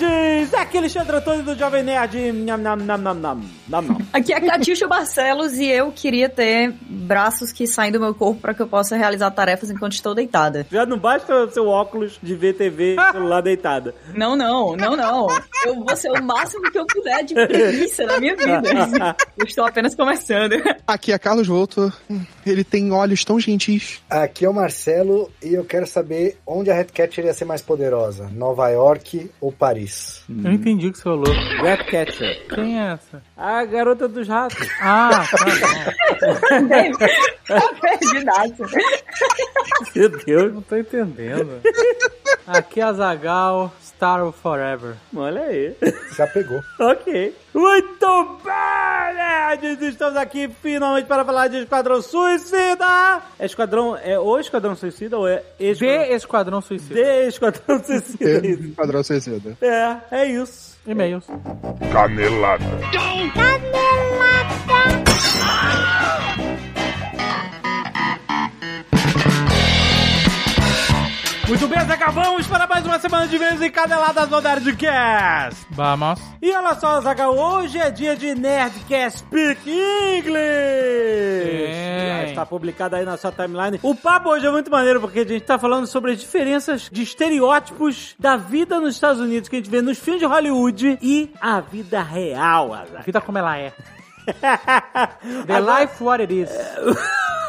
Nerds! Aqui é Alexandre Antônio do Jovem Nerd. Nam, nam, nam, nam, nam, nam. Aqui é a Catiuxa Barcelos e eu queria ter braços que saem do meu corpo para que eu possa realizar tarefas enquanto estou deitada. Já não basta o seu óculos de ver TV celular deitada. Não, não, não, não. Eu vou ser o máximo que eu puder de preguiça na minha vida. Eu estou apenas começando. Aqui é Carlos Volto. Ele tem olhos tão gentis. Aqui é o Marcelo e eu quero saber onde a Red Cat iria ser mais poderosa, Nova York ou Paris? Eu não entendi o que você falou. Ratcatcher. Quem é essa? A garota dos ratos. Ah, tá bom. Perdidaço. Meu Deus. Não tô entendendo. Aqui é a Zagal, Star Forever. Olha aí. Já pegou. Ok. Muito bem, nerds! Estamos aqui finalmente para falar de Esquadrão Suicida! É Esquadrão... É o Esquadrão Suicida ou é Esquadrão... De Esquadrão Suicida. De Esquadrão Suicida. isso. Padrão suicida. É, é isso. E-mails. Canelada. Muito bem, acabamos para mais uma semana de vezes em Caneladas no Nerdcast. Vamos. E olha só, Zagal, hoje é dia de Nerdcast Speak English! Já está publicado aí na sua timeline. O papo hoje é muito maneiro, porque a gente está falando sobre as diferenças de estereótipos da vida nos Estados Unidos que a gente vê nos filmes de Hollywood e a vida real, Zagal. Vida como ela é. The life what it is.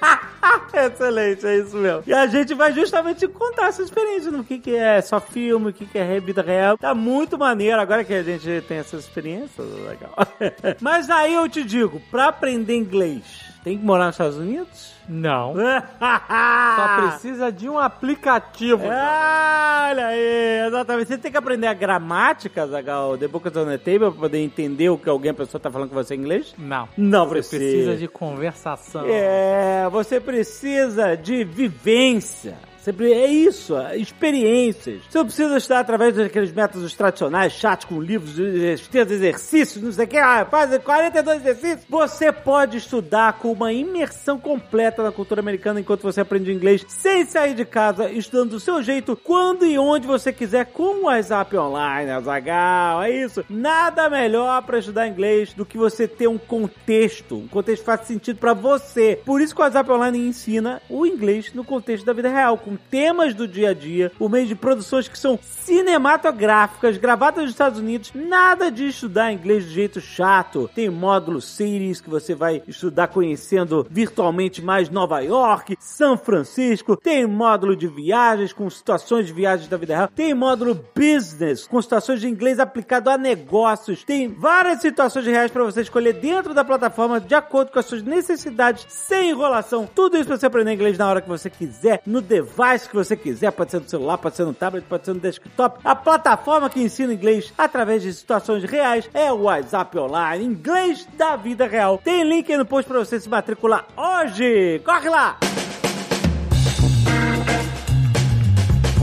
Excelente, é isso mesmo. E a gente vai justamente contar essa experiência no que, que é só filme, o que, que é vida real. Tá muito maneiro agora que a gente tem essa experiência. Legal. Mas aí eu te digo, pra aprender inglês, tem que morar nos Estados Unidos? Não. Só precisa de um aplicativo. Ah, olha aí, exatamente. Você tem que aprender a gramática, Zagal, The Book on the Table, pra poder entender o que alguém, a pessoa tá falando com você em inglês? Não. Não Você precisa. precisa de conversação. É, você precisa de vivência. Você pre- É isso, experiências. Você não precisa estudar através daqueles métodos tradicionais, chatos com livros, exercícios, não sei o que, ah, faz 42 exercícios. Você pode estudar com uma imersão completa na cultura americana enquanto você aprende inglês, sem sair de casa, estudando do seu jeito, quando e onde você quiser, com o WhatsApp online, Azagal, é isso. Nada melhor para estudar inglês do que você ter um contexto, um contexto que faz sentido para você. Por isso que o WhatsApp Online ensina o inglês no contexto da vida real, temas do dia a dia, por meio de produções que são cinematográficas, gravadas nos Estados Unidos. Nada de estudar inglês de jeito chato. Tem módulo Cities que você vai estudar conhecendo virtualmente mais Nova York, São Francisco. Tem módulo de viagens com situações de viagens da vida real. Tem módulo Business com situações de inglês aplicado a negócios. Tem várias situações reais para você escolher dentro da plataforma de acordo com as suas necessidades, sem enrolação. Tudo isso pra você aprender inglês na hora que você quiser, no device que você quiser, pode ser no celular, pode ser no tablet, pode ser no desktop. A plataforma que ensina inglês através de situações reais é o WhatsApp Online, inglês da vida real. Tem link aí no post pra você se matricular hoje. Corre lá!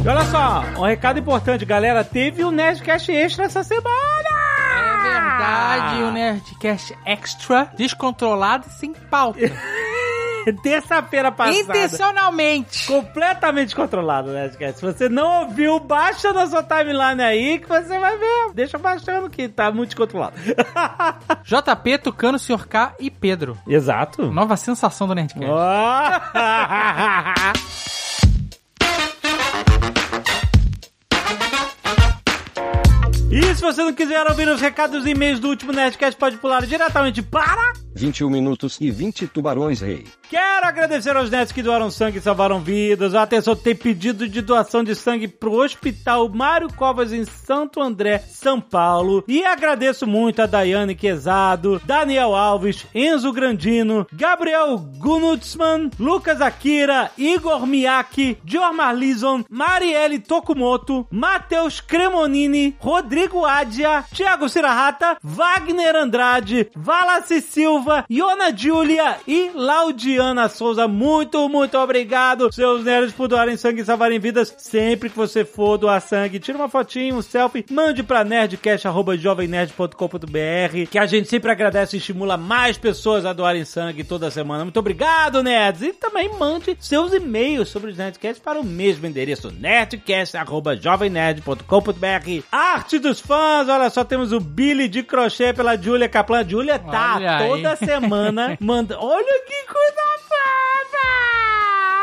E olha só, um recado importante, galera. Teve o Nerdcast Extra essa semana! É verdade, o Nerdcast Extra, descontrolado e sem pauta. Terça-feira passada. Intencionalmente. Completamente controlado, né, Nerdcast? Se você não ouviu, baixa na sua timeline aí que você vai ver. Deixa baixando que tá muito controlado. JP, Tucano, Sr. K e Pedro. Exato. Nova sensação do Nerdcast. E se você não quiser ouvir os recados e e-mails do último Nerdcast, pode pular diretamente para... 21 minutos e 20 tubarões rei. Quero agradecer aos netos que doaram sangue e salvaram vidas. Atenção, tem pedido de doação de sangue pro Hospital Mário Covas em Santo André, São Paulo. E agradeço muito a Daiane Quezado, Daniel Alves, Enzo Grandino, Gabriel Gunutzmann, Lucas Akira, Igor Miyake, Diormar Lison, Marielle Tokumoto, Matheus Cremonini, Rodrigo Adia, Thiago Cirahata, Wagner Andrade, Wallace Silva, Silva, Iona Júlia e Laudiana Souza. Muito, muito obrigado, seus nerds, por doarem sangue e salvarem vidas. Sempre que você for doar sangue, tira uma fotinho, um selfie, mande pra nerdcast.jovemnerd.com.br que a gente sempre agradece e estimula mais pessoas a doarem sangue toda semana. Muito obrigado, nerds! E também mande seus e-mails sobre os Nerdcasts para o mesmo endereço, nerdcast.jovemnerd.com.br Arte dos fãs, olha só, temos o Billy de crochê pela Julia Kaplan. Julia tá Olha aí. Semana manda... Olha que coisa fofa!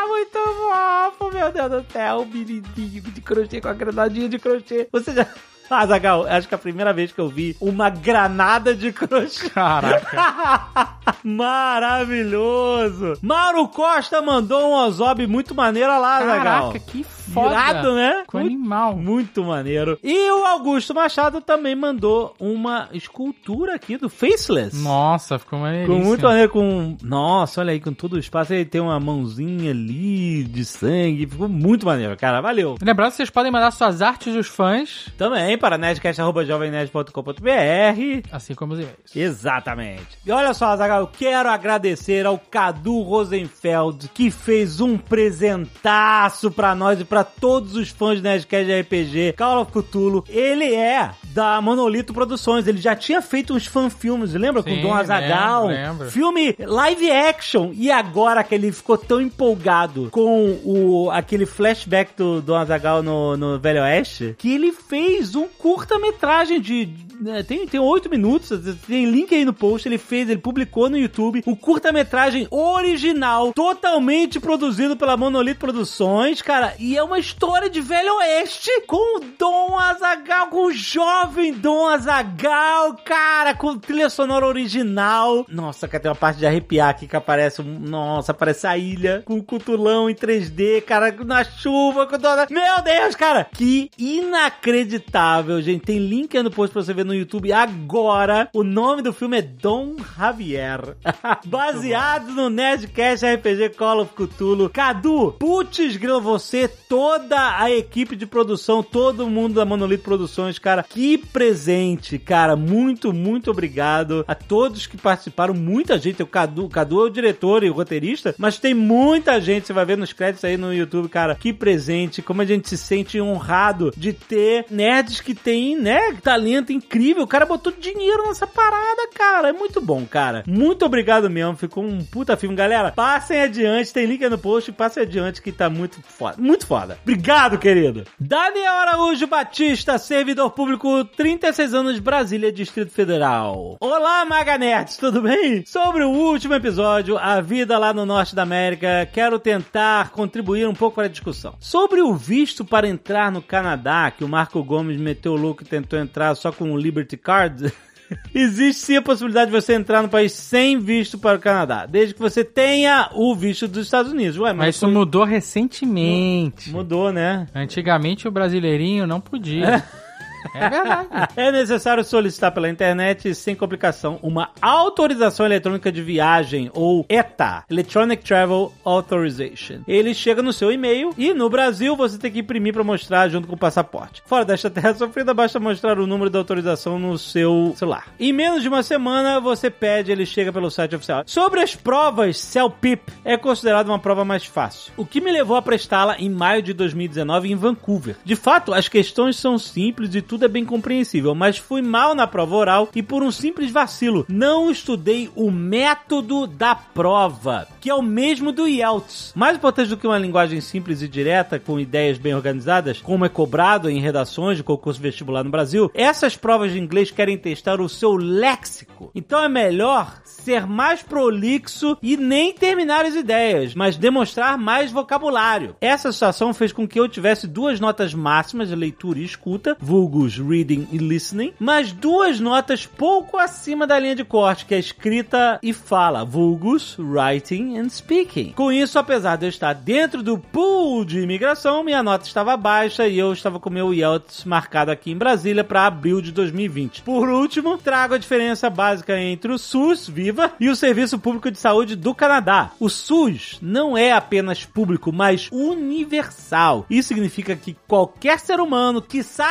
Muito fofo, meu Deus do céu, o de crochê com a granadinha de crochê. Você já... Ah, Zagal, acho que é a primeira vez que eu vi uma granada de crochê. Caraca. Maravilhoso! Mauro Costa mandou um Ozob muito maneiro olha lá, Zagal. Caraca, que foda. Irado, né? Com Muito- animal. Muito maneiro. E o Augusto Machado também mandou uma escultura aqui do Faceless. Nossa, ficou maneiríssimo. Com muito maneiro, com. Nossa, olha aí, com todo o espaço. Ele tem uma mãozinha ali de sangue. Ficou muito maneiro, cara. Valeu. Lembrando que vocês podem mandar suas artes dos fãs, Também para nerdcast.jovemnerd.com.br. assim como os e-mails. Exatamente. E olha só, Zagal, eu quero agradecer ao Cadu Rosenfeld, que fez um presentaço pra nós e pra todos os fãs de Nerdcast de RPG, Call of Cthulhu. Ele é da Monolito Produções, ele já tinha feito uns fanfilmes, lembra? Com Sim, o Dom Azagal. lembro, lembro. Filme live action. E agora que ele ficou tão empolgado com o, aquele flashback do Dom Azagal no, no Velho Oeste, que ele fez um curta-metragem de. né, Tem, tem oito minutos, tem link aí no post. Ele fez, ele publicou no YouTube o curta-metragem original, totalmente produzido pela Monolith Produções, cara. E é uma história de Velho Oeste com o Dom Azagal, com o jovem Dom Azagal, cara, com trilha sonora original. Nossa, cara, tem uma parte de arrepiar aqui que aparece. Nossa, aparece a ilha com o cutulão em 3D, cara, na chuva, com toda. Meu Deus, cara! Que inacreditável, gente. Tem link aí no post pra você ver no YouTube agora. O nome do filme é Dom Javier. Baseado no Nerdcast RPG Call of Cthulhu. Cadu, putz, grilo, você, toda a equipe de produção, todo mundo da Monolith Produções, cara, que presente, cara. Muito, muito obrigado a todos que participaram. Muita gente. O Cadu, o Cadu é o diretor e o roteirista, mas tem muita gente. Você vai ver nos créditos aí no YouTube, cara. Que presente. Como a gente se sente honrado de ter nerds que tem, né, talento incrível. O cara botou dinheiro nessa parada, cara. É muito bom, cara. Muito obrigado mesmo. Ficou um puta filme. Galera, passem adiante. Tem link aí no post. Passem adiante que tá muito foda. Muito foda. Obrigado, querido. Daniel Araújo Batista, servidor público, 36 anos, Brasília, Distrito Federal. Olá, Maganerds, tudo bem? Sobre o último episódio, a vida lá no norte da América, quero tentar contribuir um pouco para a discussão. Sobre o visto para entrar no Canadá, que o Marco Gomes meteu o louco e tentou entrar só com o Liberty Card. Existe sim a possibilidade de você entrar no país sem visto para o Canadá, desde que você tenha o visto dos Estados Unidos. Ué, Mas mas, isso mudou recentemente. mudou, né? Antigamente o brasileirinho não podia. É verdade. É necessário solicitar pela internet, sem complicação, uma autorização eletrônica de viagem, ou ETA, Electronic Travel Authorization. Ele chega no seu e-mail e no Brasil você tem que imprimir para mostrar junto com o passaporte. Fora desta terra sofrida, basta mostrar o número da autorização no seu celular. Em menos de uma semana, você pede, ele chega pelo site oficial. Sobre as provas CELPIP, é considerada uma prova mais fácil. O que me levou a prestá-la em maio de 2019 em Vancouver. De fato, as questões são simples e tudo é bem compreensível, mas fui mal na prova oral e por um simples vacilo, não estudei o método da prova, que é o mesmo do IELTS. Mais importante do que uma linguagem simples e direta, com ideias bem organizadas, como é cobrado em redações de concurso vestibular no Brasil, essas provas de inglês querem testar o seu léxico. Então é melhor ser mais prolixo e nem terminar as ideias, mas demonstrar mais vocabulário. Essa situação fez com que eu tivesse duas notas máximas de leitura e escuta, vulgos reading e listening, mas duas notas pouco acima da linha de corte, que é escrita e fala, vulgos writing and speaking. Com isso, apesar de eu estar dentro do pool de imigração, minha nota estava baixa e eu estava com meu IELTS marcado aqui em Brasília para abril de 2020. Por último, trago a diferença básica entre o SUS, Viva, e o Serviço Público de Saúde do Canadá. O SUS não é apenas público, mas universal. Isso significa que qualquer ser humano, quiçá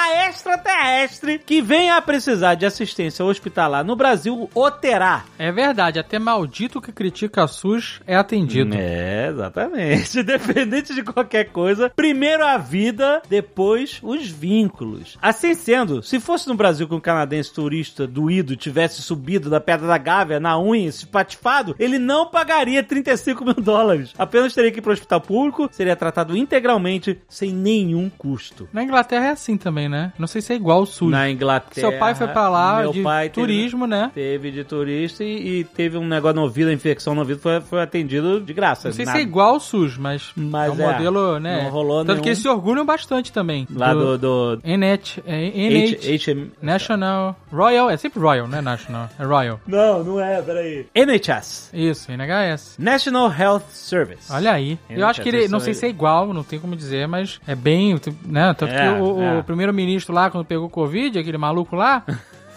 extraterrestre que venha a precisar de assistência hospitalar no Brasil o terá. É verdade, até maldito que critica a SUS é atendido. É, exatamente. Independente de qualquer coisa, primeiro a vida, depois os vínculos. Assim sendo, se fosse no Brasil que um canadense turista doído tivesse subido da Pedra da Gávea na unha se patifado, ele não pagaria 35 mil dólares. Apenas teria que ir para o hospital público, seria tratado integralmente sem nenhum custo. Na Inglaterra é assim também, né? Não sei se é igual o SUS. Na Inglaterra. Seu pai foi pra lá meu de pai teve- turismo, né? Teve de turista e, e teve um negócio no ouvido, a infecção no ouvido foi, foi atendido de graça. Não sei se Nada. é igual ao SUS, mas, Mas é um é, modelo, né? não rolou Tanto nenhum- que eles se orgulham bastante também. Lá do, do NH, é, H, NH, HM... National Royal, é sempre Royal, né? National, é Royal. Não, não é, peraí. NHS. Isso, NHS. National Health Service. Olha aí. Eu acho que ele, não sei se é igual, não tem como dizer, mas é bem, né? Tanto É, que o, é. o primeiro-ministro lá, quando pegou Covid, aquele maluco lá,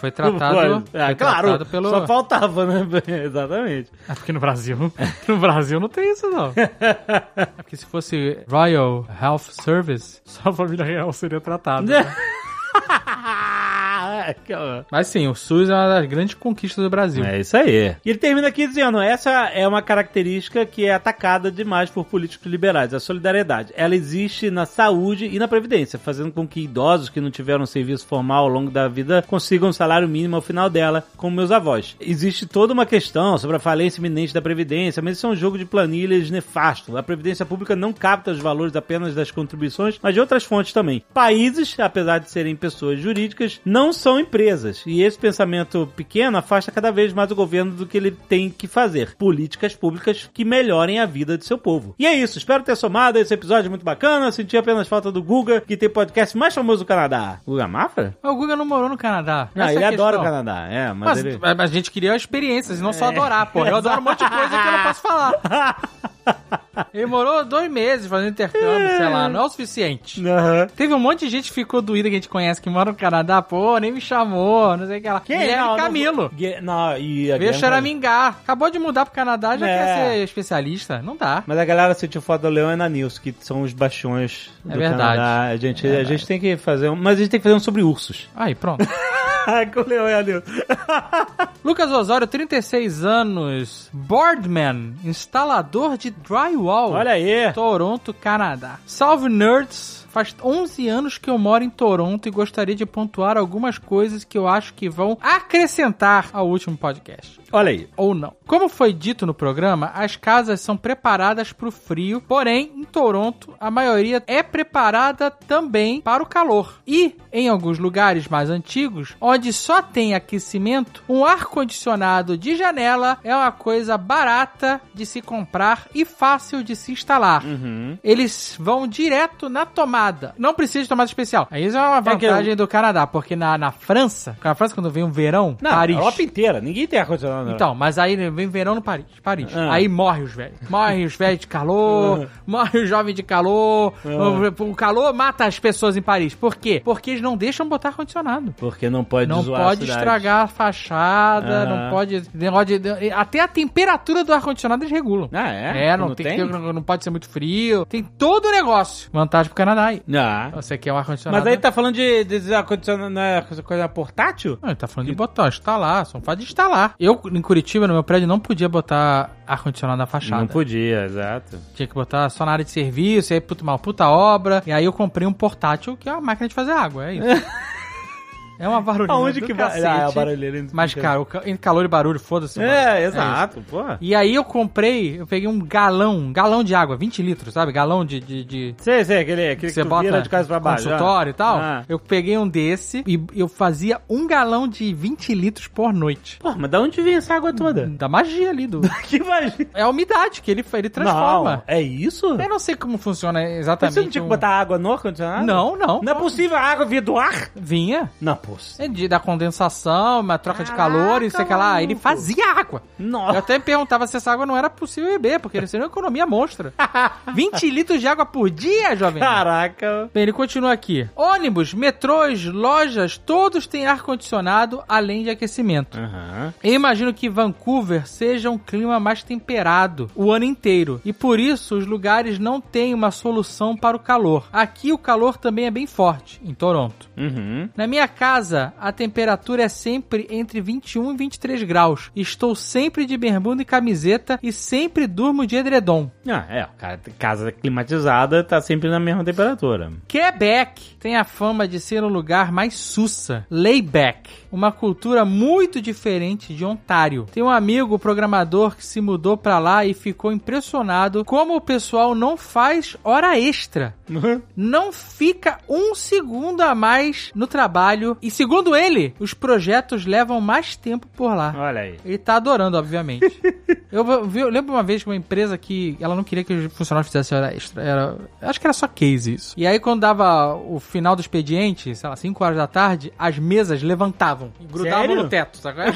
foi tratado, É, foi claro, tratado pelo... só faltava, né? Exatamente. É porque no Brasil, no Brasil não tem isso, não. É porque se fosse Royal Health Service, só a família real seria tratada. né? Mas sim, o SUS é uma das grandes conquistas do Brasil. É isso aí. E ele termina aqui dizendo: essa é uma característica que é atacada demais por políticos liberais, a solidariedade. Ela existe na saúde e na previdência, fazendo com que idosos que não tiveram serviço formal ao longo da vida consigam um salário mínimo ao final dela, como meus avós. Existe toda uma questão sobre a falência iminente da previdência, mas isso é um jogo de planilhas nefasto. A previdência pública não capta os valores apenas das contribuições, mas de outras fontes também. Países, apesar de serem pessoas jurídicas, não são empresas. E esse pensamento pequeno afasta cada vez mais o governo do que ele tem que fazer. Políticas públicas que melhorem a vida de seu povo. E é isso. Espero ter somado esse episódio muito bacana. Senti apenas falta do Guga, que tem podcast mais famoso do Canadá. Guga Mafra? Mas o Guga não morou no Canadá. Não, Essa ele é adora o. Canadá. É, mas, Mas, ele... mas a gente queria experiências, e não só adorar, pô. Eu adoro um monte de coisa que eu não posso falar. Ele morou dois meses fazendo intercâmbio, sei lá, não é o suficiente. Aham. Teve um monte de gente que ficou doída que a gente conhece que mora no Canadá, pô, nem me chamou, não sei o que lá. Guilherme Não, não- Camilo. Não, e Veio choramingar. Acabou de mudar pro Canadá, já É. quer ser especialista? Não dá. Mas a galera sentiu foto do Leão e na News, que são os bastiões do É verdade. Canadá. A gente, a gente tem que fazer um. Mas a gente tem que fazer um sobre ursos. Aí, pronto. Com o Leão e a News. Lucas Osório, 36 anos, boardman, instalador de drywall. Olha aí. Toronto, Canadá. Salve nerds! Faz 11 anos que eu moro em Toronto e gostaria de pontuar algumas coisas que eu acho que vão acrescentar ao último podcast. Olha aí. Ou não. Como foi dito no programa, as casas são preparadas para o frio, porém, em Toronto, a maioria é preparada também para o calor. E, em alguns lugares mais antigos, onde só tem aquecimento, um ar-condicionado de janela é uma coisa barata de se comprar e fácil de se instalar. Eles vão direto na tomada. Não precisa de tomada especial. Aí isso é uma É que vantagem do Canadá, porque na, na França, na França, quando vem um verão, Não, Paris. a Europa inteira. Ninguém tem ar-condicionado. Não. Então, mas aí vem verão no Paris. Paris. Ah. Aí morre os velhos. Morre os velhos de calor, morre os jovens de calor. Ah. O, calor mata as pessoas em Paris. Por quê? Porque eles não deixam botar ar-condicionado. Porque não pode Não a pode cidade. estragar a fachada, Ah. não pode, negócio de- Até a temperatura do ar-condicionado eles regulam. Ah, é? É, não, Não tem, tem? ter- não, não pode ser muito frio. Tem todo o negócio. Vantagem pro Canadá aí. Ah. Você quer um ar-condicionado. Mas aí tá falando de, de ar-condicionado, não é coisa- portátil? Não, ele tá falando de botar, instalar, só faz de instalar. Eu, em Curitiba, no meu prédio, não podia botar ar-condicionado na fachada. Não podia, exato. Tinha que botar só na área de serviço, aí puta, uma puta obra. E aí eu comprei um portátil que é uma máquina de fazer água, é isso. é uma barulheira Aonde que vai? Ah, é a barulheira. Mas, cara, entre calor e barulho, foda-se. É, isso. exato, pô. E aí eu comprei, eu peguei um galão, um galão de água, 20 litros, sabe? Galão de... de, de... Sei, sei, aquele, aquele Que que você tu bota vira de casa pra baixo. consultório e tal. Ah. Eu peguei um desse e eu fazia um galão de 20 litros por noite. Pô, mas da onde vem essa água toda? Da magia ali do... que magia. É a umidade que ele, ele transforma. Não, é isso? Eu não sei como funciona Mas exatamente. você não tinha que um- botar água no ar-condicionado? Não, não. Não é possível, a água vir do ar? Vinha. Não, É de, da condensação, uma troca de calor e sei que lá. Ele fazia água. Eu Nossa. até me perguntava se essa água não era possível beber, porque ele seria uma economia monstra. 20 litros de água por dia, jovem. Caraca. Bem, ele continua aqui. Ônibus, metrôs, lojas, todos têm ar-condicionado, além de aquecimento. Aham. Eu imagino que Vancouver seja um clima mais temperado o ano inteiro e por isso os lugares não têm uma solução para o calor. Aqui o calor também é bem forte, em Toronto. Uhum. Na minha casa, a temperatura é sempre entre 21 e 23 graus. Estou sempre de bermuda e camiseta e sempre durmo de edredom. Ah, é, o cara, casa climatizada tá sempre na mesma temperatura. Quebec tem a fama de ser um lugar mais sussa, layback, uma cultura muito diferente de Ontário. Tem um amigo programador que se mudou pra lá e ficou impressionado como o pessoal não faz hora extra. Não fica um segundo a mais no trabalho e segundo ele, os projetos levam mais tempo por lá. Olha aí. Ele tá adorando, obviamente. eu, vi- eu lembro uma vez que uma empresa que ela não queria que os funcionários fizessem hora extra. Era, acho que era só case isso. E aí, quando dava o final do expediente, sei lá, 5 horas da tarde, as mesas levantavam e grudavam Sério? no teto, sabe? qual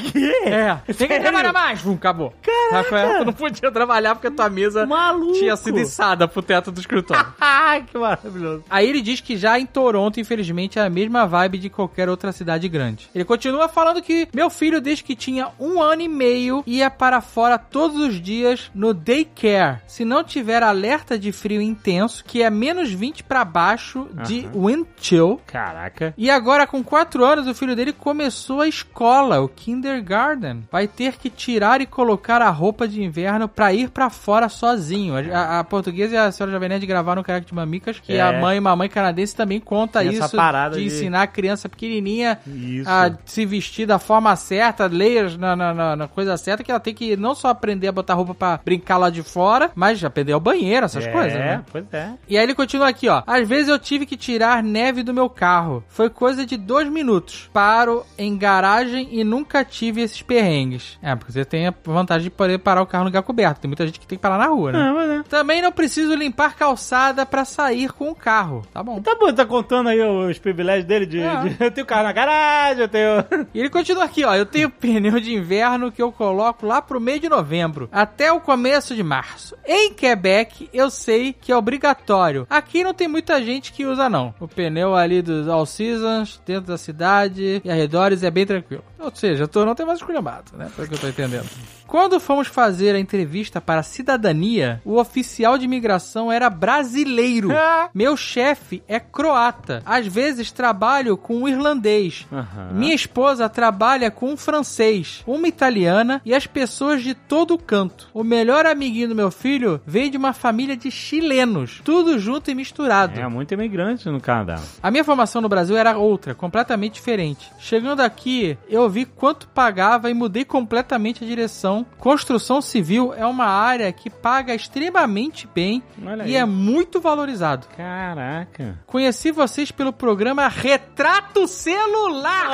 É. Tem que trabalhar mais! Vum, acabou. Caraca! Tu não podia trabalhar porque a tua mesa Maluco. tinha sido içada pro teto do escritório. Ah, que maravilhoso. Aí ele diz que já em Toronto, infelizmente, é a mesma vibe de qualquer outra cidade grande. Ele continua falando que meu filho, desde que tinha um ano e meio, ia para fora todos os dias no daycare. Se não tiver alerta de frio intenso, que é menos 20 para baixo de wind chill. Caraca. E agora, com 4 anos, o filho dele começou a escola, o kindergarten. Vai ter que tirar e colocar a roupa de inverno pra ir pra fora sozinho. A, a- portuguesa e a senhora Jovem Nerd gravaram o Caraca de Mamicas, que É. a mãe e mamãe canadense também conta Tem essa isso parada de, de- ensinar a criança pequenininha Isso. a se vestir da forma certa, layers na, na, na- coisa certa, que ela tem que não só aprender a botar roupa pra brincar lá de fora, mas aprender ao banheiro, essas é, coisas, né? pois é. E aí ele continua aqui, ó. Às vezes eu tive que tirar neve do meu carro. Foi coisa de dois minutos. Paro em garagem e nunca tive esses perrengues. É, porque você tem a vantagem de poder parar o carro no lugar coberto. Tem muita gente que tem que parar na rua, né? Ah, mas é. Também não preciso limpar calçada pra sair com o carro. Tá bom. Tá bom, tá contando aí os privilégios dele de, É. de- eu tenho carro na garagem, eu tenho... E ele continua aqui, ó. Eu tenho pneu de inverno que eu coloco lá pro meio de novembro, até o começo de março. Em Quebec, eu sei que é obrigatório. Aqui não tem muita gente que usa, não. O pneu ali dos All Seasons, dentro da cidade e arredores, é bem tranquilo. Ou seja, Toronto é mais esculhambado, né? Pelo que eu tô entendendo. Quando fomos fazer a entrevista para a cidadania, o oficial de imigração era brasileiro. Meu chefe é croata. Às vezes trabalho com um irlandês. Aham. Minha esposa trabalha com um francês, uma italiana e as pessoas de todo o canto. O melhor amiguinho do meu filho veio de uma família de chilenos, tudo junto e misturado. É, muito imigrante no Canadá. A minha formação no Brasil era outra, completamente diferente. Chegando aqui, eu vi quanto pagava e mudei completamente a direção. Construção civil é uma área que paga extremamente bem Olha e aí. é muito valorizado. Caraca. Conheci vocês pelo programa Retrato Celular.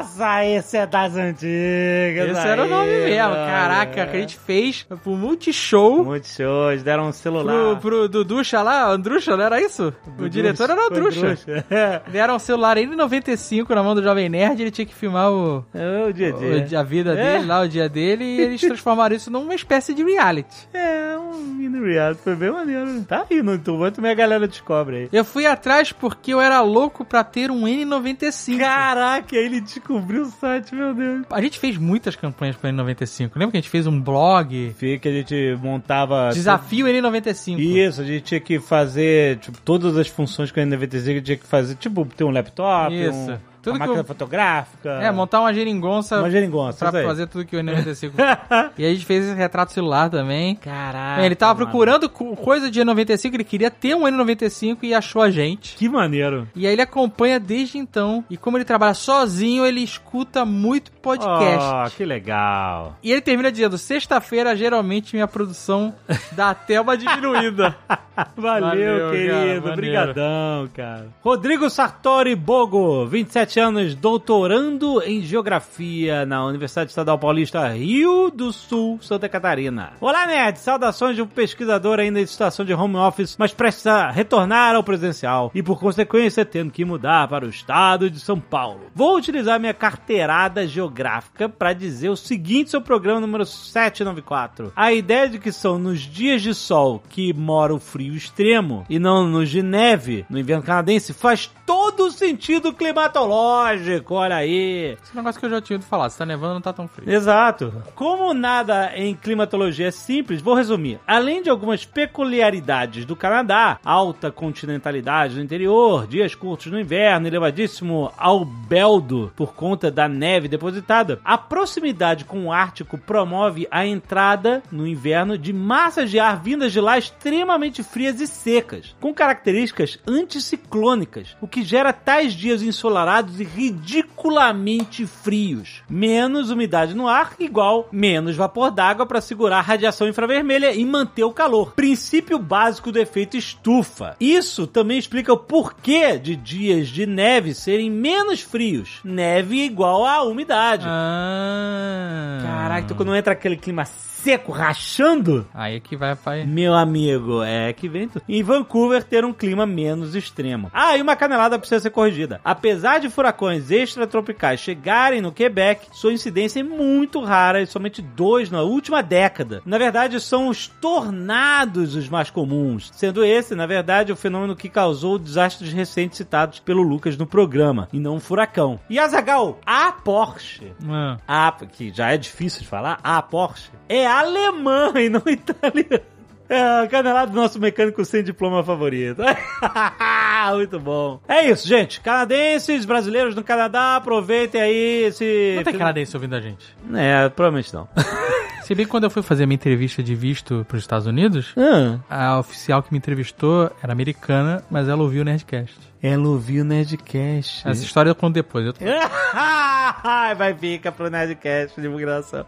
Nossa, esse é das antigas. Esse era o nome aí, mesmo. mano. Caraca, que a gente fez pro Multishow. Muitos shows, deram um celular. Pro, pro Duducha lá, Andrucha, não era isso? o diretor era o Andrucha. Deram um celular N95 na mão do Jovem Nerd, ele tinha que filmar o, é o dia a o- dia. a vida É. dele, lá o dia dele, e eles transformaram isso numa espécie de reality. É, um mini reality, foi bem maneiro. Tá aí no YouTube, muito minha galera descobre aí. Eu fui atrás porque eu era louco pra ter um N95. Caraca, ele descobriu o site, meu Deus. A gente fez muitas campanhas pro N95. Lembra que a gente fez um blog? Fih, que a gente montava... Desafio N95. Isso, a gente tinha que fazer, tipo, todas as funções que o N95 tinha que fazer, tipo, ter um laptop, Isso. um, Tudo uma que máquina eu- fotográfica. É, montar uma geringonça Uma geringonça, pra fazer tudo que o N95 E a gente fez esse retrato celular também. Caraca, ele tava mano. procurando co- coisa de N95, ele queria ter um N95 e achou a gente. Que maneiro. E aí ele acompanha desde então. E como ele trabalha sozinho, ele escuta muito podcast. Oh, que legal. E ele termina dizendo: sexta-feira, geralmente, minha produção dá até uma diminuída. Valeu, Valeu, cara, querido. maneiro. Obrigadão, cara. Rodrigo Sartori Bogo, 27 27 anos, doutorando em Geografia na Universidade Estadual Paulista, Rio do Sul, Santa Catarina. Olá, Nerd! Saudações de um pesquisador ainda em situação de home office, mas precisa retornar ao presencial e, por consequência, tendo que mudar para o estado de São Paulo. Vou utilizar minha carteirada geográfica para dizer o seguinte sobre o programa número 794. A ideia de que são nos dias de sol que mora o frio extremo e não nos de neve no inverno canadense faz todo sentido climatológico, olha aí. Esse negócio que eu já tinha ouvido falar. Se tá nevando, não tá tão frio. Exato. Como nada em climatologia é simples, vou resumir. Além de algumas peculiaridades do Canadá, alta continentalidade no interior, dias curtos no inverno, elevadíssimo albeldo por conta da neve depositada, a proximidade com o Ártico promove a entrada no inverno de massas de ar vindas de lá extremamente frias e secas, com características anticiclônicas, o que gera tais dias ensolarados e ridiculamente frios. Menos umidade no ar igual menos vapor d'água para segurar a radiação infravermelha e manter o calor. Princípio básico do efeito estufa. Isso também explica o porquê de dias de neve serem menos frios. Neve igual a umidade. Ah. Caraca, então quando entra aquele clima seco, rachando, Aí é que vai, vai. meu amigo, é que vem tudo. Em Vancouver ter um clima menos extremo. Ah, e uma canelada precisa ser corrigida. Apesar de furacões extratropicais chegarem no Quebec, sua incidência é muito rara e somente dois na última década. Na verdade, são os tornados os mais comuns, sendo esse, na verdade, o fenômeno que causou desastres recentes citados pelo Lucas no programa, e não um furacão. E Azagal, a Porsche Ah. a, que já é difícil de falar, a Porsche, é alemã e não italiana. É, canelada do nosso mecânico sem diploma favorito. Muito bom. É isso, gente. Canadenses, brasileiros no Canadá, aproveitem aí esse. Não tem canadense ouvindo a gente. É, provavelmente não. Se bem que quando eu fui fazer minha entrevista de visto pros Estados Unidos, Ah, a oficial que me entrevistou era americana, mas ela ouviu o Nerdcast. ela ouviu o Nerdcast. Essa história eu conto depois. Eu Vai ficar pro Nerdcast de divulgação.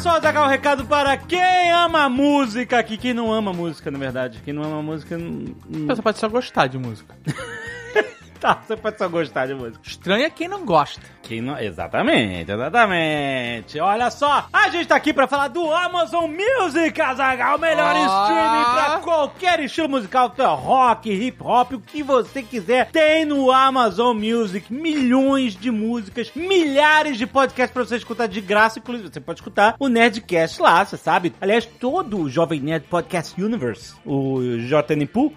Só, Zagal, um recado para quem ama música aqui. Quem não ama música, na verdade. Quem não ama música. não- Você pode só gostar de música. Tá, você pode só gostar de música. Estranho é quem não gosta. Quem não... Exatamente, exatamente. Olha só, a gente tá aqui pra falar do Amazon Music, Azaghal, o melhor Ah. streaming pra qualquer estilo musical, tá, rock, hip hop, o que você quiser, tem no Amazon Music milhões de músicas, milhares de podcasts pra você escutar de graça, inclusive você pode escutar o Nerdcast lá, você sabe. Aliás, todo o Jovem Nerd Podcast Universe, o JN Poo,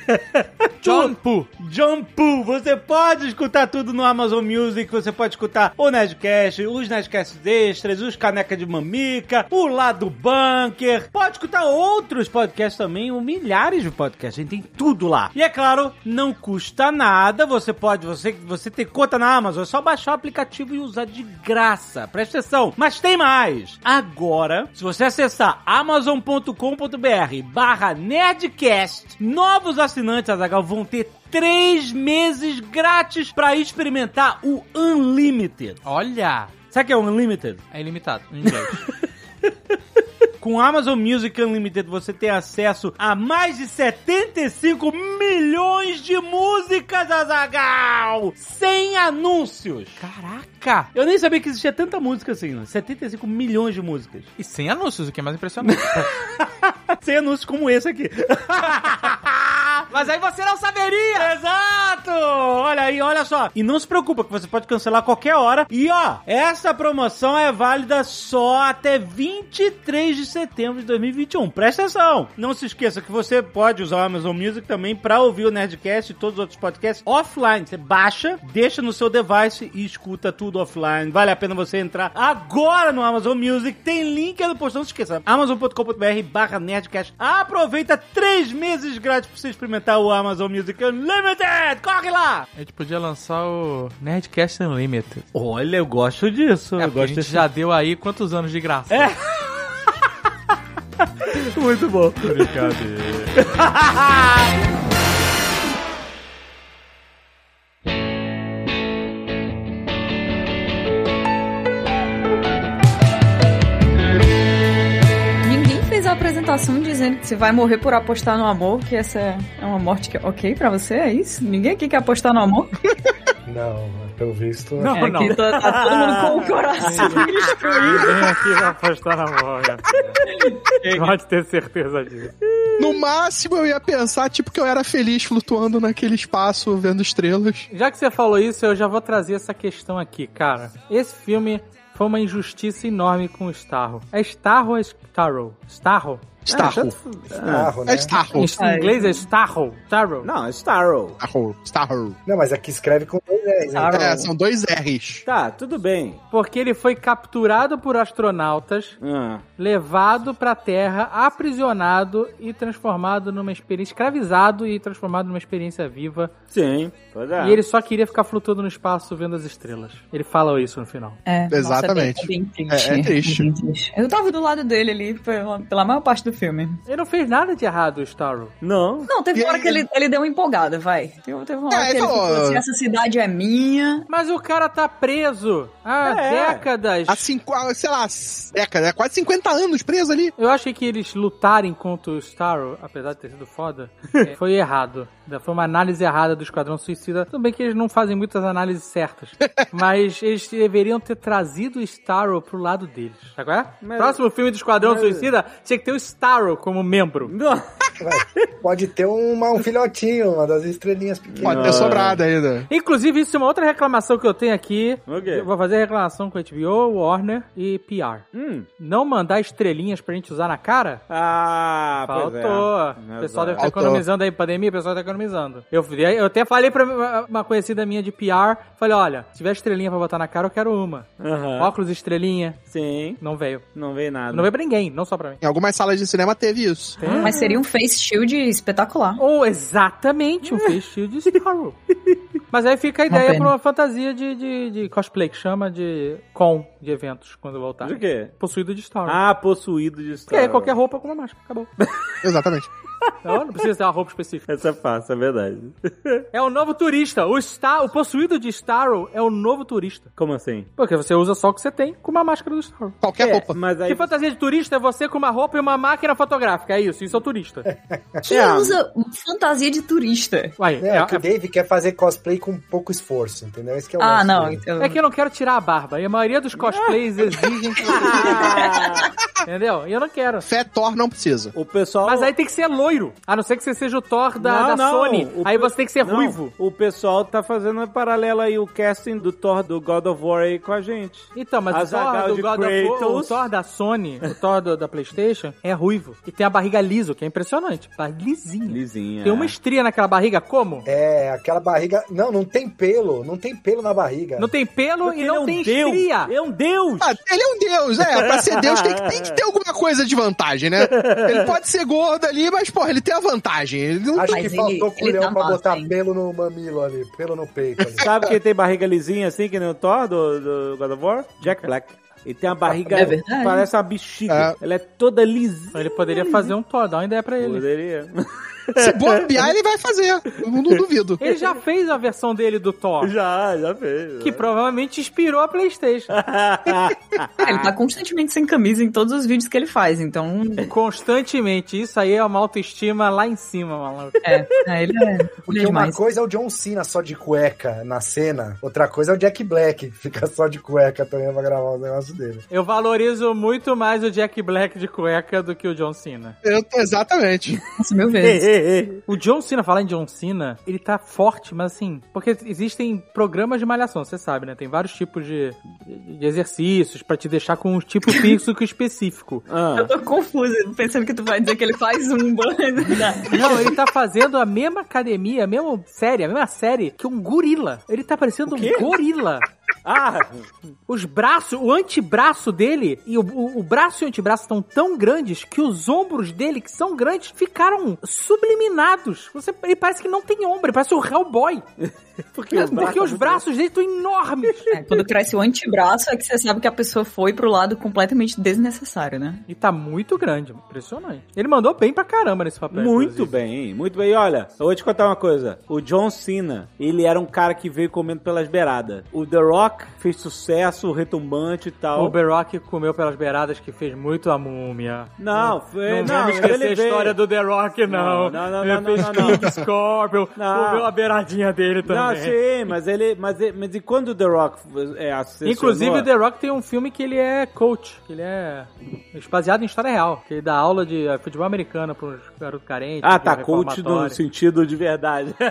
John Poo. John Poo. Você pode escutar tudo no Amazon Music. Você pode escutar o Nerdcast, os Nerdcasts extras, os Caneca de Mamica, o Lado Bunker. Pode escutar outros podcasts também, milhares de podcasts. A gente tem tudo lá. E é claro, não custa nada. Você pode, você, você tem conta na Amazon, é só baixar o aplicativo e usar de graça. Presta atenção. Mas tem mais. Agora, se você acessar amazon.com.br barra Nerdcast, novos assinantes, Azagal, vão ter três meses grátis pra experimentar o Unlimited. Olha! Sabe o que é o Unlimited? É ilimitado, em inglês. Com Amazon Music Unlimited você tem acesso a mais de 75 milhões de músicas, Azagal! Sem anúncios! Caraca! Eu nem sabia que existia tanta música assim, né? 75 milhões de músicas. E sem anúncios, o que é mais impressionante. Sem anúncios como esse aqui. Mas aí você não saberia! Exato! Olha aí, olha só. E não se preocupa que você pode cancelar a qualquer hora. E ó, essa promoção é válida só até 23 de setembro de 2021. Presta atenção. Não se esqueça que você pode usar o Amazon Music também pra ouvir o Nerdcast e todos os outros podcasts offline. Você baixa, deixa no seu device e escuta tudo offline. Vale a pena você entrar agora no Amazon Music. Tem link aí no post. Não se esqueça. amazon.com.br barra Nerdcast. Aproveita três meses grátis pra você experimentar o Amazon Music Unlimited. Corre lá! A gente podia lançar o Nerdcast Unlimited. Olha, eu gosto disso. É, eu porque a gosto gente desse... já deu aí quantos anos de graça? É. Muito bom. Brincadeira. Ninguém apresentação dizendo que você vai morrer por apostar no amor, que essa é uma morte que é ok pra você, é isso? Ninguém aqui quer apostar no amor? Não, pelo visto. Não, é, não. aqui tá, tá todo mundo com o coração destruído. Vem aqui pra apostar na morra. Pode ter certeza disso. No máximo eu ia pensar, tipo, que eu era feliz flutuando naquele espaço, vendo estrelas. Já que você falou isso, eu já vou trazer essa questão aqui, cara. Esse filme foi uma injustiça enorme com o Starro. É Starro ou é Starro? Starro? Starro. Starro, né? É Starro. Em Ai. inglês é Starro. Starro. Não, é Starro. Starro. Starro. Não, mas aqui escreve com dois R's, né? Starro. É, são dois R's. Tá, tudo bem. Porque ele foi capturado por astronautas, Ah, levado pra Terra, aprisionado e transformado numa experiência, escravizado e transformado numa experiência viva. sim, pois é. E ele só queria ficar flutuando no espaço vendo as estrelas. Ele fala isso no final. É, Exatamente. Nossa, é bem, é bem triste. É- é triste. Eu tava do lado dele ali pela, pela maior parte do filme. Ele não fez nada de errado, o Starro. Não. Não, teve E uma hora que ele, ele deu uma empolgada, vai. Teve, teve uma hora É, que ele ele falou- assim, essa cidade é minha. Mas o cara tá preso há É. décadas. Há cinco, sei lá, década, quase 50 anos preso ali. Eu achei que eles lutarem contra o Starro, apesar de ter sido foda, é, foi errado. Foi uma análise errada do Esquadrão Suicida. Tudo bem que eles não fazem muitas análises certas. mas eles deveriam ter trazido o Starro pro lado deles. Tá qual é? Mas- Próximo filme do Esquadrão mas- Suicida tinha que ter o Starro como membro. Não. Pode ter uma, um filhotinho, uma das estrelinhas pequenas. Pode ter sobrado ainda. Inclusive, isso é uma outra reclamação que eu tenho aqui. O quê? Eu vou fazer reclamação com HBO, Warner e PR. Hum. Não mandar estrelinhas pra gente usar na cara? Ah, pois é. Faltou. O pessoal deve estar economizando aí, pandemia, o pessoal tá economizando. Eu, eu até falei pra uma- conhecida minha de PR, falei, olha, se tiver estrelinha pra botar na cara, eu quero uma. Aham. Óculos estrelinha, Sim, não veio. não veio nada. Não veio pra ninguém, não só pra mim. Em algumas salas de cinema teve isso. Mas seria um face shield espetacular. Ou exatamente um face shield de Starro. Mas aí fica a ideia pena. pra uma fantasia de, de, de cosplay, que chama de com de eventos, quando voltar. De quê? Possuído de Starro. Ah, possuído de Porque aí Star qualquer roupa com uma máscara, acabou. Exatamente. Não, não precisa ter uma roupa específica. Essa é fácil, é verdade. É o novo turista. O, Star, o possuído de Starro é o novo turista. Como assim? Porque você usa só o que você tem com uma máscara do Starro. Qualquer É, roupa. mas aí... Que fantasia de turista é você com uma roupa e uma máquina fotográfica. É isso, isso é o turista. Quem É. usa fantasia de turista? Uai, É, é, que o Dave quer fazer cosplay com pouco esforço, entendeu? Esse que é o Ah, não. dele. então- é que eu não quero tirar a barba. E a maioria dos cosplays exigem que você. Entendeu? E eu não quero. Fé Thor não precisa. O pessoal... Mas aí tem que ser loiro. A não ser que você seja o Thor da, Não, da não, Sony. o Aí pe- você tem que ser Não, ruivo. O pessoal tá fazendo um paralelo aí, o casting do Thor do God of War aí com a gente. Então, mas o Thor do God of War, o. Thor da Sony, o Thor do- da Playstation, é ruivo. E tem a barriga liso, que é impressionante. Barriga lisinha. Lisinha. Tem uma estria naquela barriga, como? É, aquela barriga. Não, não tem pelo. Não tem pelo na barriga. Não tem pelo Porque e não é um tem deus. estria. É um deus! Ah, ele é um deus, é. Pra ser deus tem que, tem que ter alguma coisa de vantagem, né? Ele pode ser gordo ali, mas, porra, ele tem a vantagem. Ele não Acho que faltou ele culhão tá pra botar hein? pelo no mamilo ali, pelo no peito ali. Sabe quem tem barriga lisinha assim, que nem o Thor do, do God of War? Jack Black. Ele tem a barriga, É verdade. parece uma bexiga. É. Ela é toda lisinha. Ele poderia fazer um Thor, dá uma ideia pra ele. Poderia. Se bobear, ele vai fazer. Eu não duvido. Ele já fez a versão dele do Thor, já, já fez. que provavelmente inspirou a Playstation. É, ele tá constantemente sem camisa em todos os vídeos que ele faz, então. Constantemente. Isso aí é uma autoestima lá em cima, maluco. É, é, ele é. Ele é Porque uma demais. coisa é o John Cena só de cueca na cena, outra coisa é o Jack Black, que fica só de cueca também pra gravar o negócio dele. Eu valorizo muito mais o Jack Black de cueca do que o John Cena. Eu- exatamente. Nossa, mil vezes. O John Cena, falar em John Cena, ele tá forte, mas assim, porque existem programas de malhação, você sabe, né? Tem vários tipos de, de, exercícios pra te deixar com um tipo físico específico. Ah. Eu tô confusa, pensando que tu vai dizer que ele faz um Não, ele tá fazendo a mesma academia, a mesma série, a mesma série que um gorila. Ele tá parecendo um gorila. Ah, Os braços, o antebraço dele e o, o, o braço e o antebraço estão tão grandes que os ombros dele, que são grandes, ficaram subliminados. Você, ele parece que não tem ombro, ele parece o Hellboy. porque os Porque os braços dele estão enormes. É, quando cresce o antebraço é que você sabe que a pessoa foi pro lado completamente desnecessário, né? E tá muito grande, impressionante. Ele mandou bem pra caramba nesse papel. Muito inclusive. bem, muito bem. E olha, eu vou te contar uma coisa. O John Cena, ele era um cara que veio comendo pelas beiradas. O The Rock fez sucesso, retumbante e tal. O The Rock comeu pelas beiradas que fez muito a múmia. Não, foi. Não, Não, vamos esquecer ele a história veio- do The Rock, não. Não, não, não, ele não, fez não, não, King Scorpion, Não. comeu a beiradinha dele também. Não, sim, mas ele. Mas, ele- mas e quando o The Rock é, assessionou- Inclusive, o The Rock tem um filme que ele é coach, que ele é baseado em história real, que ele dá aula de eh, futebol americano para uns garotos carentes. Ah, de tá, coach no sentido de verdade.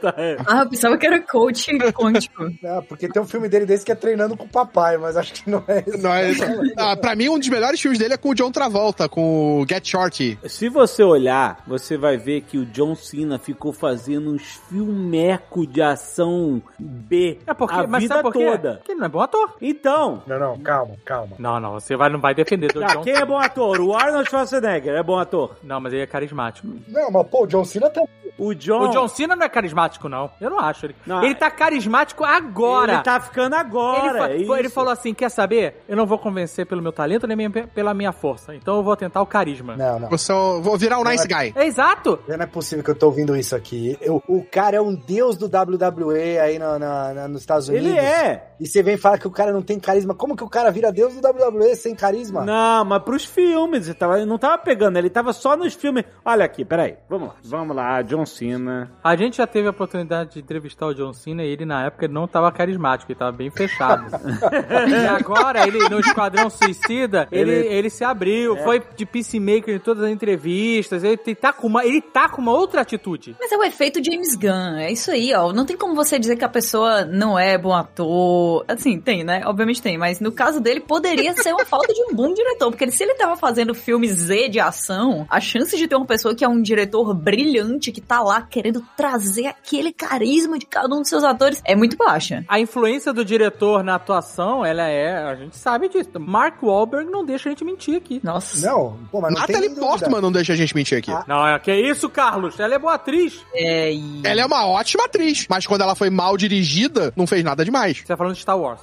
Tá. Ah, eu pensava que era coach quântico. Ah, porque tem um filme dele desse que é treinando com o papai, mas acho que não é esse. Não, é, ah, pra mim, um dos melhores filmes dele é com o John Travolta, com o Get Shorty. Se você olhar, você vai ver que o John Cena ficou fazendo uns filmecos de ação B É porque, a mas vida sabe por toda. Porque ele não é bom ator. Então, Não, não, calma, calma. Não, não, você vai, não vai defender do tá, John quem é bom ator? O Arnold Schwarzenegger é bom ator. Não, mas ele é carismático. Não, mas pô, o John Cena tá. O John, O John Cena não é carismático, não. Eu não acho. Ele, Não, ele tá carismático agora. ele tá ficando Ele, agora. fa- é ele falou assim: quer saber? Eu não vou convencer pelo meu talento nem pela minha força. Então eu vou tentar o carisma. Não, não. Eu só vou virar um nice guy. É exato! Não é possível que eu tô ouvindo isso aqui. Eu- o cara é um deus do WWE aí na- na- na- nos Estados Unidos. Ele é. E você vem falar que o cara não tem carisma. Como que o cara vira deus do WWE sem carisma? Não, mas pros filmes, ele, tava, não tava pegando, ele tava só nos filmes. Olha aqui, peraí, vamos lá. Vamos lá, John Cena. A gente já teve a oportunidade de entrevistar o John Cena e ele na época não tava carismático, ele tava bem fechado. e agora, ele no Esquadrão Suicida, ele, Ele- ele se abriu, foi de peacemaker em todas as entrevistas, ele tá com uma, ele tá com uma outra atitude. Mas é o efeito James Gunn, é isso aí, ó. Não tem como você dizer que a pessoa não é bom ator. Assim, tem, né? Obviamente tem, mas no caso dele poderia ser uma falta de um bom diretor, porque se ele tava fazendo filme Z de ação, a chance de ter uma pessoa que é um diretor brilhante, que tá lá querendo trazer aquele carisma de cada um dos seus atores, é muito baixa. A influência do diretor na atuação, ela é, a gente sabe disso. Mark Wahlberg não deixa a gente mentir aqui. Nossa. Não, pô, mas não Natalie tem. Portman não deixa a gente mentir aqui. Ah. Não, é que isso, Carlos? Ela é boa atriz. É, e... Ela é uma ótima atriz, mas quando ela foi mal dirigida, não fez nada demais. Você tá falando de Star Wars.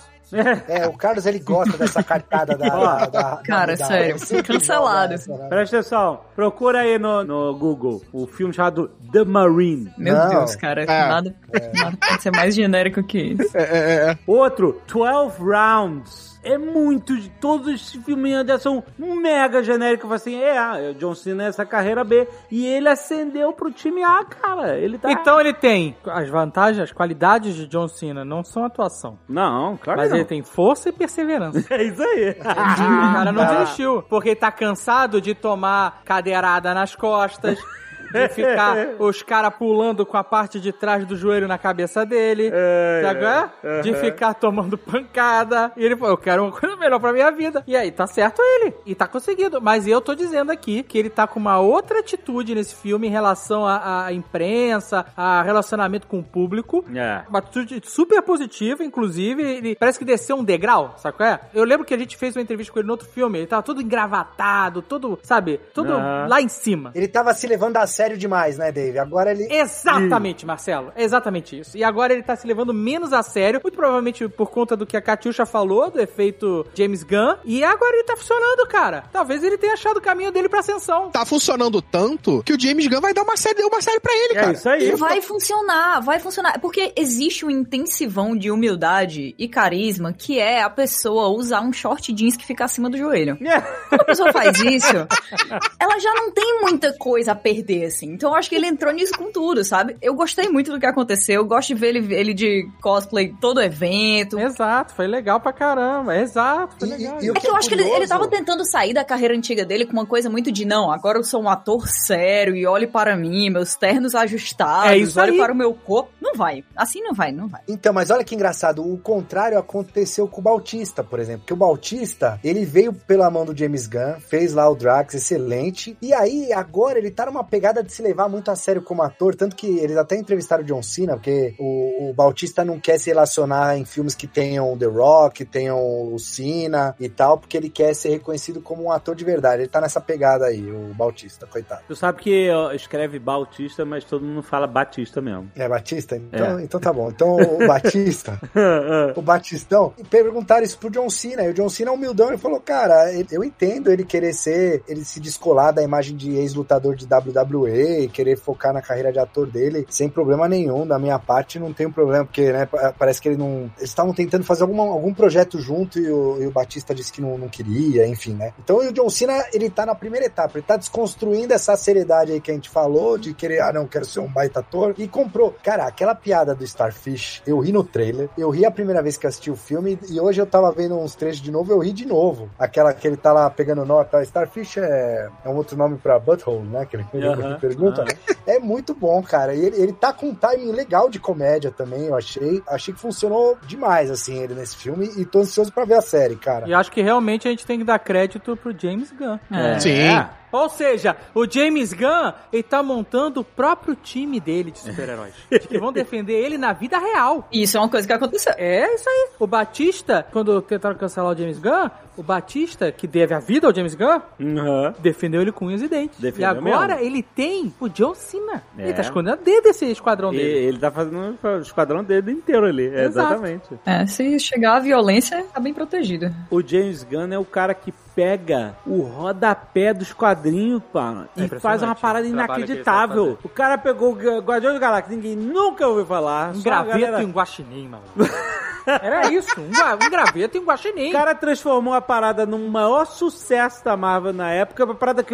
É, o Carlos ele gosta dessa cartada da. da, da Cara, da- sério, da- cancelado. Presta atenção, procura aí no, no Google o filme chamado The Marine. Meu Não. Deus, cara, nada, nada pode ser mais genérico que isso. É, é, é. Outro, 12 Rounds. É muito de todos os filminhos de ação mega genérico. Fala Assim, é, ah, o John Cena é essa carreira B. E ele ascendeu pro time A, cara. Ele tá. Então ele tem as vantagens, as qualidades de John Cena, não são atuação. Não, claro Mas que não. ele tem força e perseverança. É isso aí. O cara não Ah. desistiu. Porque ele tá cansado de tomar cadeirada nas costas. De ficar os caras pulando com a parte de trás do joelho na cabeça dele. É, sabe qual é? De ficar tomando pancada. E ele falou: Eu quero uma coisa melhor pra minha vida. E aí, tá certo ele. E tá conseguindo. Mas eu tô dizendo aqui que ele tá com uma outra atitude nesse filme em relação à, imprensa, a relacionamento com o público. É. Uma atitude super positiva, inclusive, ele parece que desceu um degrau, sabe qual é? Eu lembro que a gente fez uma entrevista com ele no outro filme, ele tava todo engravatado, todo, sabe, todo Aham. lá em cima. Ele tava se levando a sério demais, né, Dave? Agora ele. Exatamente, Marcelo. É exatamente isso. E agora ele tá se levando menos a sério, muito provavelmente por conta do que a Katyusha falou, do efeito James Gunn. E agora ele tá funcionando, cara. Talvez ele tenha achado o caminho dele pra ascensão. Tá funcionando tanto que o James Gunn vai dar uma série, uma série pra ele, É cara. isso aí. E vai funcionar, vai funcionar. Porque existe um intensivão de humildade e carisma que é a pessoa usar um short jeans que fica acima do joelho. É. Quando a pessoa faz isso, ela já não tem muita coisa a perder, assim. Então eu acho que ele entrou nisso com tudo, sabe? Eu gostei muito do que aconteceu. Eu gosto de ver ele, ele de cosplay todo evento. Exato, foi legal pra caramba. Exato, foi E- legal. e- e o É que eu acho que ele, ele curioso- tava tentando sair da carreira antiga dele com uma coisa muito de não, agora eu sou um ator sério e olhe para mim, meus ternos ajustados, É isso olhe aí. para o meu corpo. Não vai. Assim não vai, não vai. Então, mas olha que engraçado, o contrário aconteceu com o Bautista, por exemplo. Que o Bautista, ele veio pela mão do James Gunn, fez lá o Drax, excelente. E aí, agora, ele tá numa pegada de se levar muito a sério como ator. Tanto que eles até entrevistaram o John Cena, porque o, o Bautista não quer se relacionar em filmes que tenham The Rock, que tenham o Cena e tal, porque ele quer ser reconhecido como um ator de verdade. Ele tá nessa pegada aí, o Bautista, coitado. Tu sabe que escreve Bautista, mas todo mundo fala Batista mesmo. É Batista? Então, então tá bom. Então o Batista. o Batistão, perguntaram isso pro John Cena, e o John Cena, humildão, ele falou, cara, eu entendo ele querer ser, ele se descolar da imagem de ex-lutador de WWE e querer focar na carreira de ator dele sem problema nenhum. Da minha parte, não tem problema, porque né, pa- parece que ele não. Eles estavam tentando fazer alguma, algum projeto junto e o, e o Batista disse que não, não queria, enfim, né? Então o John Cena, ele tá na primeira etapa, ele tá desconstruindo essa seriedade aí que a gente falou, de querer, ah, não, quero ser um baita ator, e comprou. Cara, aquela piada do Starfish, eu ri no trailer, eu ri a primeira vez que assisti o filme, e hoje eu tava vendo uns trechos de novo, eu ri de novo. Aquela que ele tá lá pegando nota, Starfish é, é um outro nome pra butthole, né? Que ele Aham, pergunta. É muito bom, cara. E ele, ele tá com um timing legal de comédia também, eu achei. Achei que funcionou demais, assim, ele nesse filme, e tô ansioso pra ver a série, cara. E acho que realmente a gente tem que dar crédito pro James Gunn. É. Sim. Ou seja, o James Gunn, ele tá montando o próprio time dele de super-heróis. de que vão defender ele na vida real. Isso é uma coisa que aconteceu. É isso aí. O Batista, quando tentaram cancelar o James Gunn, o Batista, que deve a vida ao James Gunn, Uhum. defendeu ele com unhas e dentes. Defendeu e agora mesmo. ele tem o John Cena. É. Ele tá escondendo a dedo desse esquadrão E dele. ele tá fazendo o esquadrão dele inteiro ali. É, Exato. exatamente. É, se chegar a violência, tá bem protegido. O James Gunn é o cara que pega o rodapé dos quadrinhos, pá, É e faz uma parada inacreditável. O cara pegou o Gu- Guardiões da Galáxia, ninguém nunca ouviu falar. Um graveto galera- e um guaxinim, mano. Era isso, um, um graveto e um guaxinim. O cara transformou a parada num maior sucesso da Marvel na época, a parada que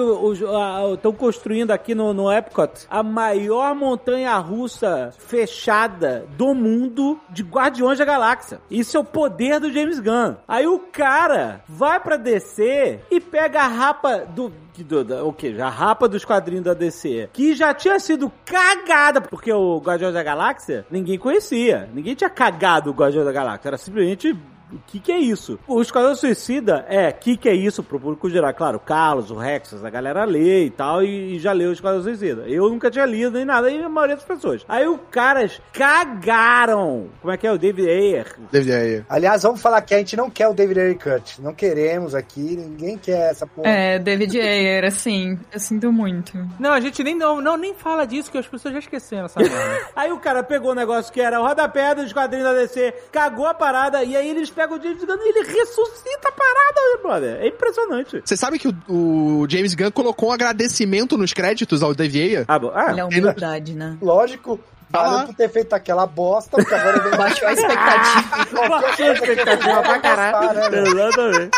estão construindo aqui no, no Epcot, a maior montanha russa fechada do mundo de Guardiões da Galáxia. Isso é o poder do James Gunn. Aí o cara vai pra DC e pega a rapa do que do, da- o que? A rapa dos quadrinhos da DC, que já tinha sido cagada, porque o Guardiões da Galáxia ninguém conhecia. Ninguém tinha cagado o Guardiões da Galáxia. Era simplesmente. O que, que é isso? O Esquadrão Suicida é, o que, que é isso pro público geral? Claro, o Carlos, o Rexas, a galera lê e tal, e, e já leu o Esquadrão Suicida. Eu nunca tinha lido nem nada, e a maioria das pessoas. Aí os caras cagaram. Como é que é? O David Ayer. David Ayer. Aliás, vamos falar que a gente não quer o David Ayer Cut. Não queremos aqui, ninguém quer essa porra. É, David Ayer, assim, eu sinto muito. Não, a gente nem, não, não, nem fala disso, que as pessoas já esqueceram essa merda. Aí o cara pegou o negócio que era o rodapé dos quadrinhos da DC, cagou a parada, e aí eles pegam o James Gunn e ele ressuscita a parada, brother. É impressionante. Você sabe que o, o James Gunn colocou um agradecimento nos créditos ao David Ayer? Ah, bom. Ah, Ele é humildade, né? Lógico, valeu Ah. por ter feito aquela bosta, porque agora eu Baixou a expectativa. Baixou a expectativa pra caralho. né, Exatamente.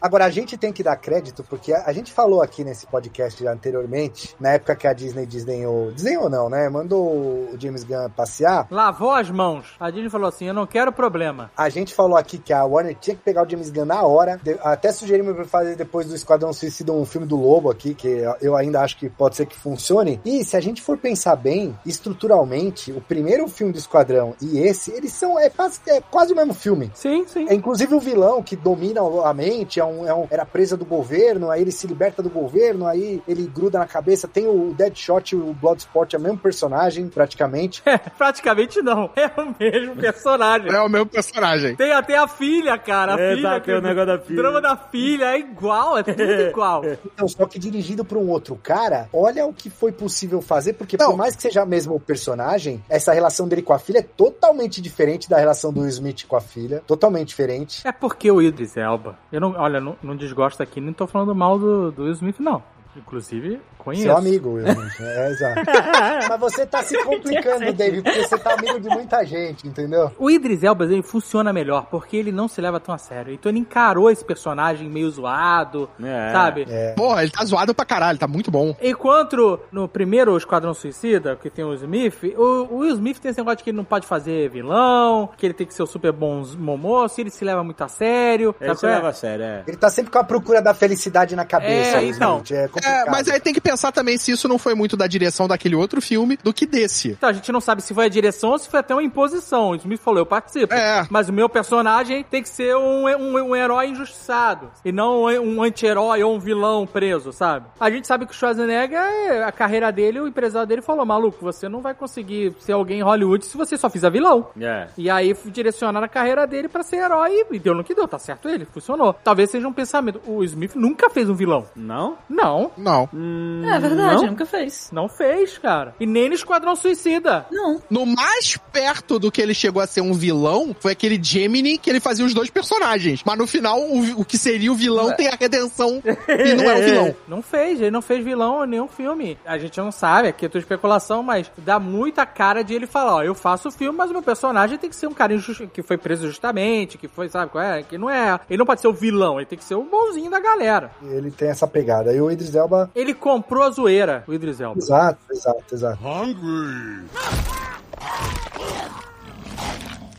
Agora, a gente tem que dar crédito, porque a, a gente falou aqui nesse podcast anteriormente, na época que a Disney desenhou, desenhou não, né? Mandou o James Gunn passear. Lavou as mãos. A Disney falou assim: eu não quero problema. A gente falou aqui que a Warner tinha que pegar o James Gunn na hora. De- até sugerimos pra fazer depois do Esquadrão Suicida um filme do Lobo aqui, que eu ainda acho que pode ser que funcione. E se a gente for pensar bem, estruturalmente, o primeiro filme do Esquadrão e esse, eles são é quase, é quase o mesmo filme. Sim, sim. É inclusive o vilão que domina a mente, é um, é um- era presa do governo, aí ele se liberta do governo, aí ele gruda na cabeça. Tem o Deadshot e o Bloodsport, é o mesmo personagem, praticamente. É, praticamente não. É o mesmo personagem. É o meu personagem. Tem até a filha, cara. A É, filha. tá, tem o negócio da filha. drama da filha é igual, é tudo igual. Então, só que dirigido por um outro cara, olha o que foi possível fazer, porque Não. por mais que seja o mesmo personagem, essa relação dele com a filha é totalmente diferente da relação do Will Smith com a filha. Totalmente diferente. É porque o Idris Elba. Eu não, olha, não, não desgosto aqui, nem tô falando mal do, do Will Smith, não. Inclusive, conheço. Seu amigo, né? É, exato. Mas você tá se complicando, David, porque você tá amigo de muita gente, entendeu? O Idris Elba ele funciona melhor porque ele não se leva tão a sério. Então ele encarou esse personagem meio zoado, É. sabe? É. Porra, ele tá zoado pra caralho, tá muito bom. Enquanto no primeiro Esquadrão Suicida, que tem o Smith, o, o Will Smith tem esse negócio de que ele não pode fazer vilão, que ele tem que ser o super bom moço, ele se leva muito a sério. Ele se é? leva a sério, é. Ele tá sempre com a procura da felicidade na cabeça. É, Will então. Smith, É, É, mas aí tem que pensar também se isso não foi muito da direção daquele outro filme do que desse. Então, a gente não sabe se foi a direção ou se foi até uma imposição. O Smith falou, eu participo. É. Mas o meu personagem tem que ser um, um, um herói injustiçado. E não um anti-herói ou um vilão preso, sabe? A gente sabe que o Schwarzenegger, a carreira dele, o empresário dele falou, maluco, você não vai conseguir ser alguém em Hollywood se você só fizer vilão. É. E aí direcionaram a carreira dele pra ser herói e deu no que deu, tá certo ele, funcionou. Talvez seja um pensamento. O Smith nunca fez um vilão. Não? Não. Não? Não. É verdade, Não? nunca fez. Não fez, cara. E nem no Esquadrão Suicida. Não. No mais perto do que ele chegou a ser um vilão, foi aquele Gemini que ele fazia os dois personagens. Mas no final, o, o que seria o vilão tem a redenção e não é o vilão. Não fez, ele não fez vilão em nenhum filme. A gente não sabe, aqui é tua especulação, mas dá muita cara de ele falar, ó, eu faço o filme, mas o meu personagem tem que ser um cara que foi preso justamente, que foi, sabe qual é? Que não é. Ele não pode ser o vilão, ele tem que ser o bonzinho da galera. Ele tem essa pegada. E o Idris Elba. Ele comprou a zoeira, o Idris Elba. Exato, exato, exato.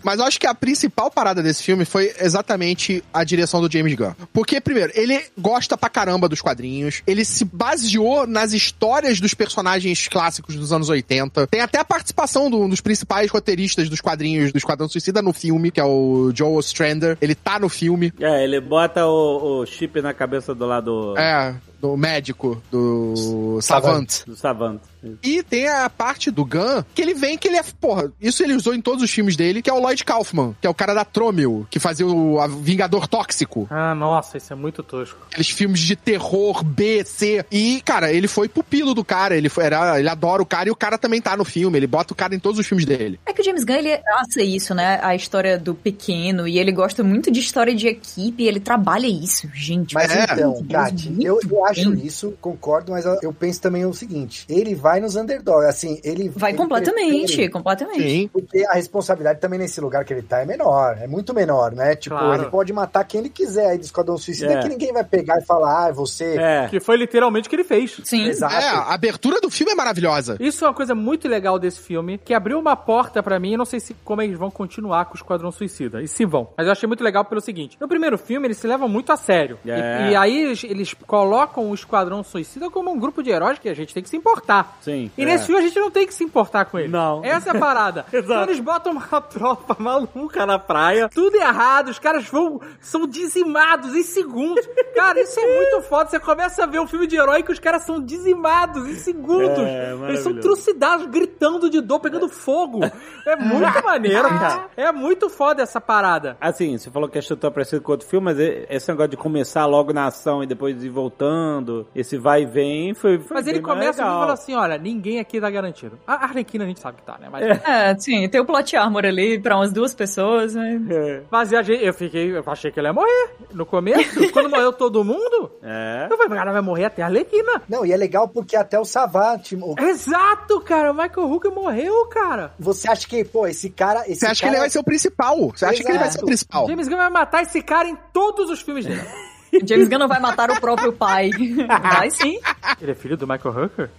Mas eu acho que a principal parada desse filme foi exatamente a direção do James Gunn. Porque, primeiro, ele gosta pra caramba dos quadrinhos, ele se baseou nas histórias dos personagens clássicos dos anos 80. Tem até a participação do- um dos principais roteiristas dos quadrinhos do Esquadrão Suicida no filme, que é o Joe Strander. Ele tá no filme. É, ele bota o, o chip na cabeça do lado É, do médico, do Savant. do Savant. E tem a parte do Gunn, que ele vem que ele é. Porra, isso ele usou em todos os filmes dele, que é o Lloyd Kaufman, que é o cara da Tromel, que fazia o a Vingador Tóxico. Ah, nossa, isso é muito tosco. Aqueles filmes de terror, B, C. E, cara, ele foi pupilo do cara. Ele, foi, era, ele adora o cara e o cara também tá no filme. Ele bota o cara em todos os filmes dele. É que o James Gunn, ele acha isso, né? A história do pequeno, e ele gosta muito de história de equipe, e ele trabalha isso, gente. Mas É. então, Kat, eu, eu acho isso, concordo, mas eu, eu penso também o seguinte: ele vai nos underdogs, assim, ele. Vai ele completamente, prefere- completamente. Sim. Porque a responsabilidade também nesse lugar que ele tá é menor, é muito menor, né? Tipo, Claro. ele pode matar quem ele quiser aí do Esquadrão Suicida, É. que ninguém vai pegar e falar, ah, você. É. Que foi literalmente o que ele fez. Sim. Exato. É, a abertura do filme é maravilhosa. Isso é uma coisa muito legal desse filme, que abriu uma porta pra mim, eu não sei se como eles vão continuar com o Esquadrão Suicida, e se vão. Mas eu achei muito legal pelo seguinte, no primeiro filme eles se levam muito a sério, E- É. e, aí eles, eles colocam o Esquadrão Suicida como um grupo de heróis que a gente tem que se importar. Sim. E é. nesse filme a gente não tem que se importar com ele. Não. Essa é a parada. então eles botam uma tropa maluca na praia, tudo errado, os caras vão, são dizimados em segundos. Cara, isso é muito foda. Você começa a ver um filme de herói que os caras são dizimados em segundos. É, eles são trucidados, gritando de dor, pegando fogo. É muito maneiro, cara. É muito foda essa parada. Assim, você falou que a estrutura é parecida com outro filme, mas esse negócio de começar logo na ação e depois ir voltando, esse vai e vem, foi, foi Mas ele começa e fala assim: olha, ninguém aqui tá garantido. A Arlequina a gente sabe que tá, né? Mas, É, sim, tem o plot armor ali pra umas duas pessoas, né? É. mas eu fiquei, eu achei que ele ia morrer no começo. Quando morreu todo mundo, É. eu falei, cara, vai morrer até a Arlequina. Não, e é legal porque até o Savant, o- Exato, cara. O Michael Hooker morreu, cara. você acha que, pô, esse cara. Esse Você acha que cara ele vai ser o principal? Você acha que ele vai ser o principal? James Gunn vai matar esse cara em todos os filmes dele. James Gunn não vai matar o próprio pai. Vai sim. Ele é filho do Michael Hooker?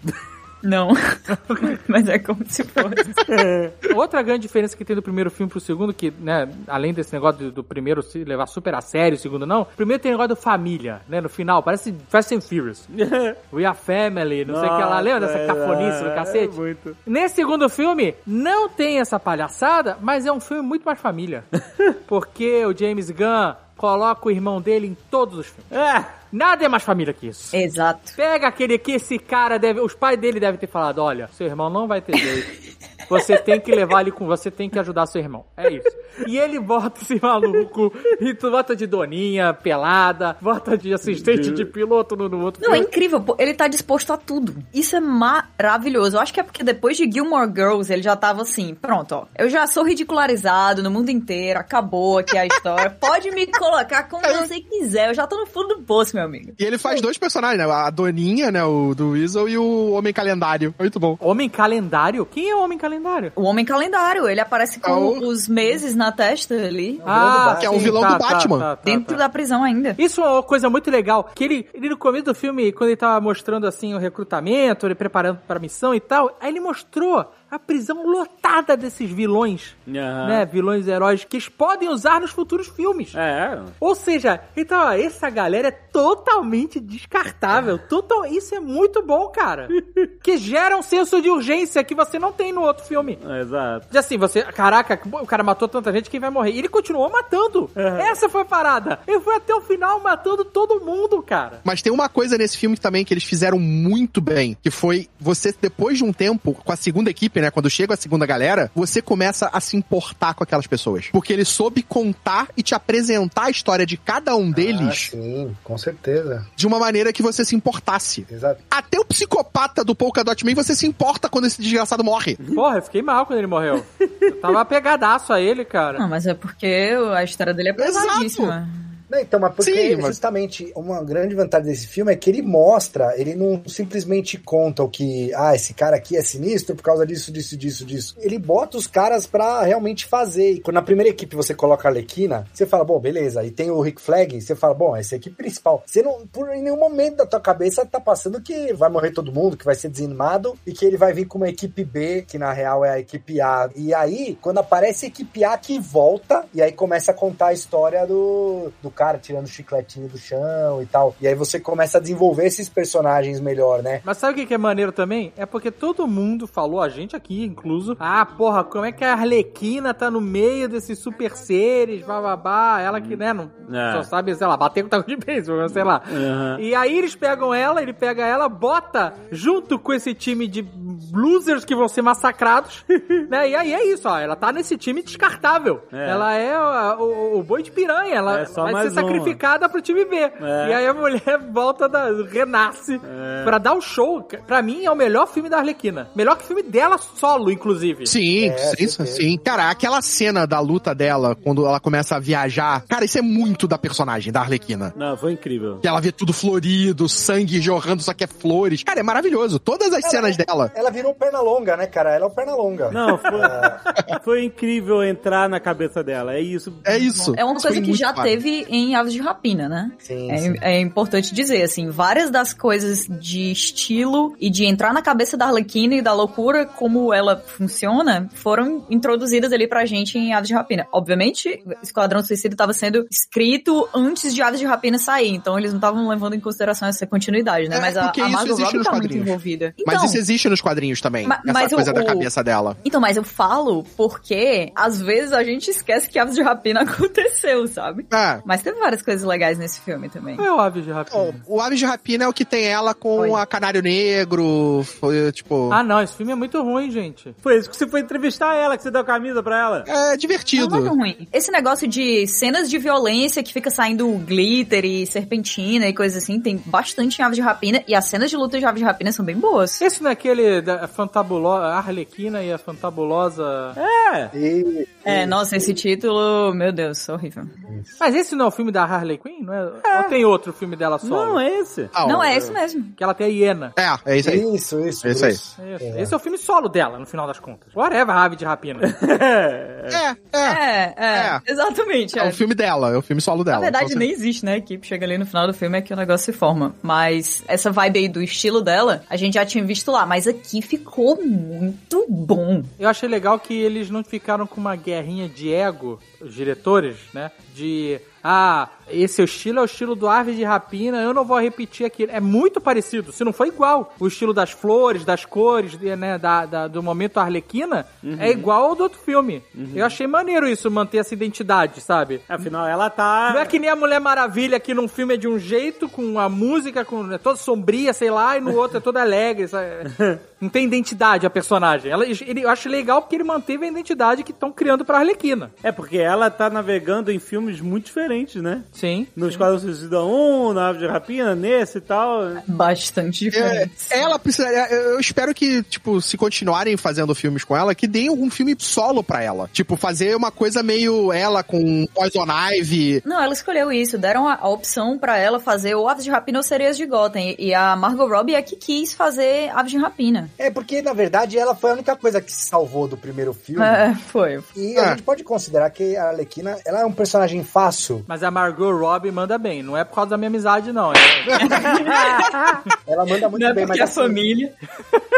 Não. Mas é como se fosse. Outra grande diferença que tem do primeiro filme pro segundo, que, né, além desse negócio do, do primeiro se levar super a sério, o segundo não, primeiro tem negócio da família, né, no final, parece Fast and Furious. We are family, não sei o que lá, lembra dessa Nossa, cafonice do é, cacete? é muito. Nesse segundo filme, não tem essa palhaçada, mas é um filme muito mais família. Porque o James Gunn coloca o irmão dele em todos os filmes. É. Nada é mais família que isso. Exato. Pega aquele que esse cara deve. Os pais dele devem ter falado: olha, seu irmão não vai ter jeito. Você tem que levar ele com. Você tem que ajudar seu irmão. É isso. E ele bota esse maluco, e tu bota de doninha, pelada, bota de assistente de piloto no, no outro Não, é incrível, pô. Ele tá disposto a tudo. Isso é maravilhoso. Eu acho que é porque depois de Gilmore Girls, ele já tava assim, pronto, ó. Eu já sou ridicularizado no mundo inteiro, acabou aqui a história. Pode me colocar como você quiser. Eu já tô no fundo do poço, meu amigo. E ele faz dois personagens, né? A Doninha, né? O do Weasel e o Homem Calendário. Muito bom. Homem calendário? Quem é o homem calendário? O Homem Calendário, ele aparece com Ah, o- os meses na testa ali, Ah, Que é o sim, vilão tá, do tá, Batman. tá, tá, dentro tá. da prisão ainda. Isso é uma coisa muito legal, que ele, ele no começo do filme, quando ele tava mostrando assim o recrutamento, ele preparando pra missão e tal, aí ele mostrou a prisão lotada desses vilões, Aham. né, vilões heróis que eles podem usar nos futuros filmes. É. Ou seja, então, ó, essa galera é totalmente descartável. Total, isso é muito bom, cara. que gera um senso de urgência que você não tem no outro filme. Exato. De assim, você, caraca, o cara matou tanta gente, quem vai morrer? E ele continuou matando. Essa foi a parada. Ele foi até o final matando todo mundo, cara. Mas tem uma coisa nesse filme também que eles fizeram muito bem, que foi você, depois de um tempo, com a segunda equipe, né? Quando chega a segunda galera, você começa a se importar com aquelas pessoas. Porque ele soube contar e te apresentar a história de cada um Ah, deles sim, com certeza. de uma maneira que você se importasse. Exato. Até o psicopata do Polka Dot Man você se importa quando esse desgraçado morre. Porra, eu fiquei mal quando ele morreu. Eu tava apegadaço a ele, cara. Não, mas é porque a história dele é pesadíssima. Não, então, mas porque Sim, mas- justamente uma grande vantagem desse filme é que ele mostra, ele não simplesmente conta o que, ah, esse cara aqui é sinistro por causa disso, disso, disso, disso. Ele bota os caras pra realmente fazer. E quando na primeira equipe você coloca a Arlequina, você fala, bom, beleza. E tem o Rick Flag, você fala, bom, essa é a equipe principal. Você não, por em nenhum momento da tua cabeça tá passando que vai morrer todo mundo, que vai ser dizimado e que ele vai vir com uma equipe B, que na real é a equipe A. E aí, quando aparece a equipe A que volta, e aí começa a contar a história do, do cara tirando o chicletinho do chão e tal. E aí você começa a desenvolver esses personagens melhor, né? Mas sabe o que é maneiro também? É porque todo mundo falou, a gente aqui incluso, ah, porra, como é que a Arlequina tá no meio desses super seres, bababá, ela que, né, não É. só sabe, sei lá, bater com o taco de beisebol, sei lá. Aham. E aí eles pegam ela, ele pega ela, bota junto com esse time de losers que vão ser massacrados, né? E aí é isso, ó, ela tá nesse time descartável. É. Ela é o, o- o boi de piranha, ela É só vai mais ser uma. sacrificada pro time B. É. E aí a mulher volta, da, renasce É. pra dar um show. Pra mim é o melhor filme da Arlequina. Melhor que o filme dela solo, inclusive. Sim, É, sim, sim. Cara, aquela cena da luta dela, quando ela começa a viajar, cara, isso é muito da personagem, da Arlequina. Não, foi incrível. Que ela vê tudo florido, sangue jorrando, só que é flores. Cara, é maravilhoso. Todas as cenas dela. Ela virou perna longa, né, cara? Ela é o perna longa. Não, foi, foi incrível entrar na cabeça dela. É isso. É isso. É uma coisa foi que já teve em Aves de Rapina, né? Sim, É, sim. é importante dizer, assim, várias das coisas de estilo e de entrar na cabeça da Arlequina e da loucura, como ela funciona, foram introduzidas ali pra gente em Aves de Rapina. Obviamente, Esquadrão Suicida estava sendo escrito antes de Aves de Rapina sair, então eles não estavam levando em consideração essa continuidade, né? É, mas a, a Margot Robbie tá muito envolvida. Mas Então, isso existe nos quadrinhos também. Ma- essa mas o- coisa da o- cabeça dela. Então, mas eu falo porque às vezes a gente esquece que Aves de Rapina aconteceu, sabe? É. Mas teve várias coisas legais nesse filme também. É o Aves de Rapina? Bom, o Aves de Rapina é o que tem ela com Foi. a Canário Negro. Foi, tipo. Ah, não, esse filme é muito ruim, gente. Foi isso que você foi entrevistar ela, que você deu a camisa pra ela. É Não, divertido. não é tão ruim. Esse negócio de cenas de violência que fica saindo glitter e serpentina e coisas assim, tem bastante em Aves de Rapina. E as cenas de luta de Aves de Rapina são bem boas. Esse não é aquele da fantabulosa, a Arlequina e a fantabulosa... É. E É, nossa, esse título, meu Deus, horrível. Mas esse não é o filme da Harley Quinn? Não é? Ou tem outro filme dela solo? Não, é esse. Ah, Não, é esse mesmo. Que ela tem a hiena. É, é isso aí. Isso, isso. Esse aí. isso. Esse, esse é o filme solo dela, no final das contas. Whatever, Ave de Rapina. É, é. É, é, É. exatamente. É É. o filme dela, é o filme solo dela. Na verdade, Então, nem existe, né? A equipe chega ali no final do filme é que o negócio se forma. Mas essa vibe aí do estilo dela, a gente já tinha visto lá. Mas aqui ficou muito bom. Eu achei legal que eles não ficaram com uma guerrinha de ego, os diretores, né? De. Ah, esse estilo é o estilo do Aves de Rapina, eu não vou repetir aquilo. É muito parecido, se não for igual. O estilo das flores, das cores, né, da, da- do momento Arlequina, é igual ao do outro filme. Eu achei maneiro isso, manter essa identidade, sabe? Afinal, ela tá. Não é que nem a Mulher Maravilha, que num filme é de um jeito, com a música com, é toda sombria, sei lá, e no outro é toda alegre. sabe? Não tem identidade a personagem. Ela, ele, eu acho legal porque ele manteve a identidade que estão criando pra Arlequina. É porque ela tá navegando em filmes muito diferentes, né? Sim. No Esquadrão Suicida 1, na Ave de Rapina, nesse e tal. Bastante É, diferente. ela precisaria. Eu espero que, tipo, se continuarem fazendo filmes com ela, que deem algum filme solo pra ela. Tipo, fazer uma coisa meio ela com Poison Ivy. Não, ela escolheu isso. Deram a, a opção pra ela fazer ou Aves de Rapina ou Sereias de Gotham. E, e a Margot Robbie é que quis fazer Aves de Rapina. É porque, na verdade, ela foi a única coisa que se salvou do primeiro filme. É, foi. E É. a gente pode considerar que a Arlequina, ela é um personagem fácil. Mas a Margot Robbie manda bem. Não é por causa da minha amizade, não. É- Ela manda muito Não é bem, porque mas a assim, família.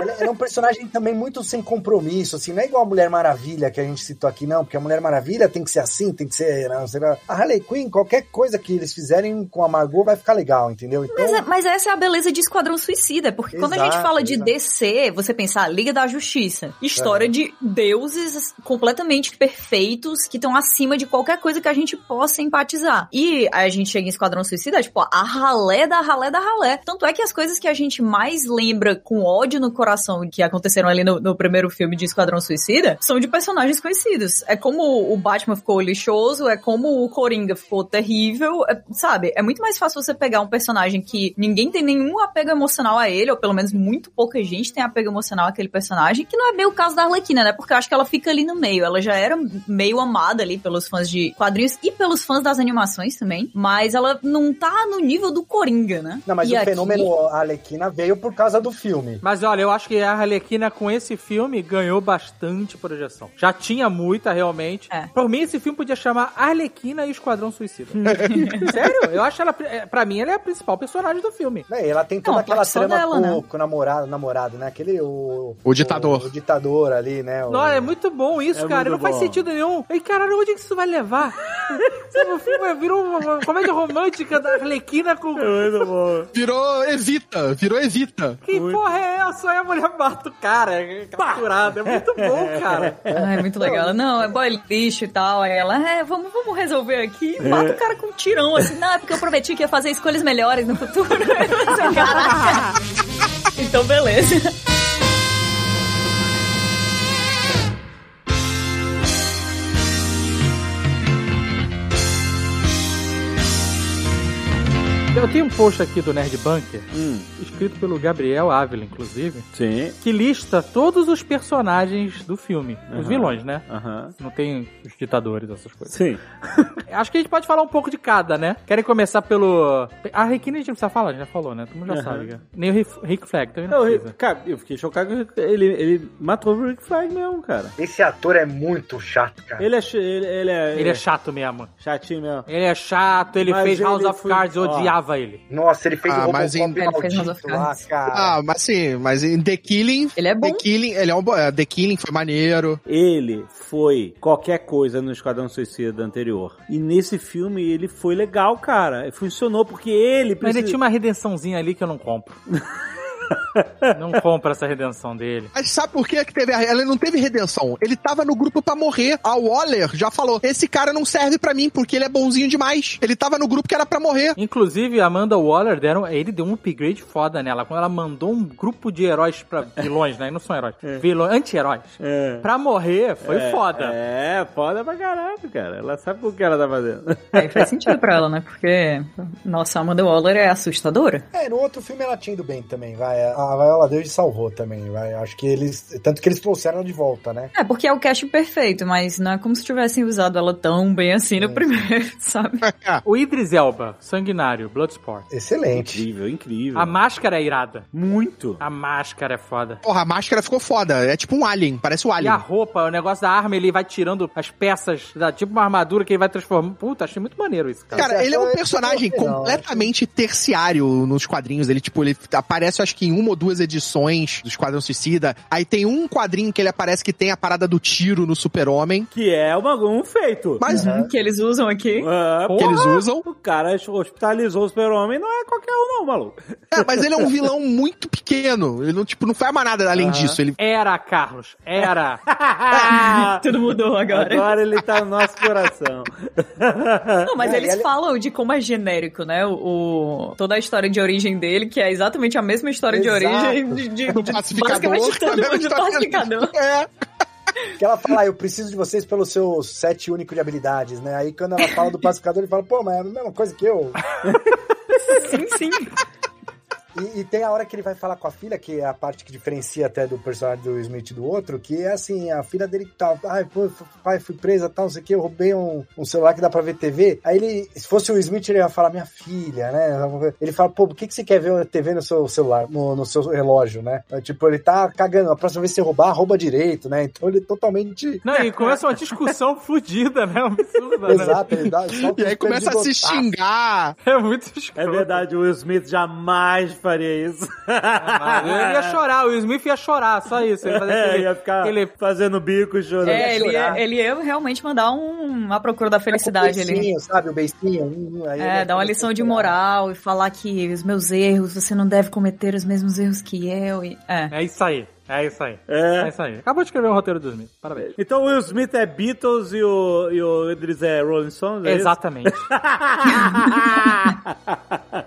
ela, ela é um personagem também muito sem compromisso, assim, não é igual a Mulher Maravilha que a gente citou aqui, não, porque a Mulher Maravilha tem que ser assim, tem que ser, não sei lá. A Harley Quinn, qualquer coisa que eles fizerem com a Margot vai ficar legal, entendeu? Então, Mas, é- mas essa é a beleza de Esquadrão Suicida, porque quando a gente Exato, fala de exato. DC, você pensa, ah, Liga da Justiça. História de deuses completamente perfeitos, que estão acima de qualquer coisa que a gente possa traumatizar. E a gente chega em Esquadrão Suicida, tipo, a ralé da ralé da ralé. Tanto é que as coisas que a gente mais lembra com ódio no coração que aconteceram ali no, no primeiro filme de Esquadrão Suicida são de personagens conhecidos. É como o Batman ficou lixoso, é como o Coringa ficou terrível, é- sabe? É muito mais fácil você pegar um personagem que ninguém tem nenhum apego emocional a ele, ou pelo menos muito pouca gente tem apego emocional àquele personagem, que não é bem o caso da Arlequina, né? Porque eu acho que ela fica ali no meio. Ela já era meio amada ali pelos fãs de quadrinhos e pelos fãs das animações também, mas ela não tá no nível do Coringa, né? Não, mas E o aqui- fenômeno Arlequina veio por causa do filme. Mas olha, eu acho que a Arlequina com esse filme ganhou bastante projeção. Já tinha muita, realmente. É. Por mim, esse filme podia chamar Arlequina e Esquadrão Suicida. Sério? Eu acho ela, é, pra mim, ela é a principal personagem do filme. E ela tem toda Não, aquela trama dela, com, né? com o namorado, namorado, né? Aquele, o... O ditador. O, o ditador ali, né? O, Não, é muito bom isso, É cara. Não muito faz bom. sentido nenhum. E caralho, onde é que isso vai levar? Sabe, o filme virou uma comédia romântica da Arlequina com. Muito bom. Virou Evita, virou Evita. Que porra é essa? Aí a mulher mata o cara, é capturada. É muito bom, cara. Ah, é muito legal. Não, é boy lixo e tal. Aí ela, é, vamos, vamos resolver aqui. Mata o cara com um tirão, assim. Não, é porque eu prometi que ia fazer escolhas melhores no futuro. Então, beleza. Eu tenho um post aqui do Nerd Bunker, Hum, escrito pelo Gabriel Ávila, inclusive, sim. que lista todos os personagens do filme. Os Aham. vilões, né? Aham. Não tem os ditadores, essas coisas. Sim. Acho que a gente pode falar um pouco de cada, né? Querem começar pelo. A Requina a gente não precisa falar, já falou, né? Todo mundo já Aham. sabe. cara. Nem o Rick- Flag também não, Não, precisa. eu- cara, eu fiquei chocado que ele, ele matou o Rick Flag mesmo, cara. Esse ator é muito chato, cara. Ele é, ch- ele, ele é, Ele é chato mesmo. chatinho mesmo. Ele é chato, ele Mas fez House ele of foi- Cards, eu odiava ele. Nossa, ele fez Ah, o mas Robocop em- Ele fez House lá, cara. Ah, mas sim, mas em The Killing. Ele é bom. The Killing, ele é um bo- é, The Killing foi maneiro. Ele foi qualquer coisa no Esquadrão Suicida anterior. E nesse filme ele foi legal, cara. Funcionou porque ele Mas precisa... ele tinha uma redençãozinha ali que eu não compro. não compro essa redenção dele. Mas sabe por que que teve a, ela não teve redenção? Ele tava no grupo pra morrer. A Waller já falou: "Esse cara não serve pra mim porque ele é bonzinho demais". Ele tava no grupo que era pra morrer. Inclusive, a Amanda Waller, deram, ele deu um upgrade foda nela. Quando ela mandou um grupo de heróis pra vilões, né? Não são heróis. Vilões, anti-heróis. É. Pra morrer, foi É, foda. É, foda pra caralho, cara. Ela sabe o que ela tá fazendo. Aí faz sentido pra ela, né? Porque, nossa, a Amanda Waller é assustadora. É, no outro filme ela tinha ido bem também, vai. A Viola Davis salvou também, vai. Acho que eles. Tanto que eles trouxeram ela de volta, né? É, porque é o cast perfeito, mas não é como se tivessem usado ela tão bem assim no primeiro, sabe? O Idris Elba, sanguinário, Bloodsport. Excelente. Incrível, incrível. A máscara é irada. Muito. A máscara é foda. Porra, a máscara ficou foda. É tipo um alien, parece o E alien. a roupa, o negócio da arma, ele vai tirando as peças, da, tipo uma armadura que ele vai transformando. Puta, achei muito maneiro isso, cara. Cara, ele é um personagem não, completamente terciário nos quadrinhos. Ele, tipo, ele aparece, acho que em uma ou duas edições do Esquadrão Suicida. Aí tem um quadrinho que ele aparece que tem a parada do tiro no super-homem. Que é uma, um feito. Mas Que eles usam aqui. É, que eles usam. O cara hospitalizou o super-homem, não é qualquer um não, maluco. É, mas ele é um vilão muito pequeno. Ele não, tipo, não faz mais nada além disso. Ele Era, Carlos, era. Tudo mudou agora. Agora ele tá no nosso coração. Não, mas É, eles ele- falam de como é genérico, né? O, o- toda a história de origem dele, que é exatamente a mesma história de Exato. origem de, de, do de pacificador. basicamente todo mundo do história. pacificador. É. Que ela fala, ah, eu preciso de vocês pelos seus sete únicos de habilidades, né? Aí quando ela fala do pacificador, ele fala, pô, mas é a mesma coisa que eu. Sim, sim. E, e tem a hora que ele vai falar com a filha, que é a parte que diferencia até do personagem do Smith do outro, que é assim, a filha dele que tá, ai, pô, pai, fui presa, tal, não sei o que, eu roubei um, um celular que dá pra ver TV. Aí ele, se fosse o Smith, ele ia falar, minha filha, né? Ele fala, pô, por que, que você quer ver TV no seu celular, no, no seu relógio, né? É, Tipo, ele tá cagando, a próxima vez que você roubar, rouba direito, né? Então ele totalmente... Não, e começa uma discussão fodida, né? Absurda, né? Exato, ele dá, E aí começa a se xingar. É muito É escroto. verdade, o Will Smith jamais faria isso. Mas Ele ia chorar, o Will Smith ia chorar, só isso. Ele É, aquele, ia ficar aquele- fazendo bico e chorando. É, ele ia, ele ia realmente mandar um, uma procura da felicidade o ali. beicinho, sabe? O beicinho. aí ele É, dar uma lição de chorar. moral e falar que os meus erros, você não deve cometer os mesmos erros que eu. E... É. É isso aí. É isso aí. É. É isso aí. Acabou de escrever um roteiro do Smith. Parabéns. Então o Will Smith é Beatles e o, e o Idris é Rolling Stones? É? Exatamente.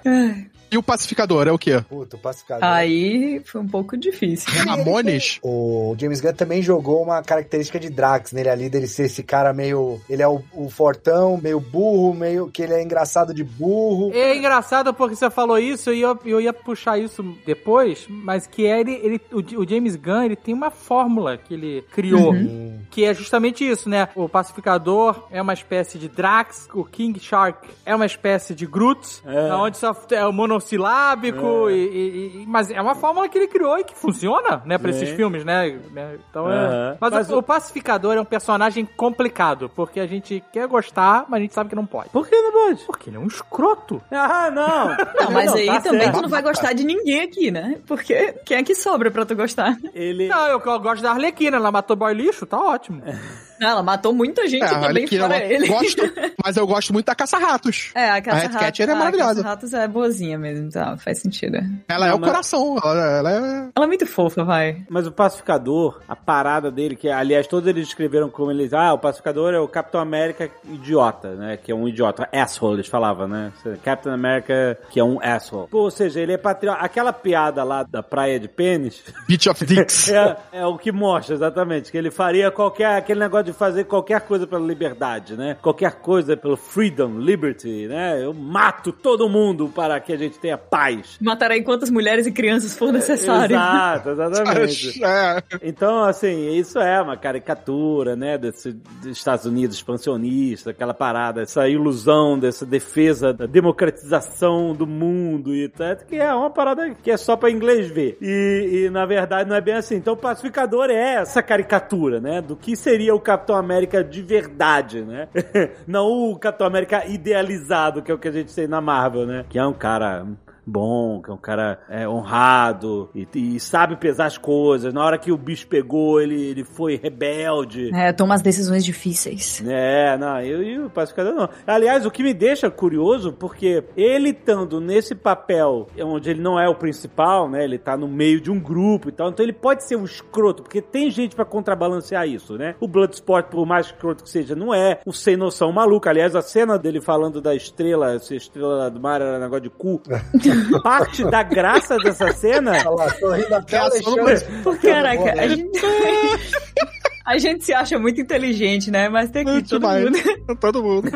E o pacificador é o quê? Puta, o pacificador. Aí foi um pouco difícil. Ramones? O James Gunn também jogou uma característica de Drax nele ali, dele ser esse cara meio. Ele é o, o fortão, meio burro, meio que ele é engraçado de burro. É engraçado porque você falou isso e eu, eu ia puxar isso depois, mas que é ele, ele o, o James Gunn ele tem uma fórmula que ele criou, Hum. que é justamente isso, né? O pacificador é uma espécie de Drax, o King Shark é uma espécie de Groot, É. onde só é o monossilábico, e, e- e- mas é uma fórmula que ele criou e que funciona, né, pra Sim. esses filmes, né? né? Então é. Mas, Mas o, o- pacificador é um personagem complicado, porque a gente quer gostar, mas a gente sabe que não pode. Por que não pode? Porque ele é um escroto. Ah, não. Não, mas aí tá também certo. tu não vai gostar de ninguém aqui, né? Porque quem é que sobra pra tu gostar? Ele... Não, eu, eu gosto da Arlequina, ela matou boy lixo, tá ótimo. Não, ela matou muita gente É, também que eu fora ele. gosto, mas eu gosto muito da Caça-Ratos. É, a A caça Red Catcher é maravilhosa. ratos é boazinha mesmo, tá? Faz sentido. Ela é Não, o mas- coração, ela, ela é... Ela é muito fofa, vai. Mas o pacificador, a parada dele, que aliás todos eles escreveram como eles, ah, o pacificador é o Capitão América idiota, né? Que é um idiota, asshole, eles falavam, né? Capitão América que é um asshole. Pô, ou seja, ele é patriota. Aquela piada lá da praia de pênis Beach of Dicks. é, é o que mostra exatamente que ele faria qualquer aquele negócio de fazer qualquer coisa pela liberdade, né? Qualquer coisa pelo freedom, liberty, né? Eu mato todo mundo para que a gente tenha paz. Matarei quantas mulheres e crianças for necessário. Exato, exatamente. É. Então, assim, isso é uma caricatura, né, desse dos Estados Unidos expansionista, aquela parada, essa ilusão dessa defesa da democratização do mundo e tal, que é uma parada que é só pra inglês ver. E, e, na verdade não é bem assim. Então o pacificador é essa caricatura, né, do que seria o Capitão América de verdade, né? não o Capitão América idealizado, que é o que a gente tem na Marvel, né? Que é um cara bom, que é um cara é, honrado e, e sabe pesar as coisas. Na hora que o bicho pegou, ele, ele foi rebelde. É, toma as decisões difíceis. É, não, eu e o pacificador não. Aliás, o que me deixa curioso, porque ele estando nesse papel onde ele não é o principal, né? Ele tá no meio de um grupo e tal, então ele pode ser um escroto, porque tem gente pra contrabalancear isso, né? O Bloodsport, por mais escroto que seja, não é o sem noção maluco. Aliás, a cena dele falando da estrela, se a estrela do mar era negócio de cu, parte da graça dessa cena? Olha lá, tô rindo até caraca, a gente... a gente se acha muito inteligente, né? Mas tem que todo Demais. mundo... Todo mundo.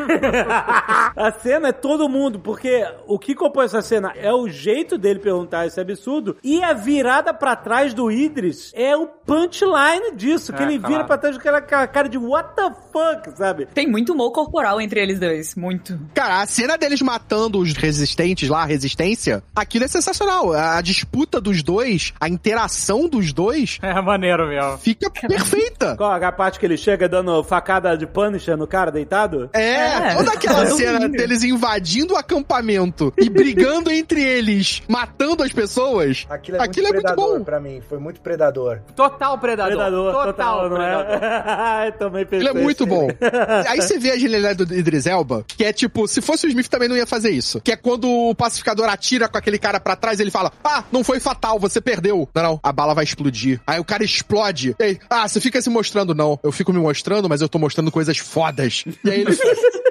a cena é todo mundo, porque o que compõe essa cena é o jeito dele perguntar esse absurdo e a virada pra trás do Idris é o punchline disso, que É, ele claro. vira pra trás com aquela cara de what the fuck, sabe? Tem muito humor corporal entre eles dois, muito. Cara, a cena deles matando os resistentes lá, a resistência, aquilo é sensacional. A disputa dos dois, a interação dos dois É maneiro mesmo. fica perfeita. Qual a parte que ele chega dando facada de Punisher no cara deitado? É, É. toda aquela cena deles invadindo o acampamento e brigando entre eles, matando as pessoas. Aquilo é Aquilo muito é muito predador bom. pra mim. Foi muito predador. Total predador. Predador, total, total, não predador. é? Eu também pensei. Ele é muito assim. bom. Aí você vê a genialidade do Idris Elba, que é tipo, se fosse o Smith também não ia fazer isso. Que é quando o pacificador atira com aquele cara pra trás, ele fala: Ah, não foi fatal, você perdeu. Não, não, a bala vai explodir. Aí o cara explode. E aí, ah, você fica se mostrando, não. Eu fico me mostrando, mas eu tô mostrando coisas fodas. E aí ele.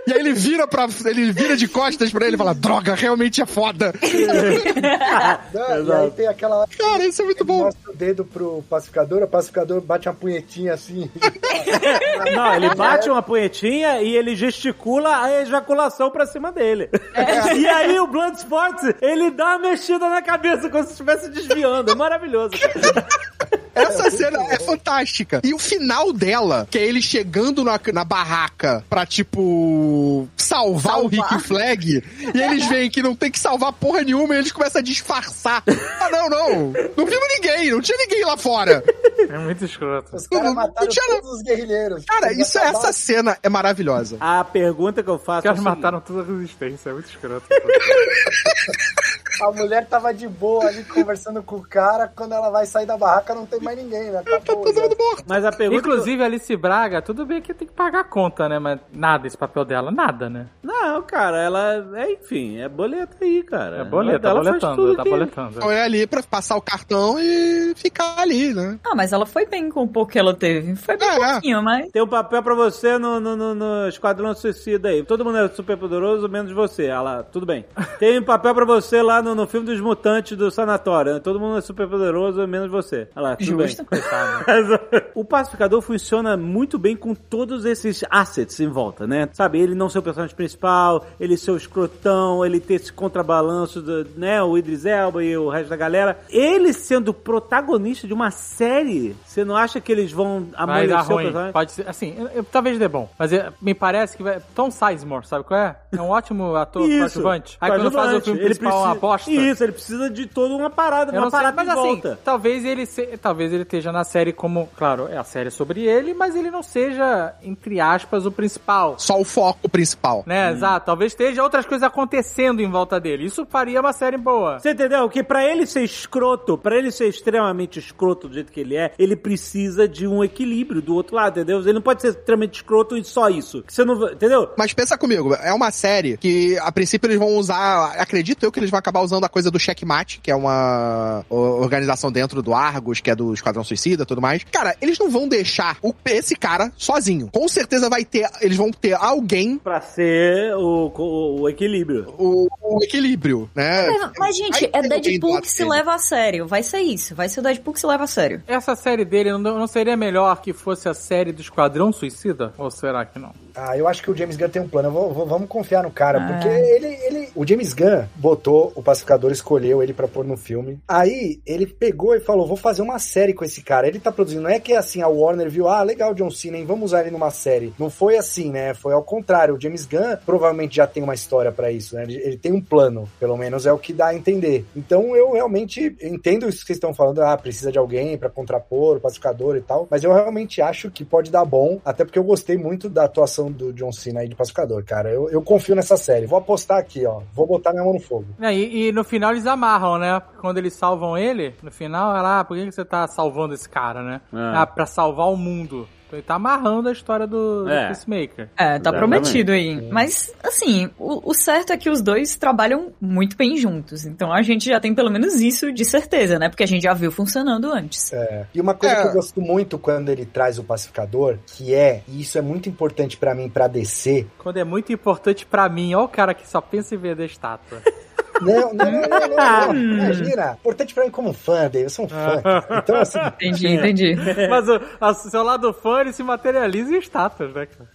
E aí ele vira para ele vira de costas pra ele e fala: Droga, realmente é foda. Né? E aí tem aquela Cara, isso é muito ele bom. mostra o dedo pro pacificador, o pacificador bate uma punhetinha assim. Não, ele bate uma punhetinha e ele gesticula a ejaculação pra cima dele. E aí o Bloodsport, ele dá uma mexida na cabeça como se estivesse desviando. É maravilhoso. cara. Essa cena é fantástica. E o final dela, que é ele chegando na, na barraca pra, tipo, salvar, o Rick Flag, e eles veem que não tem que salvar porra nenhuma e eles começam a disfarçar. Ah, não, não. Não vimos ninguém, não tinha ninguém lá fora. É muito escroto. Os caras Não mataram tinha- todos os guerrilheiros. Cara, isso, acabaram- essa cena é maravilhosa. A pergunta que eu faço Os caras é seguinte. mataram toda a resistência, é muito escroto. A mulher tava de boa ali conversando com o cara. Quando ela vai sair da barraca, não tem mais ninguém, né? Tá Acabou, todo mundo morto. Mas a pergunta. Inclusive, Alice Braga, tudo bem que tem que pagar a conta, né? Mas nada esse papel dela, nada, né? Não, cara, ela. É, enfim, é boleta aí, cara. É boleta, ela faz boletando, tá que- boletando. Foi ali pra passar o cartão e ficar ali, né? Ah, mas ela foi bem com o pouco que ela teve. Foi bem É. pouquinho, mas... Tem um papel pra você no, no, no, no Esquadrão Suicida aí. Todo mundo é super poderoso, menos você. Ela, tudo bem. Tem um papel pra você lá no, no filme dos mutantes do sanatório. né? Todo mundo é super poderoso, menos você. Olha lá, tudo O pacificador funciona muito bem com todos esses assets em volta, né? Sabe, ele não ser o personagem principal, ele ser o escrotão, ele ter esse contrabalanço, do, né? O Idris Elba e o resto da galera. Ele sendo protagonista de uma série, você não acha que eles vão amolecer o personagem? Pode ser, assim, eu- eu- talvez dê bom. Mas é, me parece que vai. Tom Sizemore, sabe qual é? É um ótimo ator coadjuvante. Aí quando faz o filme Ele principal, uma aposta. Isso, ele precisa de toda uma parada, Eu uma parada mas assim, volta. talvez ele se, talvez ele esteja na série como, claro, é a série sobre ele, mas ele não seja entre aspas o principal, Só o foco principal. né? Exato, talvez esteja outras coisas acontecendo em volta dele. Isso faria uma série boa. Você entendeu? Que pra ele ser escroto, pra ele ser extremamente escroto do jeito que ele é, ele precisa de um equilíbrio do outro lado, entendeu? Ele não pode ser extremamente escroto e só isso. Você não, vai- entendeu? Mas pensa comigo, é uma série que a princípio eles vão usar, acredito eu que eles vão acabar usando a coisa do checkmate, que é uma organização dentro do Argos, que é do Esquadrão Suicida e tudo mais. Cara, eles não vão deixar o- esse cara sozinho. Com certeza vai ter, eles vão ter alguém, Pra ser o, o, o equilíbrio. o, o equilíbrio, né? Mas, mas, gente, é Deadpool que se dele. leva a sério. Vai ser isso. Vai ser o Deadpool que se leva a sério. Essa série dele não, não seria melhor que fosse a série do Esquadrão Suicida? Ou será que não? Ah, eu acho que o James Gunn tem um plano. Vou- vou- vamos confiar no cara, Ah. porque ele, ele. O James Gunn botou o pacificador, escolheu ele pra pôr no filme. Aí ele pegou e falou: vou fazer uma série com esse cara. Ele tá produzindo. Não é que assim, a Warner viu, ah, legal, John Cena, hein, vamos usar ele numa série. Não foi assim, né? Foi ao contrário. O James Gunn provavelmente já tem uma história pra isso, né? Ele, ele tem um plano, pelo menos é o que dá a entender. Então eu realmente entendo isso que vocês estão falando, ah, precisa de alguém pra contrapor, o pacificador e tal. Mas eu realmente acho que pode dar bom, até porque eu gostei muito da atuação do John Cena aí de pacificador, cara. Eu, eu confio nessa série. Vou apostar aqui, ó. Vou botar minha mão no fogo. É, e, e no final eles amarram, né? Quando eles salvam ele, no final, ela, ah, por que que você tá salvando esse cara, né? É. Ah, pra salvar o mundo. Ele tá amarrando a história do, do É. Peacemaker. É, tá Exatamente. prometido aí. Mas, assim, o, o certo é que os dois trabalham muito bem juntos. Então a gente já tem pelo menos isso de certeza, né? Porque a gente já viu funcionando antes. É. E uma coisa É. que eu gosto muito quando ele traz o pacificador, que é, e isso é muito importante pra mim pra descer. Quando é muito importante pra mim, ó o cara que só pensa em vender estátua. Não, não, não, não, não, não. Imagina. Importante pra mim como fã dele. Eu sou um fã. Então, assim, Entendi, entendi. Mas o a- seu lado fã, ele se materializa em estátuas, né, cara?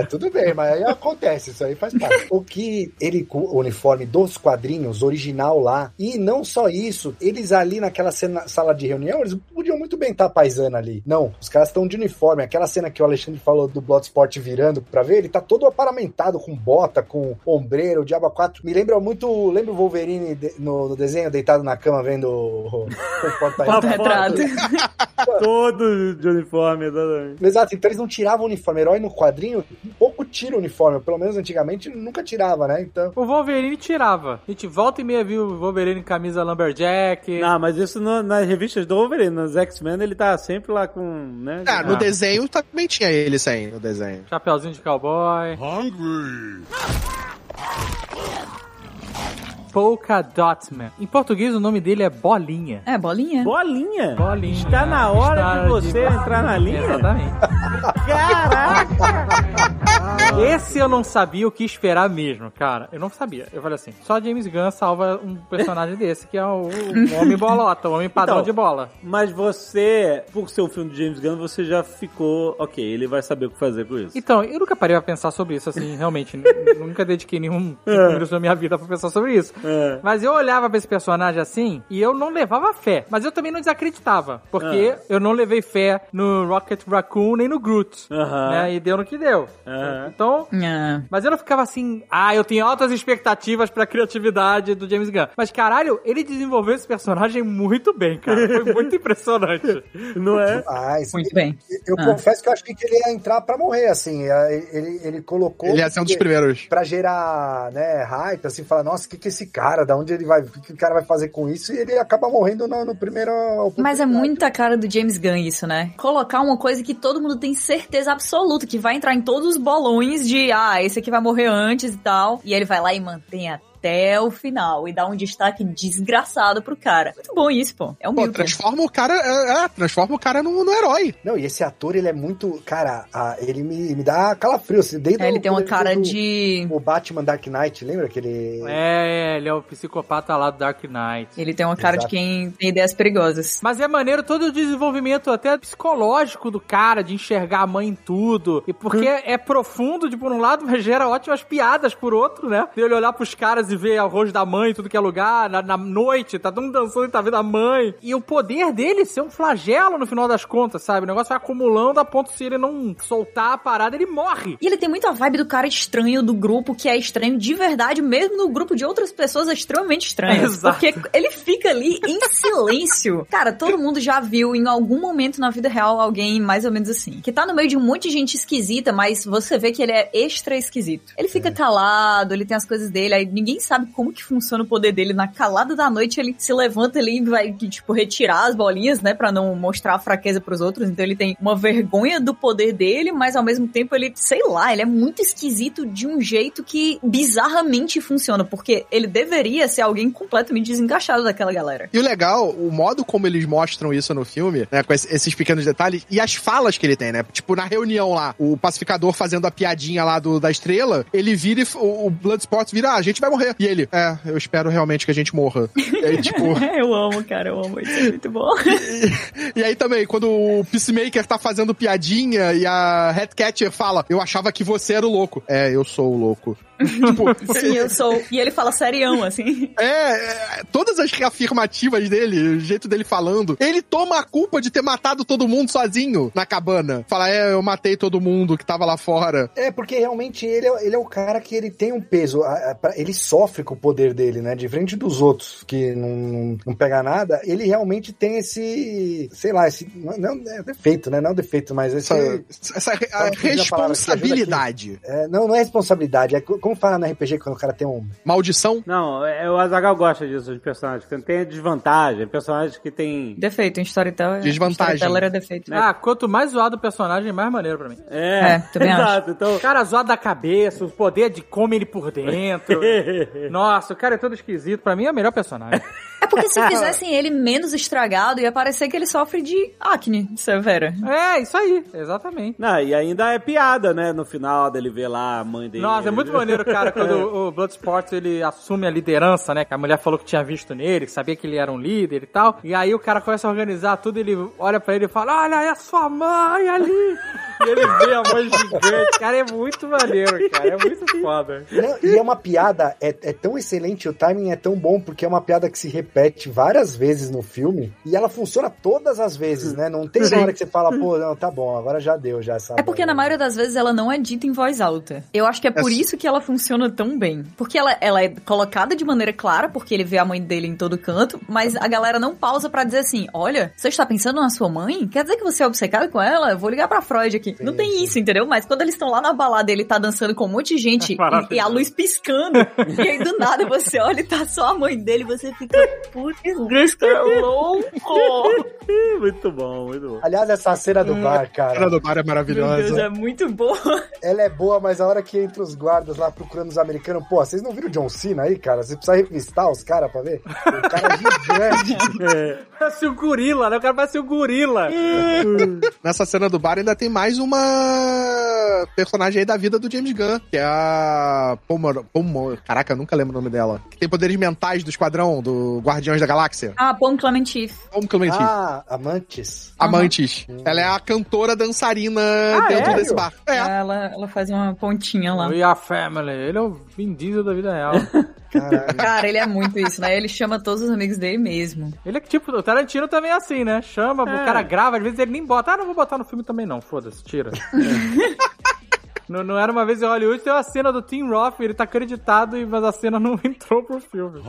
É, tudo bem, mas aí acontece, isso aí faz parte. O que ele com o uniforme dos quadrinhos, original lá, e não só isso, eles ali naquela cena, sala de reunião, eles podiam muito bem estar paisana ali. Não, os caras estão de uniforme. Aquela cena que o Alexandre falou do Bloodsport virando pra ver, ele tá todo aparamentado com bota, com ombreiro, diabo 4. Me lembra muito, lembra o Wolverine de- no, no desenho, deitado na cama vendo o, o porta-retrato? Retrato. Todo de uniforme, exatamente. Exato, então eles não tiravam o uniforme. Herói no quadrinho, um pouco tira o uniforme. Pelo menos antigamente nunca tirava, né? Então. O Wolverine tirava. A gente volta e meia viu o Wolverine em camisa lumberjack. Não, mas isso no- nas revistas do Wolverine, nos X-Men, ele tá sempre lá com, né? Ah, no Ah. desenho também tinha ele sem no desenho. Chapeuzinho de cowboy. Polka Dot Man. Em português o nome dele é Bolinha. É, bolinha. Bolinha. Bolinha. Está na hora Está de você entrar na linha? Exatamente. Caraca! Esse eu não sabia o que esperar mesmo, cara. Eu não sabia. Eu falei assim, só James Gunn salva um personagem desse, que é o, o homem bolota, o homem padrão Então, de bola. Mas você, por ser um filme de James Gunn, você já ficou, ok, ele vai saber o que fazer com isso. Então, eu nunca parei pra pensar sobre isso, assim, realmente. Nunca dediquei nenhum cinco minutos da minha vida pra pensar sobre isso. É. Mas eu olhava pra esse personagem assim e eu não levava fé. Mas eu também não desacreditava. Porque eu não levei fé no Rocket Raccoon nem no Groot. Aham. Né? E deu no que deu. Aham. Então Então, Ah. mas eu não ficava assim, ah, eu tenho altas expectativas pra criatividade do James Gunn. Mas caralho, ele desenvolveu esse personagem muito bem, cara. Foi muito impressionante. Não é? Mas Muito bem. eu Ah. confesso que eu achei que ele ia entrar pra morrer, assim. Ele, ele colocou. Ele ia ser um dos primeiros. Pra gerar, né, hype, assim, falar, nossa, o que que esse cara, da onde ele vai, o que, o cara vai fazer com isso? E ele acaba morrendo no, no primeiro. Mas é muita cara do James Gunn isso, né? Colocar uma coisa que todo mundo tem certeza absoluta, que vai entrar em todos os bolões de, ah, esse aqui vai morrer antes e tal. E ele vai lá e mantém até o final e dá um destaque desgraçado pro cara. Muito bom isso, pô. É um Pô, transforma o cara. É, é, transforma o cara no, no herói. Não, e esse ator, ele é muito. Cara, a- ele me, me dá calafrio, assim, desde É, ele o- tem uma cara fez o- de. O Batman Dark Knight, lembra aquele. É, ele é o psicopata lá do Dark Knight. Ele tem uma cara Exato. de quem tem ideias perigosas. Mas é maneiro todo o desenvolvimento até psicológico do cara, de enxergar a mãe em tudo. E porque é profundo, de por um lado, mas gera ótimas piadas por outro, né? De ele olhar pros caras e ver o rosto da mãe em tudo que é lugar, na, na noite, tá todo mundo dançando e tá vendo a mãe. E o poder dele ser um flagelo no final das contas, sabe? O negócio vai acumulando a ponto se ele não soltar a parada, ele morre. E ele tem muita vibe do cara estranho do grupo, que é estranho de verdade, mesmo no grupo de outras pessoas é extremamente estranho. Exato. Porque ele fica ali em silêncio. Cara, todo mundo já viu em algum momento na vida real alguém mais ou menos assim. Que tá no meio de um monte de gente esquisita, mas você vê que ele é extra esquisito. Ele fica calado, ele tem as coisas dele, aí ninguém sabe como que funciona o poder dele. Na calada da noite ele se levanta ali e vai, tipo, retirar as bolinhas, né, Pra não mostrar a fraqueza pros outros. Então ele tem uma vergonha do poder dele, mas ao mesmo tempo ele, sei lá, ele é muito esquisito de um jeito que bizarramente funciona, porque ele deveria ser alguém completamente desencaixado daquela galera. E o legal, o modo como eles mostram isso no filme, né, com esse- esses pequenos detalhes, e as falas que ele tem, né? Tipo, na reunião lá, o pacificador fazendo a piadinha lá do, da estrela, ele vira e o, o Bloodsport vira, ah, a gente vai morrer. E ele, é, eu espero realmente que a gente morra. E aí, tipo. eu amo, cara, eu amo, isso é muito bom. E aí também, quando o Peacemaker tá fazendo piadinha e a Headcatcher fala, eu achava que você era o louco. É, eu sou o louco. tipo, Sim, eu sou. E ele fala serião, assim. É, é, todas as reafirmativas dele, o jeito dele falando, ele toma a culpa de ter matado todo mundo sozinho na cabana. Fala, é, eu matei todo mundo que tava lá fora. É, porque realmente ele é, ele é o cara que ele tem um peso. a- a- pra- Ele sofre com o poder dele, né? Diferente dos outros que não, não, pega nada, ele realmente tem esse. Sei lá, esse. Não, é defeito, né? Não é defeito, mas esse. Essa, essa a responsabilidade. é, não, não é responsabilidade. É como fala no RPG quando o cara tem um. Maldição. Não, é, o Azagal gosta disso, de personagens tem desvantagem, personagens que tem. Defeito, em Storyteller. Desvantagem. Storyteller é defeito. Ah, quanto mais zoado o personagem, mais maneiro pra mim. É, É, também acho. exato. Então, O cara zoado da cabeça, o poder de come ele por dentro. Nossa, o cara é todo esquisito. Pra mim é o melhor personagem. É porque se fizessem ele menos estragado, ia parecer que ele sofre de acne severa. É, isso aí, exatamente. não, e ainda é piada, né? No final dele ver lá a mãe dele. Nossa, é muito maneiro, cara, quando o Bloodsport ele assume a liderança, né? Que a mulher falou que tinha visto nele, que sabia que ele era um líder e tal. E aí o cara começa a organizar tudo, ele olha pra ele e fala: Olha, é a sua mãe ali! E ele vê a mãe gigante. Cara, é muito maneiro, cara. É muito foda. Não, e é uma piada, é, é tão excelente, o timing é tão bom, porque é uma piada que se repete várias vezes no filme, e ela funciona todas as vezes, né? Não tem hora que você fala, pô, não, tá bom, agora já deu, já essa. É porque na maioria das vezes ela não é dita em voz alta. Eu acho que é por É- isso que ela funciona tão bem. Porque ela, ela é colocada de maneira clara, porque ele vê a mãe dele em todo canto, mas a galera não pausa pra dizer assim: olha, você está pensando na sua mãe? Quer dizer que você é obcecado com ela? Eu vou ligar pra Freud aqui. não tem sim. isso, entendeu? Mas quando eles estão lá na balada e ele tá dançando com um monte de gente e, e a luz piscando, e aí do nada você olha e tá só a mãe dele, você fica, putz, cara é louco! muito bom, muito bom. Aliás, essa cena do bar, A cena cara, do bar é Meu Deus, maravilhosa. é muito boa. ela é boa, mas a hora que entra os guardas lá procurando os americanos, pô, vocês não viram o John Cena aí, cara? Você precisa revistar os caras pra ver? O cara é gigante. Parece o gorila, né? O cara parece o gorila. Nessa cena do bar ainda tem mais uma personagem aí da vida do James Gunn, que é a Pomor... Pomor... Caraca, eu nunca lembro o nome dela. Que tem poderes mentais do esquadrão, do Guardiões da Galáxia. Ah, Pom Clementif. Como Clemente? Ah, Amantes. Amantes. Ela é a cantora dançarina Ah, dentro é? desse bar. É. Ela, ela faz uma pontinha lá. We are family. Ele é o Vin Diesel da vida real. Caralho. Cara, ele é muito isso, né? Ele chama todos os amigos dele mesmo. Ele é que tipo, o Tarantino também é assim, né? Chama, o cara grava, às vezes ele nem bota. Ah, não vou botar no filme também não, foda-se, tira. Não era uma vez em Hollywood, tem uma cena do Tim Roth, ele tá acreditado, mas a cena não entrou pro filme.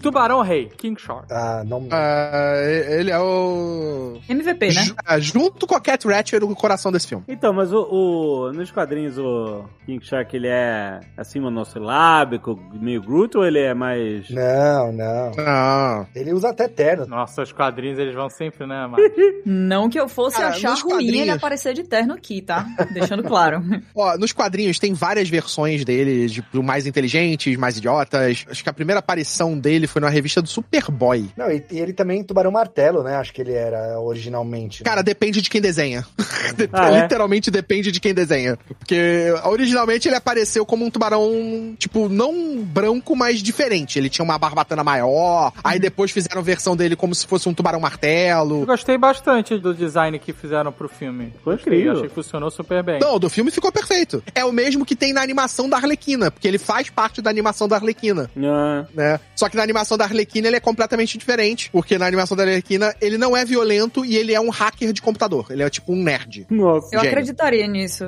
Tubarão Rei, King Shark. Ah, não. Ah, ele é o. MVP, né? Ju- ah, junto com a Cat Ratchet, o coração desse filme. Então, mas o, o- nos quadrinhos o King Shark ele é assim monossilábico, meio Groot ou ele é mais Não, não. Ah. Ele usa até terno. Nossa, os quadrinhos eles vão sempre, né, Marcos? Não que eu fosse Cara, achar ruim ele quadrinhos- aparecer de terno aqui, tá? Deixando claro. Ó, nos quadrinhos tem várias versões dele, tipo, mais inteligentes, mais idiotas. Acho que a primeira aparição dele foi na revista do Superboy. Não, e, e ele também Tubarão Martelo, né? Acho que ele era originalmente. né? Cara, depende de quem desenha. Ah, é? Literalmente depende de quem desenha. Porque originalmente ele apareceu como um tubarão, tipo, não branco, mas diferente. Ele tinha uma barbatana maior. Aí depois fizeram versão dele como se fosse um tubarão martelo. Eu gostei bastante do design que fizeram pro filme. Foi incrível. achei que funcionou super bem. Não, do filme ficou perfeito. É o mesmo que tem na animação da Arlequina, porque ele faz parte da animação da Arlequina. Ah, né? Só que na animação da Arlequina ele é completamente diferente, porque na animação da Arlequina ele não é violento e ele é um hacker de computador. Ele é tipo um nerd. Nossa. Eu Gênio. acreditaria nisso.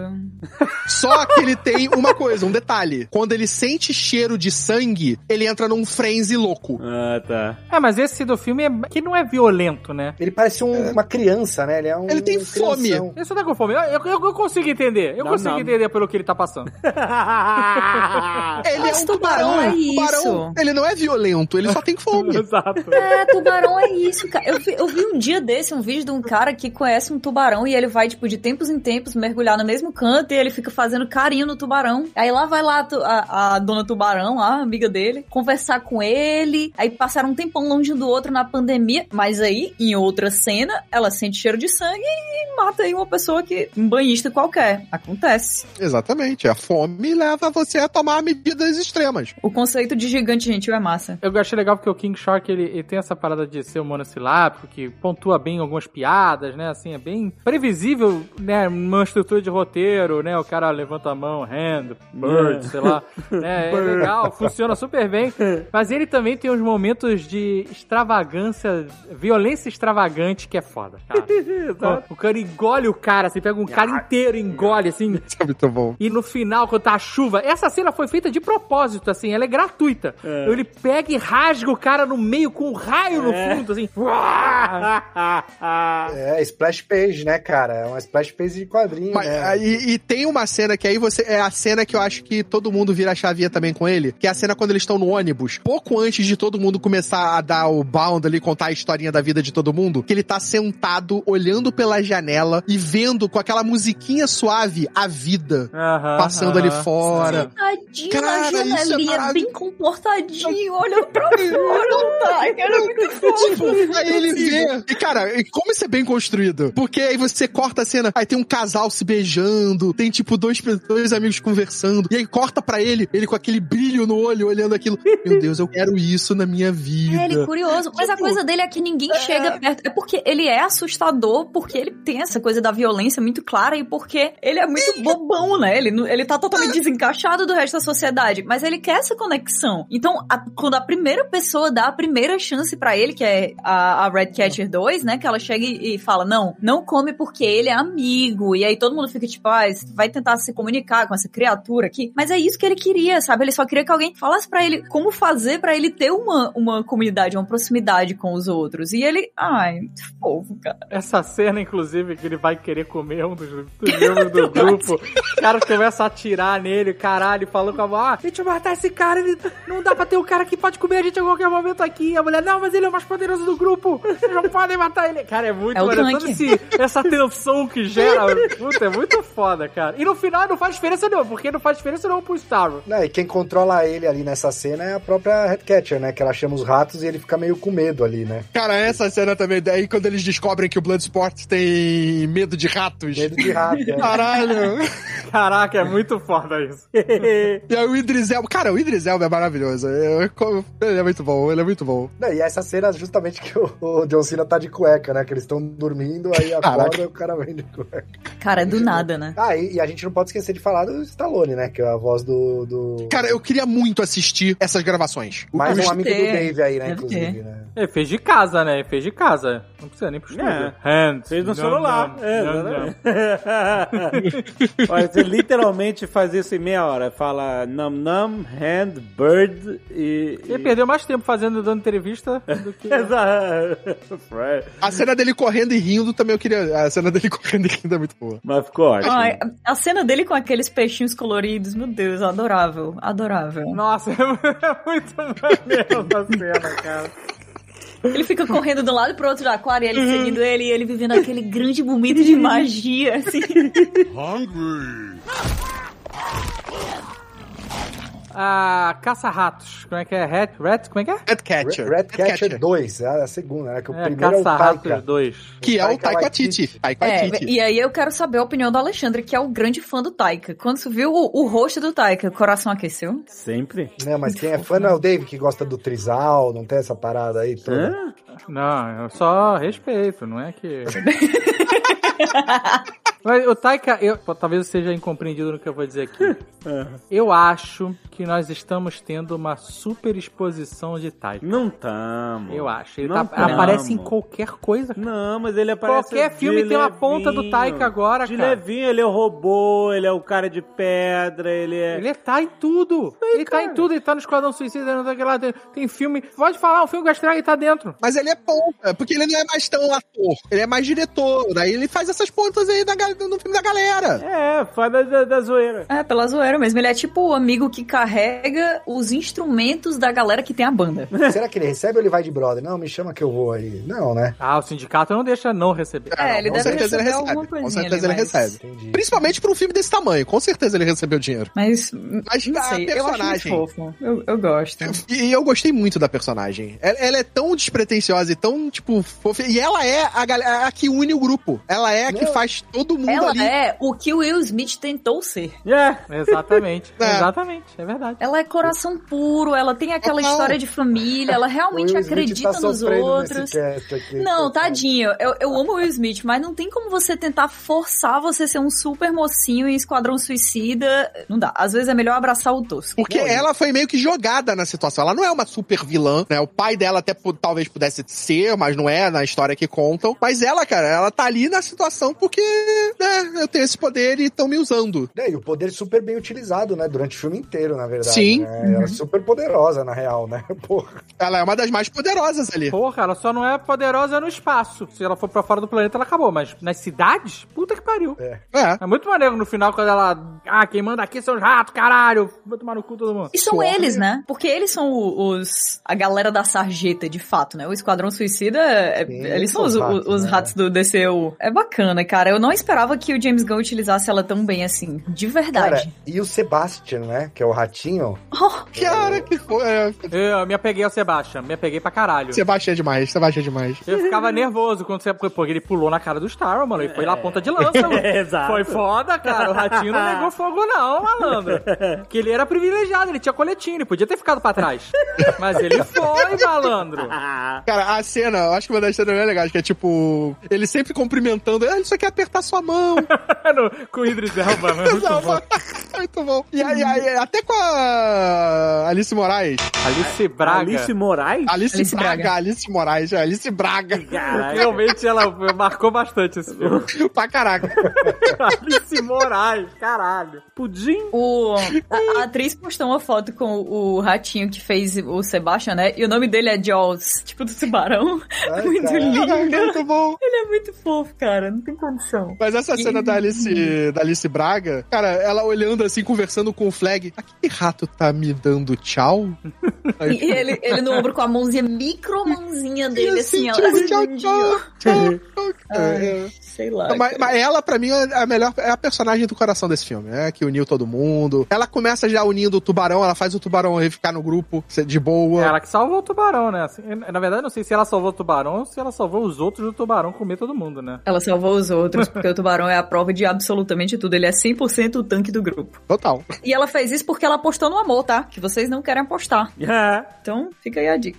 Só que ele tem uma coisa, um detalhe. Quando ele sente cheiro de sangue, ele entra num frenzy louco. Ah, tá. É, mas esse do filme é que não é violento, né? Ele parece um- uma criança, né? Ele é um. Ele tem fome. crianção. Esse tá com fome. Eu, eu, eu consigo entender. Eu Não, consigo não. entender pelo que ele tá passando. Ele Mas é um tubarão tubarão. é isso. Tubarão, ele não é violento, ele só tem fome. Exato. É, tubarão é isso, cara. Eu vi, eu vi um dia desse um vídeo de um cara que conhece um tubarão e ele vai, tipo, de tempos em tempos mergulhar no mesmo canto e ele fica fazendo carinho no tubarão. Aí lá vai lá a tu- a, dona tubarão, lá, a amiga dele, conversar com ele. Aí passaram um tempão longe um do outro na pandemia, mas aí, em outra cena, ela sente cheiro de sangue e mata aí uma pessoa que. um banhista qualquer. Acontece. Exatamente, a fome leva você a tomar medidas extremas. O conceito de gigante gentil é massa. Eu achei legal porque o King Shark ele, ele tem essa parada de ser um monossilábico que pontua bem algumas piadas, né? Assim, é bem previsível, né? Uma estrutura de roteiro, né? O cara levanta a mão, hand, bird, É. sei lá. né? É legal, funciona super bem. Mas ele também tem uns momentos de extravagância, violência extravagante que é foda, cara. O cara engole o cara, assim, pega um cara inteiro, engole, assim. É muito bom. E no final, quando tá a chuva, essa cena foi feita de propósito, assim, ela é gratuita. É. Ele pega e rasga o cara no meio com um raio no É. fundo, assim. É, splash page, né, cara? É uma splash page de quadrinho, Mas, né? e, e tem uma cena que aí você. É a cena que eu acho que todo mundo vira a chavinha também com ele, que é a cena quando eles estão no ônibus, pouco antes de todo mundo começar a dar o bound ali, contar a historinha da vida de todo mundo, que ele tá sentado, olhando pela janela e vendo com aquela musiquinha suave a vida Aham, passando ali aham. fora. Tadinho Cara, na isso é janelinha, maravilhoso. bem comportadinho, olhando pra fora, tá? É muito Tipo, aí ele vê. E, cara, e como isso é bem construído? Porque aí você corta a cena, aí tem um casal se beijando, tem, tipo, dois, dois amigos conversando, e aí corta pra ele, ele com aquele brilho no olho, olhando aquilo. Meu Deus, eu quero isso na minha vida. É, ele é curioso. Mas a Tipo, coisa dele é que ninguém chega perto. É porque ele é assustador, porque ele tem essa coisa da violência muito clara e porque ele é muito bobão, né? Ele, não- ele tá totalmente desencaixado do resto da sociedade. Mas ele quer essa conexão. Então, a- quando a primeira pessoa dá a primeira chance pra ele, que é a, a Red Catcher 2, né? Que ela chega e, e fala: Não, não come porque ele é amigo. E aí todo mundo fica tipo, ah, vai tentar se comunicar com essa criatura aqui. Mas é isso que ele queria, sabe? Ele só queria que alguém falasse pra ele como fazer pra ele ter uma, uma comunidade, uma proximidade com os outros. E ele, ai, fofo, cara. Essa cena, inclusive, que ele vai querer comer um dos, dos membros do grupo. Os caras começam a atirar nele, caralho, falando com a mão, ah, deixa eu matar esse cara, ele não dá pra ter um cara que pode comer a gente a qualquer momento aqui. A mulher, não, mas ele é o mais poderoso do grupo, vocês não podem matar ele. Cara, é muito É o maneiro. tanque. Todo esse- essa tensão que gera, puta, é muito foda, cara. E no final não faz diferença nenhuma, porque não faz diferença nenhuma pro Starro. Não, e quem controla ele ali nessa cena é a própria Headcatcher, né? Que ela chama os ratos e ele fica meio com medo ali, né? Cara, essa cena também, daí quando eles descobrem que o Bloodsport tem medo de ratos. Medo de rato. né? Caralho. Caraca, é muito foda isso. E aí o Idris Elba, cara, o Idris Elba é maravilhoso. Eu- eu- ele é muito bom, ele é muito bom. Não, e essa cena justamente que o, o John Cena tá de cueca, né? Que eles estão dormindo, aí acorda Caraca. e o cara vem de cueca. Cara, é do nada, né? Ah, e, e a gente não pode esquecer de falar do Stallone, né? Que é a voz do. do... Cara, eu queria muito assistir essas gravações. Mais um amigo ter, do Dave aí, né? deve Inclusive, ter. né? Ele fez de casa, né? Ele fez de casa. Não precisa nem pro estúdio. É. Hands. Fez no Não, celular. não, É, não, não. Olha, você literalmente faz isso em meia hora. Fala num num, hand, bird e. Ele e- perdeu mais tempo fazendo, dando entrevista do que... Exato. A cena dele correndo e rindo também eu queria. A cena dele correndo e rindo é muito boa. Mas ficou ótimo. Ai, a cena dele com aqueles peixinhos coloridos, meu Deus, adorável, adorável. Nossa, é muito maneiro essa cena, cara. Ele fica correndo de um lado pro outro do aquário, e ele seguindo ele, e ele vivendo aquele grande momento de magia, assim. A Caça-Ratos. Como é que é? Rat? Rat? Como é que é? Ratcatcher. Ratcatcher 2, é a segunda, né? Que o É, primeiro é o Caça-Ratos Taika. 2. Que é o Taika Waititi. Taika É, e aí eu quero saber a opinião do Alexandre, que é o grande fã do Taika. Quando você viu o, o rosto do Taika, o coração aqueceu? Sempre. Não, mas quem é fã não é o Dave que gosta do Trizal, não tem essa parada aí toda. Hã? Não, eu só respeito, não é que... Mas o Taika, eu, pô, talvez eu seja incompreendido no que eu vou dizer aqui. Eu acho que nós estamos tendo uma super exposição de Taika. Não tamo. Eu acho. Ele Não tá- aparece em qualquer coisa. Não, mas ele aparece. Qualquer de filme tem uma ponta do levinho. Taika agora, de cara. levinho, ele é o robô, ele é o cara de pedra, ele é. Ele tá em tudo. ele tá em tudo. Ele tá no Esquadrão Suicida, não sei o que lá. Tem, tem filme. Pode falar, um filme Gastrag e tá dentro. Mas ele é ponta, porque ele não é mais tão ator. Ele é mais diretor. Daí ele faz essas pontas aí da, ga- no filme da galera. É, faz da, da, da zoeira. É, pela zoeira mesmo. Ele é tipo o amigo que carrega os instrumentos da galera que tem a banda. Será que ele recebe ou ele vai de brother? Não, me chama que eu vou aí. Não, né? Ah, o sindicato não deixa não receber. É, ele com deve certeza ele receber recebe. alguma Com coisinha certeza ali, ele mas- recebe. Entendi. Principalmente pra um filme desse tamanho. Com certeza ele recebeu dinheiro. Mas, Mas não a sei, eu acho muito personagem- fofo. Eu, eu gosto. E, e eu gostei muito da personagem. Ela, ela é tão despretensiosa e tão, tipo, fofa. E ela é a, galera, a que une o grupo. Ela é a que Não. faz todo mundo Ela ali. é o que o Will Smith tentou ser. É. Exatamente. É. Exatamente. É verdade. Ela é coração puro, ela tem aquela Total. história de família, ela realmente acredita tá nos outros. aqui, Não, tadinho. Eu, eu amo o Will Smith, mas não tem como você tentar forçar você ser um super mocinho em Esquadrão Suicida. Não dá. Às vezes é melhor abraçar o tosco. Porque ela foi meio que jogada na situação. Ela não é uma super vilã, né? O pai dela até talvez pudesse ser, mas não é na história que contam. Mas ela, cara, ela tá ali na situação porque, né, eu tenho esse poder e estão me usando. É, e o poder super bem utilizado, né? Durante o filme inteiro, na verdade. Sim. né? Ela é super poderosa, na real, né? Porra. Ela é uma das mais poderosas ali. Porra, ela só não é poderosa no espaço. Se ela for pra fora do planeta, ela acabou. Mas nas cidades, puta que pariu. É. É. É muito maneiro no final quando ela. Ah, quem manda aqui são os ratos, caralho. Vou tomar no cu todo mundo. E são Suave. eles, né? Porque eles são os. a galera da sarjeta, de fato, né? O Esquadrão Suicida, é- Sim, eles são os, ratos, os né? ratos do DCU. É bacana, cara. Eu não esperava que o James Gunn utilizasse ela tão bem assim. De Cara, verdade. e o Sebastian, né? Que é o ratinho. Oh, Cara, que foi. É, Eu me apeguei ao Sebastian, me apeguei pra caralho. Sebastião é demais, Sebastião é demais. Eu ficava nervoso quando você. Porque ele pulou na cara do Star, mano. E foi lá ponta de lança, mano. É, exato. Foi foda, cara. O ratinho não negou fogo, não, malandro. Que ele era privilegiado, ele tinha coletinho, ele podia ter ficado pra trás. Mas ele foi, malandro. Cara, a cena, eu acho que uma das cenas mais legais, que é tipo, ele sempre cumprimentando, ah, ele só quer apertar sua mão. No- com o Idris Elba, mano. Muito bom. Muito bom. E aí, aí, até com a Alice Moraes. Alice Braga. Alice Moraes? Alice, Alice Braga, Braga. Alice Moraes, é, Alice Braga. Caralho. Realmente ela marcou bastante esse filme. pra caraca. Alice Moraes, caralho. Pudim? O, a, a atriz postou uma foto com o ratinho que fez o Sebastian, né? E o nome dele é Jaws, tipo do tubarão. Ai, muito cara. lindo. Muito bom. Ele é muito fofo, cara. Não tem condição. Mas essa cena da Alice, da Alice Braga, cara, ela olhando assim, conversando com o Flag, aquele rato tá me dando tchau? Aí, E ele, ele no ombro com a mãozinha, micro mãozinha dele, assim, ó. tchau, tchau, tchau, É. Sei lá. Mas, mas ela, pra mim, é a melhor, é a personagem do coração desse filme, é que uniu todo mundo. Ela começa já unindo o tubarão, ela faz o tubarão ficar no grupo de boa. Ela que salvou o tubarão, né? Assim, na verdade, não sei se ela salvou o tubarão ou se ela salvou os outros do tubarão comer todo mundo, né? Ela salvou os outros, porque o tubarão é a prova de absolutamente tudo. Ele é 100% o tanque do grupo. Total. E ela fez isso porque ela apostou no amor, tá? Que vocês não querem apostar. É. Então, fica aí a dica.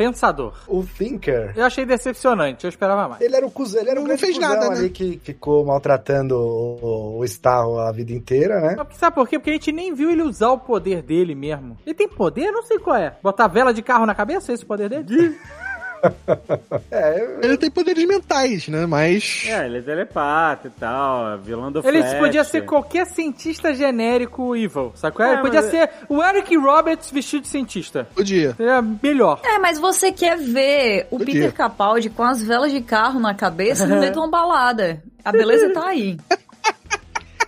Pensador. O Thinker. Eu achei decepcionante, eu esperava mais. Ele era o cuzão, ele era o Não fez nada, né? ali que ficou maltratando o, o Starro a vida inteira, né? Mas sabe por quê? Porque a gente nem viu ele usar o poder dele mesmo. Ele tem poder? Eu não sei qual é. Botar vela de carro na cabeça? Esse é o poder dele? É, eu- Ele tem poderes mentais, né? Mas. É, ele é telepata e tal, vilão do Ele Flash. podia ser qualquer cientista genérico evil, sabe qual é? É, Ele podia mas- ser o Eric Roberts vestido de cientista. Podia. Seria melhor. É, mas você quer ver o Podia. Peter Capaldi com as velas de carro na cabeça no meio de uma balada. A beleza tá aí.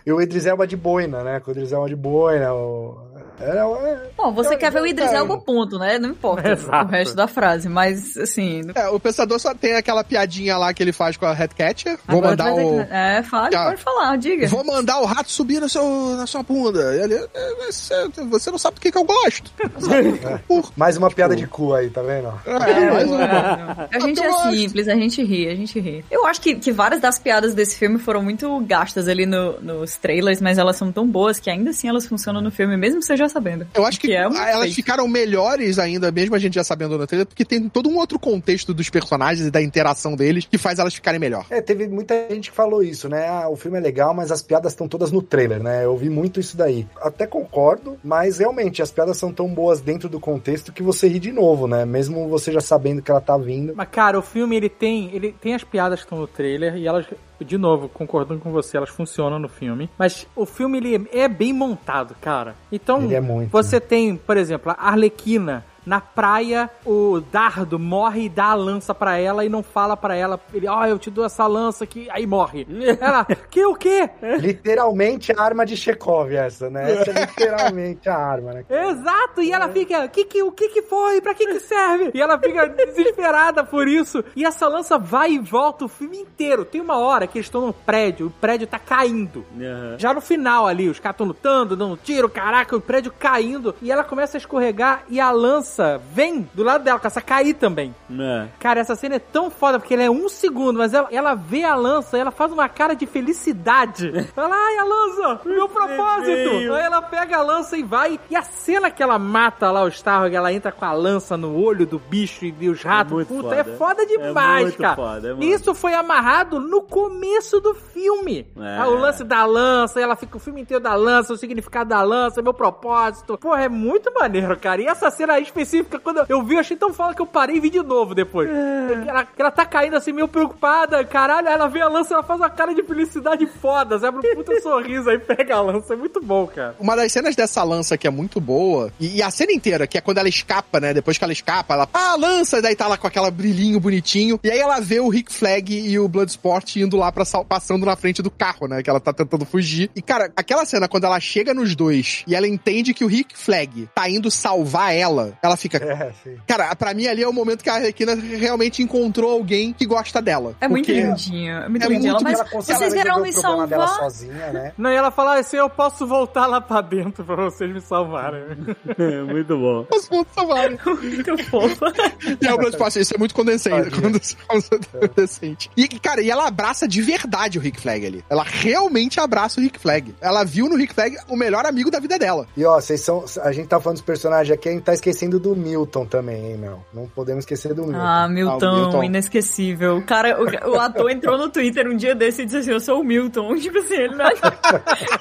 E o Idris Elba de boina, né? Com o Idris Elba de boina. O... Era, é, Bom, você Eu- quer ver o eu- Idris. Elba, ponto, né? Não importa Exato. o resto da frase, mas assim... É, o pensador só tem aquela piadinha lá que ele faz com a Headcatcher. Vou agora mandar o. que- É, fale, Ah. pode falar, diga. Vou mandar o rato subir no seu, na sua bunda. E ele, "É, você, você não sabe do que, que eu gosto. mais uma piada de cu aí, tá vendo? É, mais uma. A gente é simples, a gente ri, a gente ri. Eu acho que, que várias das piadas desse filme foram muito gastas ali no- nos trailers, mas elas são tão boas que ainda assim elas funcionam no filme, mesmo você já sabendo. Eu acho que, Que é um elas feito. ficaram melhores ainda, mesmo a gente já sabendo no trailer, porque tem todo um outro contexto dos personagens e da interação deles que faz elas ficarem melhor. É, teve muita gente que falou isso, né? Ah, o filme é legal, mas as piadas estão todas no trailer, né? Eu ouvi muito isso daí. Até concordo, mas realmente as piadas são tão boas dentro do contexto que você ri de novo, né? Mesmo você já sabendo que ela tá vindo. Mas, cara, o filme, ele tem, ele tem as piadas que estão no trailer e elas, de novo, concordando com você, elas funcionam no filme. Mas o filme, ele é bem montado, cara. Então, Ele é muito, você tem, por exemplo, a Arlequina... Na praia, o Dardo morre e dá a lança pra ela e não fala pra ela. Ele, ó, eu te dou essa lança aqui. Aí morre. Ela, que o quê? Literalmente a arma de Chekhov essa, né? Essa é literalmente a arma, né? Exato, e ela fica, que, que, o que que foi? Pra que que serve? E ela fica desesperada por isso. E essa lança vai e volta o filme inteiro. Tem uma hora que eles estão num prédio, o prédio tá caindo. Aham. Já no final ali, os caras estão lutando, dando um tiro, caraca, o prédio caindo. E ela começa a escorregar e a lança vem do lado dela, começa a cair também. É. Cara, essa cena é tão foda, porque ela é um segundo, mas ela, ela vê a lança e ela faz uma cara de felicidade. Fala, ai, a lança, meu propósito. Aí ela pega a lança e vai. E a cena que ela mata lá o Starro, ela entra com a lança no olho do bicho e os ratos, muito puta, foda. é foda demais, muito cara. foda, é muito. Isso foi amarrado no começo do filme. É. O lance da lança, ela fica o filme inteiro da lança, o significado da lança, meu propósito. Porra, é muito maneiro, cara. E essa cena específica, quando eu vi, eu achei tão foda que eu parei e vi de novo depois. É. Ela, ela tá caindo assim, meio preocupada. Caralho, ela vê a lança, ela faz uma cara de felicidade foda. Abre um puta sorriso aí, pega a lança. É muito bom, cara. Uma das cenas dessa lança que é muito boa, e, e a cena inteira, que é quando ela escapa, né? Depois que ela escapa, ela, ah, lança, daí tá lá com aquela brilhinho bonitinho, e aí ela vê o Rick Flag e o Bloodsport indo lá pra passando na frente do carro, né? Que ela tá tentando fugir. E, cara, aquela cena, quando ela chega nos dois e ela entende que o Rick Flag tá indo salvar ela, ela fica. É, sim. Cara, pra mim ali é o momento que a Arlequina realmente encontrou alguém que gosta dela. É muito lindinho, é muito é lindinho. muito Ela, mas ela vocês vieram resolver me problema dela salvar? sozinha, né? Não, e ela fala assim, eu posso voltar lá pra dentro pra vocês me salvarem. É muito bom. Os pontos salvarem. Muito fofa. E é o Bloodsport, isso é muito condescente. Tadinha. condescente. E, cara, e ela abraça de verdade o Rick Flag ali. Ela realmente abraça o Rick Flag. Ela viu no Rick Flag o melhor amigo da vida dela. E ó, vocês são. A gente tá falando dos personagens aqui, a gente tá esquecendo do Milton também, hein, meu? Não podemos esquecer do Milton. Ah, Milton, Ah, Milton. inesquecível. O cara, o, o ator entrou no Twitter um dia desse e disse assim: Eu sou o Milton. Tipo assim, ele não é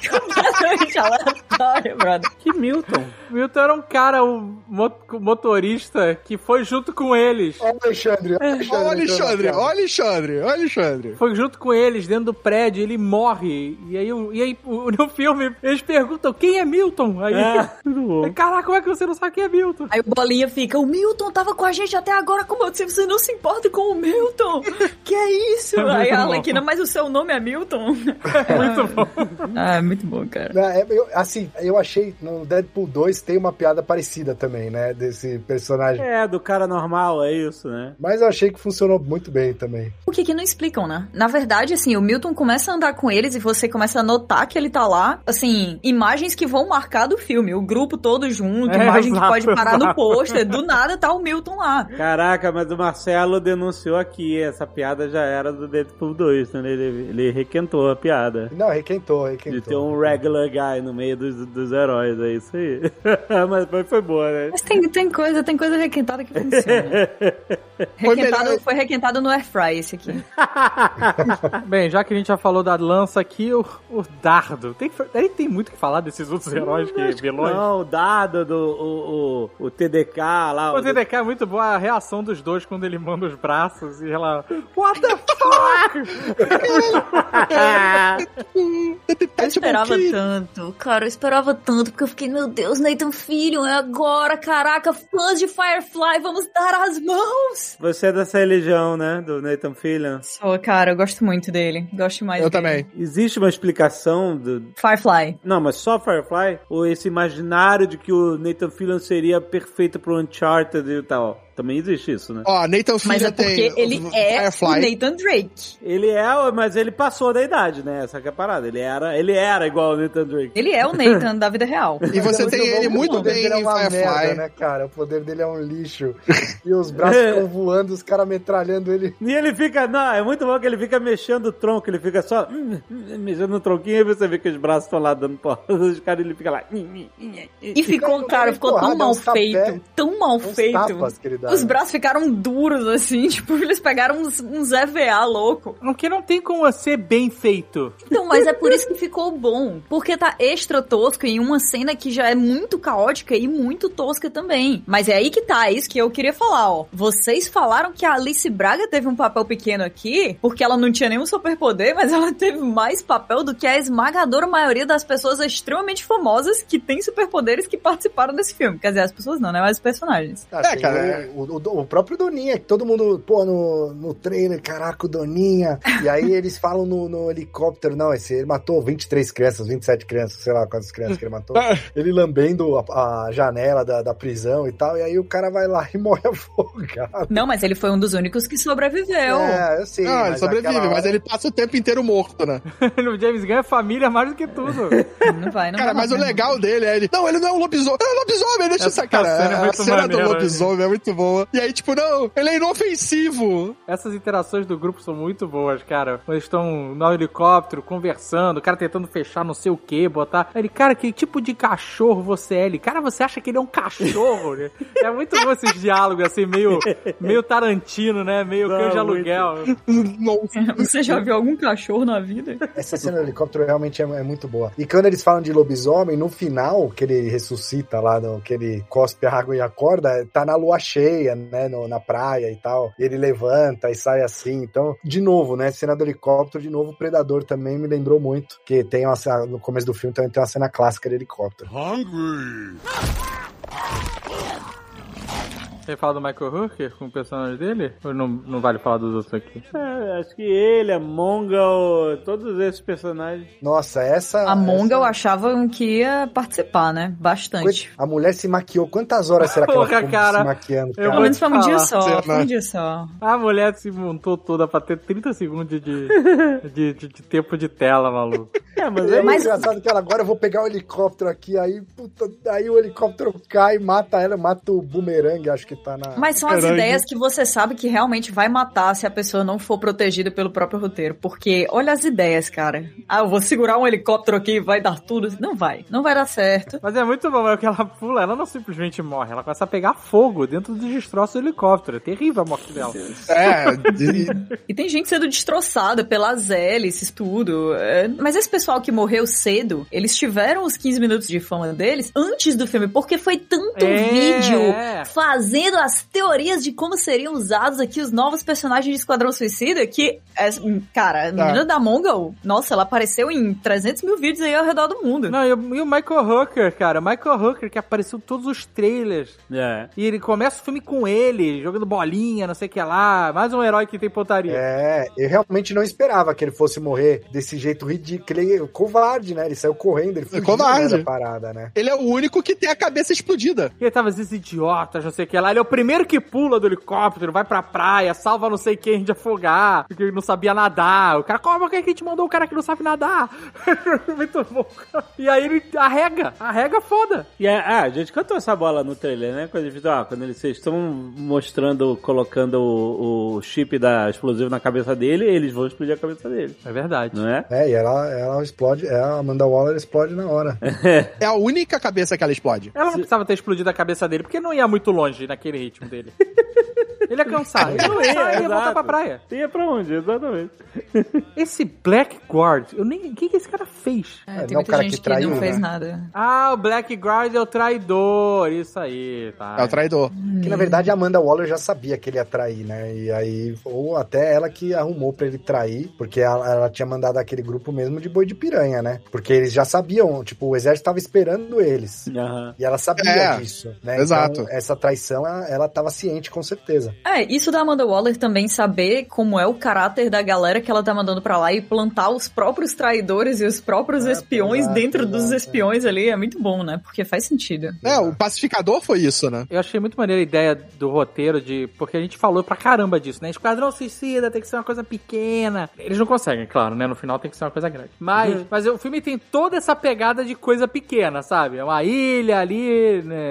completamente aleatório, brother. Que Milton. Milton era um cara, um mo- motorista que foi junto com eles. Ó, o Alexandre. Ó, o Alexandre, ó, o Alexandre, ó, o Alexandre. Foi junto com eles dentro do prédio, ele morre. E aí, o- e aí o- no filme, eles perguntam quem é Milton? Aí, É, caraca, como é que você não sabe quem é Milton? Aí o Bolinha fica, o Milton tava com a gente até agora, como eu disse, você não se importa com o Milton? Que é isso? Aí a Arlequina, mas o seu nome é Milton? Muito bom. Ah, é muito bom, cara. Não, é, eu- assim, eu achei no Deadpool 2 tem uma piada parecida também, né? Desse personagem. É, do cara normal, é isso, né? Mas eu achei que funcionou muito bem também. O que que não explicam, né? Na verdade, assim, o Milton começa a andar com eles e você começa a notar que ele tá lá, assim, imagens que vão marcar do filme, o grupo todo junto, É, imagem que exato, pode parar no exato. Pôster, do nada tá o Milton lá. Caraca, mas o Marcelo denunciou aqui, essa piada já era do Deadpool 2, né? Ele, ele requentou a piada. Não, requentou, De requentou. ter um regular guy no meio dos, dos heróis, é isso aí. mas foi, foi boa, né? Mas tem, tem coisa, tem coisa requentada que funciona. Foi Requentado, melhor- foi requentado no Airfry esse aqui. Bem, já que a gente já falou da lança aqui, o, o dardo. Tem, tem muito o que falar desses outros heróis que vilões. Não, o dado do o, o, o TDK lá. O TDK é muito boa a reação dos dois quando ele manda os braços e ela. What the fuck? Eu esperava tanto, cara, eu esperava tanto, porque eu fiquei, meu Deus, Nathan Fillion, é agora, caraca, fãs de Firefly, vamos dar as mãos! Você é dessa religião, né? Do Nathan Fillion. Sou, cara, eu gosto muito dele, gosto mais Eu dele. também. Existe uma explicação do. Firefly. Não, mas só Firefly? Ou esse imaginário de que o Nathan Fillion seria perfeito pro Uncharted e tal? Também existe isso, né? Ó, Nathan Mas Fillion é porque tem ele o é o Firefly. Nathan Drake. Ele é, mas ele passou da idade, né? Essa que é a parada. Ele era, ele era igual ao Nathan Drake. Ele é o Nathan da vida real. E você Mas tem o ele bom- muito o poder bem dele é em Firefly. merda, né, cara? O poder dele é um lixo. E os braços ficam voando, os caras metralhando ele. E ele fica, não, é muito bom que ele fica mexendo o tronco, ele fica só hum, hum, mexendo no tronquinho e você vê que os braços estão lá dando porrada dos caras ele fica lá. hum, E ficou, cara, ficou tão mal uns tapé, feito, tão mal feito. tapas que ele dá, Os braços ficaram duros, assim, tipo, eles pegaram uns, uns EVA louco. Porque não tem como ser bem feito. Então, mas é por isso que ficou bom. Porque tá extra tosco em uma cena que já é muito caótica e muito tosca também. Mas é aí que tá, é isso que eu queria falar, ó. Vocês falaram que a Alice Braga teve um papel pequeno aqui, porque ela não tinha nenhum superpoder, mas ela teve mais papel do que a esmagadora maioria das pessoas extremamente famosas que têm superpoderes que participaram desse filme. Quer dizer, as pessoas não, né? Mas os personagens. Ah, É, cara, O, o- o próprio Doninha, que todo mundo, pô, no, no trailer, caraca, o Doninha. E aí eles falam no, no helicóptero, não, esse, ele matou 23 crianças, 27 crianças, sei lá quantas crianças que ele matou. ele lambendo a, a janela da, da prisão e tal, e aí o cara vai lá e morre afogado. Não, mas ele foi um dos únicos que sobreviveu. É, eu sei. Não, ele mas sobrevive, hora- mas ele passa o tempo inteiro morto, né? o James Gunn é família mais do que tudo. Não vai, não Cara, vai mas o legal dele é ele. Não, ele não é um lobisomem. Ele é um lobisomem, deixa Essa essa cara. cena é a cena maneira, do lobisomem é muito boa. E aí, tipo, não, ele é inofensivo. Essas interações do grupo são muito boas, cara. Eles estão no helicóptero conversando, o cara tentando fechar não sei o que, botar. Ele, cara, que tipo de cachorro você é? Ele, cara, você acha que ele é um cachorro? né? É muito bom esses diálogos, assim, meio, meio Tarantino, né? Meio Não, cão de aluguel. Nossa. Você já viu algum cachorro na vida? Essa cena do helicóptero realmente é, é muito boa. E quando eles falam de lobisomem, no final, que ele ressuscita lá, no, que ele cospe a água e acorda, tá na lua cheia, né, no- na praia e tal. Ele levanta e sai assim. Então, de novo, né, cena do helicóptero, de novo, o Predador também me lembrou muito. Que tem uma, no começo do filme também tem uma cena clássica de helicóptero. Você fala do Michael Hooker com o personagem dele? Ou não, não vale falar dos outros aqui? É, acho que ele, a Mongal, todos esses personagens. Nossa, essa. A Monga eu essa... achava que ia participar, né? Bastante. A mulher se maquiou. Quantas horas será que ela Porra, ficou cara. se maquiando? Eu cara? Pelo vou menos foi um dia só, um dia só. A mulher se montou toda pra ter 30 segundos de, de, de, de- tempo de tela, maluco. É, mas É é mais engraçado que ela agora eu vou pegar o helicóptero aqui, aí, puta, aí o helicóptero cai, mata ela, mata o bumerangue, acho que tá na. Mas são as ideias que você sabe que realmente vai matar se a pessoa não for protegida pelo próprio roteiro. Porque olha as ideias, cara. Ah, eu vou segurar um helicóptero aqui e vai dar tudo. Não vai. Não vai dar certo. Mas é muito bom, é que ela pula, ela não simplesmente morre, ela começa a pegar fogo dentro dos destroços do helicóptero. É terrível a morte dela. É, de- E tem gente sendo destroçada pelas hélices, tudo. É, Mas esse pessoal que morreu cedo, eles tiveram os 15 minutos de fama deles antes do filme, porque foi tanto É. vídeo lendo as teorias de como seriam usados aqui os novos personagens de Esquadrão Suicida, que, é, cara, a menina da Mongol, nossa, ela apareceu em 300 mil vídeos aí ao redor do mundo. Não, e o, e o Michael Hooker, cara. Michael Hooker, que apareceu em todos os trailers. É. E ele começa o filme com ele, jogando bolinha, não sei o que lá. Mais um herói que tem pontaria. É, eu realmente não esperava que ele fosse morrer desse jeito ridículo. Ele é covarde, né? Ele saiu correndo, ele fugiu covarde. né, da parada, né? Ele é o único que tem a cabeça explodida. Ele tava esses idiotas, não sei o que lá. Ele é o primeiro que pula do helicóptero, vai pra praia, salva não sei quem de afogar, porque ele não sabia nadar. O cara, como que a gente mandou o cara que não sabe nadar? Muito bom. E aí ele arrega, arrega foda. E é, ah, a gente cantou essa bola no trailer, né? Quando, eles, ah, quando eles vocês estão mostrando, colocando o, o chip da explosivo na cabeça dele, eles vão explodir a cabeça dele. É verdade. Não é? É, e ela, ela explode, é, a Amanda Waller explode na hora. É a única cabeça que ela explode. Ela não precisava ter explodido a cabeça dele, porque não ia muito longe naquele ritmo dele. Ele é cansado. Ele não ia, ele ia voltar pra praia. Ia pra onde? Exatamente. Esse Blackguard, eu nem. O que, que esse cara fez? É, É, tem não, muita o cara gente que que, traiu, não fez né? nada. Ah, o Blackguard é o traidor. Isso aí, tá. É o traidor. Que na verdade a Amanda Waller já sabia que ele ia trair, né? E aí, ou até ela que arrumou pra ele trair, porque ela, ela tinha mandado aquele grupo mesmo de boi de piranha, né? Porque eles já sabiam, tipo, o exército tava esperando eles. Aham. E ela sabia É, disso, né? exato. Então, essa traição, ela, ela tava ciente, com certeza. É, isso da Amanda Waller também saber como é o caráter da galera que ela tá mandando pra lá e plantar os próprios traidores e os próprios É, espiões dentro dos espiões ali é muito bom, né? Porque faz sentido. É, o pacificador foi isso, né? Eu achei muito maneira a ideia do roteiro de. Porque a gente falou pra caramba disso, né? Esquadrão Suicida tem que ser uma coisa pequena. Eles não conseguem, claro, né? No final tem que ser uma coisa grande. Mas, mas o filme tem toda essa pegada de coisa pequena, sabe? É uma ilha ali, né?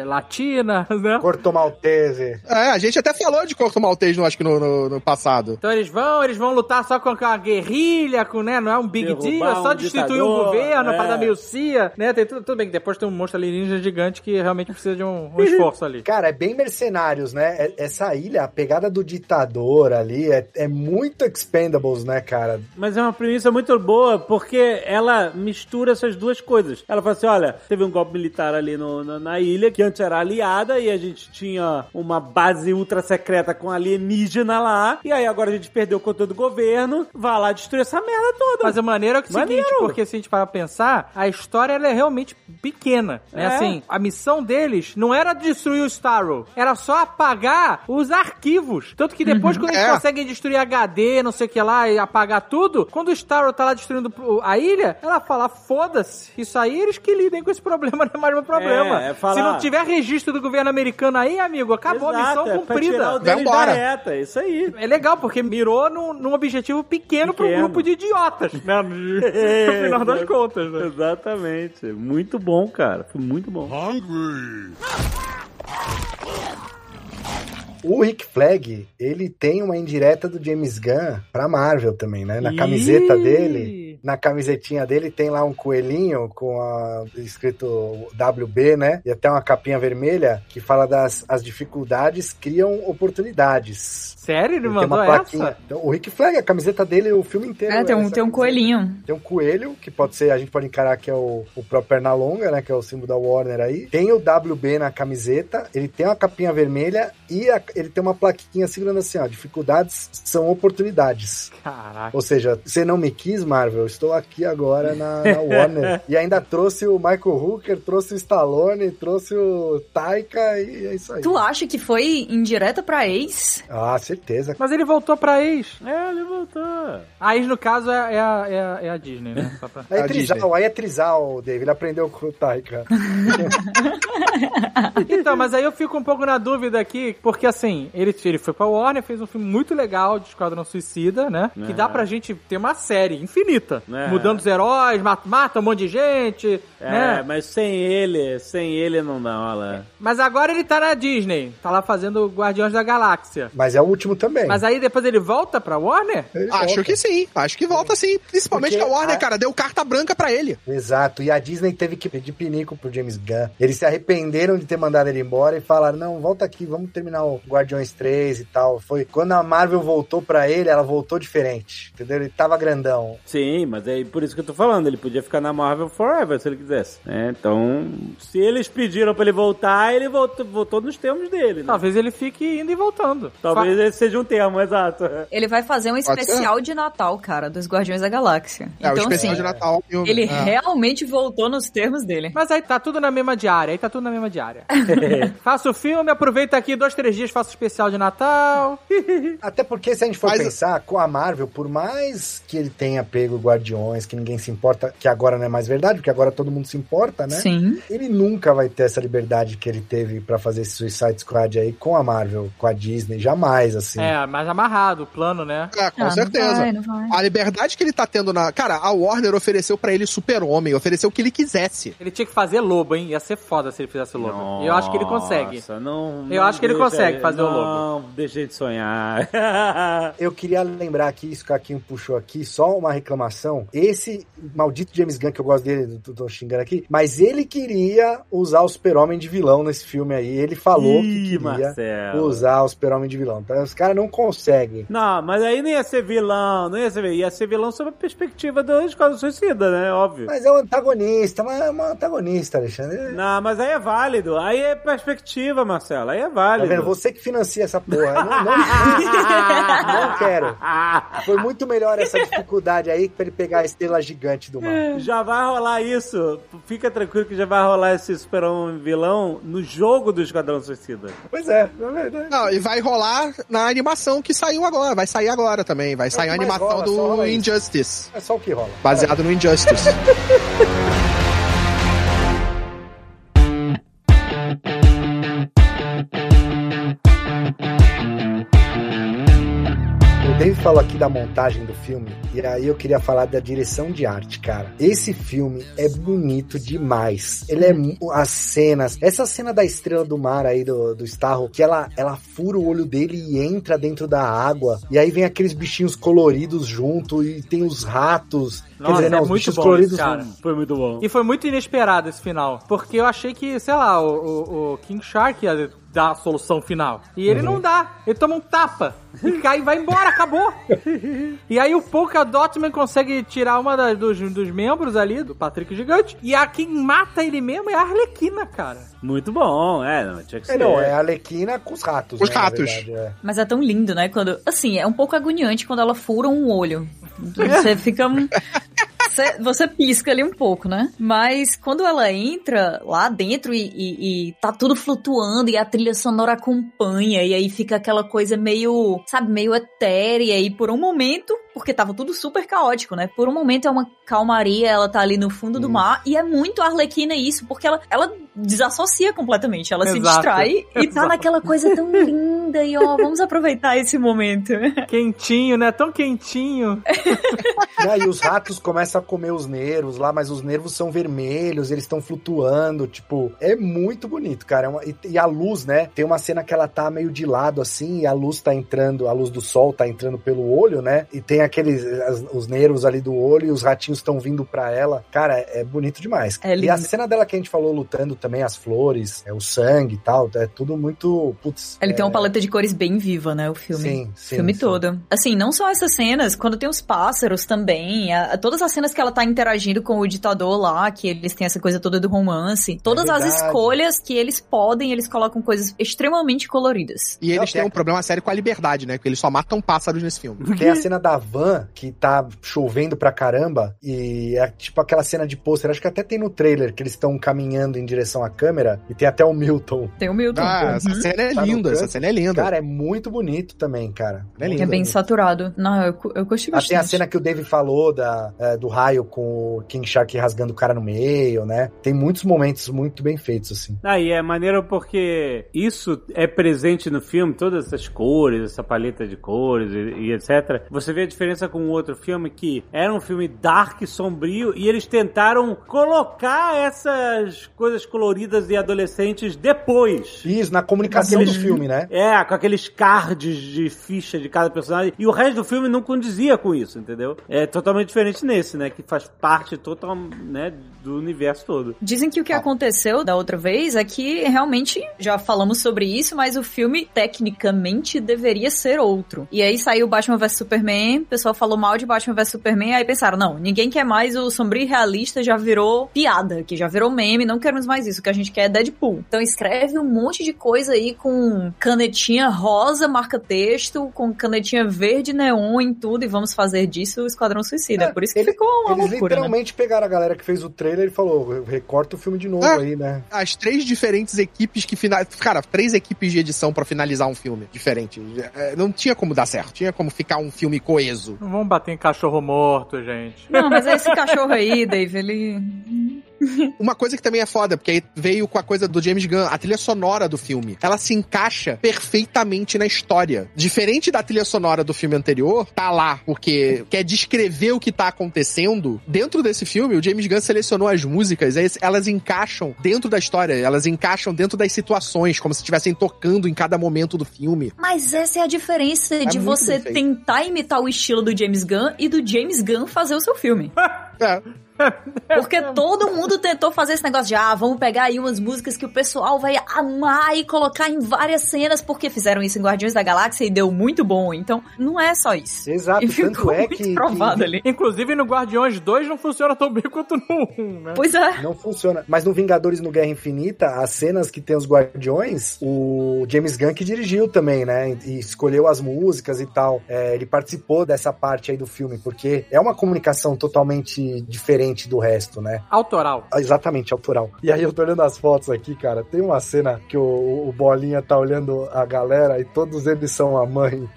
é, latina, né? Corto Maltese. É, a gente até falou de Corto Maltese, no, acho que no, no- no passado. Então eles vão, eles vão lutar só com a guerrilha, com, né? Não é um big Derrubar deal, é só um destituir o ditador, governo é. pra dar meio cia, né? Tem tudo, tudo bem que depois tem um monstro alienígena gigante que realmente precisa de um, um esforço ali. Cara, é bem mercenários, né? É- Essa ilha, a pegada do ditador ali, é, é muito expendables, né, cara? Mas é uma premissa muito boa, porque ela mistura essas duas coisas. Ela fala assim: olha, teve um golpe militar ali no- na, na ilha, que antes era aliada, e a gente tinha uma base ultra secreta com alienígena lá, e aí agora a gente perdeu o controle do governo, vai lá destruir essa merda toda. Mas a maneira é o seguinte, Maneiro. porque se a gente parar pra pensar, a história ela é realmente pequena. Né? É. Assim, a missão deles não era destruir o Starro, era só apagar os arquivos. Tanto que depois, quando eles É. conseguem destruir HD, não sei o que lá, e apagar tudo, quando o Starro tá lá destruindo a ilha, ela fala, foda-se, isso aí eles que lidem com esse problema, não é mais meu problema. É, é falar- Se não tiver registro do governo americano aí, amigo, acabou a Exato, missão é cumprida. Vambora. da reta, isso aí. É legal, porque mirou num, num objetivo pequeno, pra um Pequeno. grupo de idiotas, né? No final das contas, né? Exatamente. Muito bom, cara. Foi muito bom. O Rick Flag, ele tem uma indireta do James Gunn pra Marvel também, né? Na camiseta Ih. dele, na camisetinha dele tem lá um coelhinho com a, escrito WB, né? E até uma capinha vermelha que fala das as dificuldades criam oportunidades. Sério? Ele Ele tem mandou uma plaquinha. essa? Então, o Rick Flag, a camiseta dele, o filme inteiro. É, tem um, essa tem um coelhinho. Tem um coelho, que pode ser, a gente pode encarar que é o, o próprio Pernalonga, né? Que é o símbolo da Warner aí. Tem o WB na camiseta, ele tem uma capinha vermelha e a- ele tem uma plaquinha segurando assim, ó. Dificuldades são oportunidades. Caraca. Ou seja, você não me quis, Marvel, estou aqui agora na, na Warner. e ainda trouxe o Michael Hooker, trouxe o Stallone, trouxe o Taika e é isso aí. Tu acha que foi indireta pra ex? Ah, certeza. Mas ele voltou pra ex. É, ele voltou. A ex, no caso, é, é a, é a- é a Disney, né? Só pra- Aí é A Disney. trisal, aí é trisal, David. Ele aprendeu com o Taika. Então, mas aí eu fico um pouco na dúvida aqui, porque assim, ele, ele foi pra Warner, fez um filme muito legal de Esquadrão Suicida, né? Que É. dá pra gente ter uma série infinita. É. Mudando os heróis, mata, mata um monte de gente, É, né? mas sem ele, sem ele não dá, olha. Mas agora ele tá na Disney, tá lá fazendo Guardiões da Galáxia. Mas é o último também. Mas aí depois ele volta pra Warner? Ele Acho volta. que sim, acho que volta sim. Principalmente Porque que a Warner, a- cara, deu carta branca pra ele. Exato, e a Disney teve que pedir pinico pro James Gunn. Eles se arrependeram de ter mandado ele embora e falaram: não, volta aqui, vamos terminar o Guardiões 3 e tal. Foi quando a Marvel voltou pra ele, ela voltou diferente, entendeu? Ele tava grandão. Sim, mas é por isso que eu tô falando, ele podia ficar na Marvel Forever se ele quisesse. né? Então, se eles pediram pra ele voltar, ele voltou, voltou nos termos dele. Né? Talvez ele fique indo e voltando. Talvez esse seja um termo, exato. Ele vai fazer um especial de Natal, cara, dos Guardiões da Galáxia. É, o então, especial assim, de Natal. filme. ele É. realmente voltou nos termos dele. Mas aí tá tudo na mesma diária, aí tá tudo na mesma diária. faça o filme, aproveita aqui dois, três dias, faça o especial de Natal. Até porque se a gente for Mas- pensar com a Marvel, por mais que ele tenha pego Guardiões, que ninguém se importa, que agora não é mais verdade, porque agora todo mundo se importa, né? Sim. Ele nunca vai ter essa liberdade que ele teve pra fazer esse Suicide Squad aí com a Marvel, com a Disney, jamais, assim. É, mais amarrado o plano, né? É, com Ah, não certeza. vai, não vai. A liberdade que ele tá tendo na. Cara, a Warner ofereceu pra ele super-homem, ofereceu o que ele quisesse. Ele tinha que fazer lobo, hein? Ia ser foda se ele fizesse lobo. E eu acho que ele consegue. Nossa, não, Eu não acho que ele consegue fazer o Não, deixa de sonhar. Eu queria lembrar aqui, isso que o Caquinho puxou aqui, só uma reclamação. Esse maldito James Gunn, que eu gosto dele, tô, tô xingando aqui, mas ele queria usar o Super-Homem de vilão nesse filme aí. Ele falou que Ih, queria Marcelo. usar o Super-Homem de vilão. Então, os caras não conseguem. Não, mas aí não ia ser vilão, não ia ser Ia ser vilão sob a perspectiva do Esquadrão Suicida, né? Óbvio. Mas é um antagonista, mas é um antagonista, Alexandre. Não, mas aí é válido. Aí é perspectiva, Marcelo. Aí é Tá válido. vendo? Você que financia essa porra. Não, não, não quero. Foi muito melhor essa dificuldade aí pra ele pegar a estrela gigante do mar. Já vai rolar isso. Fica tranquilo que já vai rolar esse super-homem vilão no jogo do Esquadrão Suicida. Pois é, é verdade. Não, e vai rolar na animação que saiu agora. Vai sair agora também. Vai sair a que mais animação rola, do rola isso. Injustice. É só o que rola. Baseado no Injustice. falou aqui da montagem do filme, e aí eu queria falar da direção de arte, cara. Esse filme é bonito demais. Ele é as cenas, essa cena da estrela do mar aí do, do Starro, que ela ela fura o olho dele e entra dentro da água, e aí vem aqueles bichinhos coloridos junto e tem os ratos. Nossa, é os muito bichos bom coloridos cara. Foi muito bom. E foi muito inesperado esse final. Porque eu achei que, sei lá, o, o- o King Shark ia dar a solução final. E ele não dá. Ele toma um tapa. E cai e vai embora, acabou. e aí o Polka Dotman consegue tirar uma da- dos, dos membros ali, do Patrick Gigante. E a quem mata ele mesmo é a Arlequina, cara. Muito bom, é, não, tinha que ser. É, não, é a Alequina com os ratos. Os né, ratos. verdade, é. Mas é tão lindo, né? Quando. Assim, é um pouco agoniante quando ela fura um olho. Você fica. Você, você pisca ali um pouco, né? Mas quando ela entra lá dentro e, e- e tá tudo flutuando e a trilha sonora acompanha, e aí fica aquela coisa meio, sabe, meio etérea. E por um momento, porque tava tudo super caótico, né? Por um momento é uma calmaria, ela tá ali no fundo do mar, e é muito Arlequina isso, porque ela, ela desassocia completamente, ela se Exato. distrai e tá Exato. naquela coisa tão linda e ó, vamos aproveitar esse momento. Quentinho, né? Tão quentinho. Né, e os ratos começam a comer os nervos lá, mas os nervos são vermelhos, eles estão flutuando, tipo, é muito bonito, cara. É uma- e, e a luz, né? Tem uma cena que ela tá meio de lado assim, e a luz tá entrando, a luz do sol tá entrando pelo olho, né? E tem aqueles as- os nervos ali do olho e os ratinhos estão vindo pra ela. Cara, é, é bonito demais. É e a lindo. cena dela que a gente falou lutando também, as flores, é o sangue e tal, é tudo muito, putz. Ele é, tem uma paleta de cores bem viva, né, o filme. Sim, O sim. filme sim. todo. Assim, não só essas cenas, quando tem os pássaros também, a- a- todas as cenas que ela tá interagindo com o ditador lá, que eles têm essa coisa toda do romance, todas as verdade. escolhas que eles podem, eles colocam coisas extremamente coloridas. E eles têm tem um problema sério com a liberdade, né? Porque eles só matam pássaros nesse filme. Tem a cena da van que tá chovendo pra caramba e é tipo aquela cena de pôster, acho que até tem no trailer que eles estão caminhando em direção à câmera e tem até o Milton. Tem o Milton. Ah, essa Uhum. cena é Tá linda, essa cena é linda. Cara, é muito bonito também, cara. É lindo. é bem bonito. saturado. Não, eu, eu curti Ah, tem a bastante. cena que o Dave falou da, é, do raio com o King Shark rasgando o cara no meio, né? Tem muitos momentos muito bem feitos, assim. Aí é maneiro porque isso é presente no filme, todas essas cores, essa paleta de cores e, e etc. Você vê a diferença com o outro filme que era um filme dark, sombrio, e eles tentaram colocar essas coisas coloridas e adolescentes depois. Isso, na comunicação Aqueles- do filme, né? É, com aqueles cards de ficha de cada personagem. E o resto do filme não condizia com isso, entendeu? É totalmente diferente nesse, né? Que faz parte total, né, do universo todo. Dizem que o que aconteceu da outra vez é que realmente já falamos sobre isso, mas o filme tecnicamente deveria ser outro. E aí saiu Batman vs Superman, pessoal falou mal de Batman vs Superman, aí pensaram, não, ninguém quer mais o sombrio realista, já virou piada, que já virou meme, não queremos mais isso, o que a gente quer é Deadpool. Então escreve um monte de coisa aí com canetinha rosa, marca-texto, com canetinha verde, neon em tudo, e vamos fazer disso o Esquadrão Suicida. É, Por isso que ele- ficou uma Eles loucura, né? literalmente pegaram a galera que fez o trailer e falou, recorta o filme de novo Ah. aí, né? As três diferentes equipes que final... Cara, três equipes de edição pra finalizar um filme diferente. É, Não tinha como dar certo. Tinha como ficar um filme coeso. Não vamos bater em cachorro morto, gente. Não, mas esse cachorro aí, Dave, ele. Uma coisa que também é foda, porque aí veio com a coisa do James Gunn, a trilha sonora do filme. Ela se encaixa perfeitamente na história. Diferente da trilha sonora do filme anterior, tá lá porque quer descrever o que tá acontecendo. Dentro desse filme, o James Gunn selecionou as músicas, elas encaixam dentro da história, elas encaixam dentro das situações, como se estivessem tocando em cada momento do filme. Mas essa é a diferença de muito você tentar imitar o estilo do James Gunn e do James Gunn fazer o seu filme. É. Porque todo mundo tentou fazer esse negócio de, ah, vamos pegar aí umas músicas que o pessoal vai amar e colocar em várias cenas, porque fizeram isso em Guardiões da Galáxia e deu muito bom. Então, não é só isso. Exato, E tanto ficou é muito que, provado que ali. Inclusive no Guardiões 2 não funciona tão bem quanto no 1, né? Pois é. não funciona. Mas no Vingadores no Guerra Infinita, as cenas que tem os Guardiões, o James Gunn que dirigiu também, né? E escolheu as músicas e tal. É, ele participou dessa parte aí do filme, porque é uma comunicação totalmente diferente do resto, né? Autoral. Exatamente, autoral. E aí eu tô olhando as fotos aqui, cara. Tem uma cena que o, o Bolinha tá olhando a galera e todos eles são a mãe.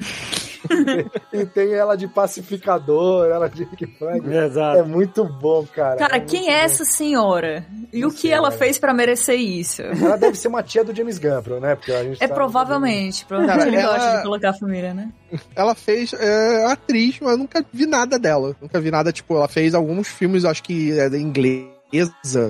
E tem ela de pacificador, ela de Rick Flag. É Exato. muito bom, cara. Cara, muito quem é bom. essa senhora? E o que sei, ela fez pra merecer isso? Ela deve ser uma tia do James Gunn, né? Porque a gente É tá- provavelmente. Provavelmente Cara, ele ela- gosta de colocar a família, né? Ela fez é, atriz, mas eu nunca vi nada dela. Nunca vi nada, tipo, ela fez alguns filmes, acho que é, em inglês.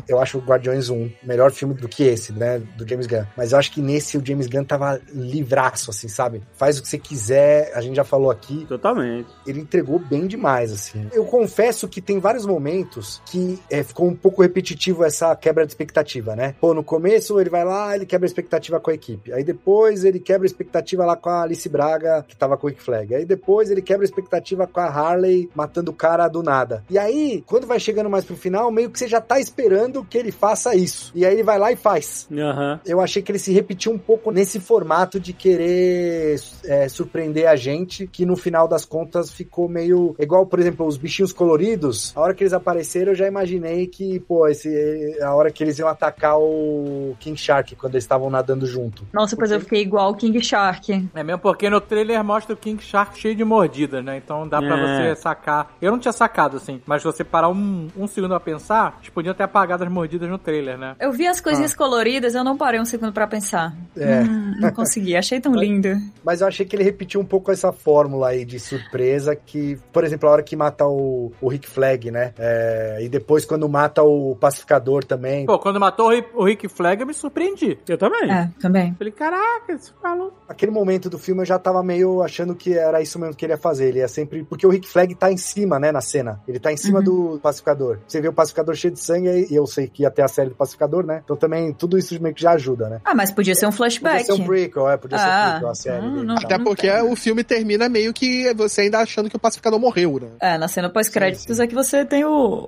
Eu acho o Guardiões 1 melhor filme do que esse, né? Do James Gunn. Mas eu acho que nesse o James Gunn tava livraço, assim, sabe? Faz o que você quiser, a gente já falou aqui. Totalmente. ele entregou bem demais, assim. Eu confesso que tem vários momentos que é, ficou um pouco repetitivo essa quebra de expectativa, né? Pô, no começo ele vai lá, ele quebra a expectativa com a equipe. Aí depois ele quebra a expectativa lá com a Alice Braga, que tava com o Rick Flag. Aí depois ele quebra a expectativa com a Harley matando o cara do nada. E aí, quando vai chegando mais pro final, meio que você já tá esperando que ele faça isso. E aí ele vai lá e faz Aham. eu achei que ele se repetiu um pouco nesse formato de querer é, surpreender a gente, que no final das contas ficou meio igual, por exemplo, os bichinhos coloridos. A hora que eles apareceram, eu já imaginei que, pô, esse, a hora que eles iam atacar o King Shark quando eles estavam nadando junto. Nossa, pois eu fiquei igual o King Shark. É mesmo porque no trailer mostra o King Shark cheio de mordidas, né? Então dá pra É. você sacar. Eu não tinha sacado, assim, mas se você parar um, um segundo a pensar, eles podiam ter apagado as mordidas no trailer, né? Eu vi as coisinhas coloridas, eu não parei um segundo pra pensar. É. Hum, não consegui, achei tão lindo. Mas eu achei que ele repetiu um pouco essa fórmula aí de surpresa que, por exemplo, a hora que mata o, o Rick Flag, né? É, e depois quando mata o pacificador também. Pô, quando matou o Rick, o Rick Flag, eu me surpreendi. Eu também. É, também. Falei, caraca, esse falou. Aquele momento do filme eu já tava meio achando que era isso mesmo que ele ia fazer. Ele ia sempre. Porque o Rick Flag tá em cima, né, na cena. Ele tá em cima do pacificador. Você vê o pacificador cheio de sangue e eu sei que ia ter a série do pacificador, né? Então também tudo isso meio que já ajuda, né? Ah, mas podia ser um Podia flashback. ser um prequel, é, podia ser um Ah, prequel a série. não, dele. não. Até porque tem. o filme termina meio que você ainda achando que o pacificador morreu, né? É, na cena pós-créditos é que você tem o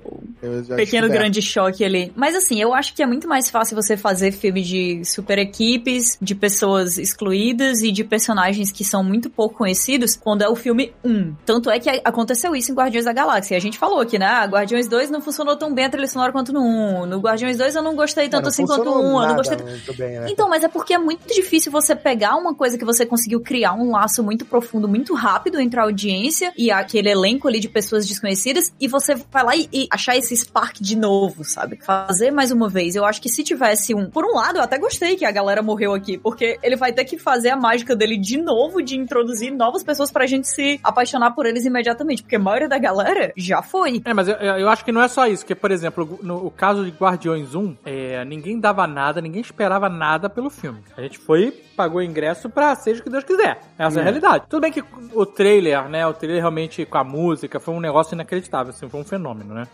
pequeno grande choque ali. Mas assim, eu acho que é muito mais fácil você fazer filme de super equipes, de pessoas excluídas e de personagens que são muito pouco conhecidos quando é o filme 1. Tanto é que aconteceu isso em Guardiões da Galáxia. A gente falou aqui, né? Ah, Guardiões 2 não funcionou tão bem a trilha sonora quanto no 1. No Guardiões 2 eu não gostei tanto não assim quanto funcionou o 1. Eu não gostei muito bem, né? então, mas é porque é muito difícil você pegar uma coisa que você conseguiu criar um laço muito profundo, muito rápido entre a audiência e aquele elenco ali de pessoas desconhecidas e você vai lá e, e achar esse spark de novo, sabe? Fazer mais uma vez. Eu acho que se tivesse um. Por um lado, eu até gostei que a galera morreu aqui, porque ele vai ter que fazer a mágica dele de novo, de introduzir novas pessoas pra gente se apaixonar por eles imediatamente, porque a maioria da galera já foi. É, mas eu, eu acho que não é só isso, porque, por exemplo, no o caso de Guardiões 1, é, ninguém dava nada, ninguém esperava nada pelo filme. A gente foi, pagou ingresso pra seja o que Deus quiser. Essa é a realidade. Tudo bem que o trailer, né, o trailer realmente com a música foi um negócio inacreditável, assim, foi um fenômeno, né?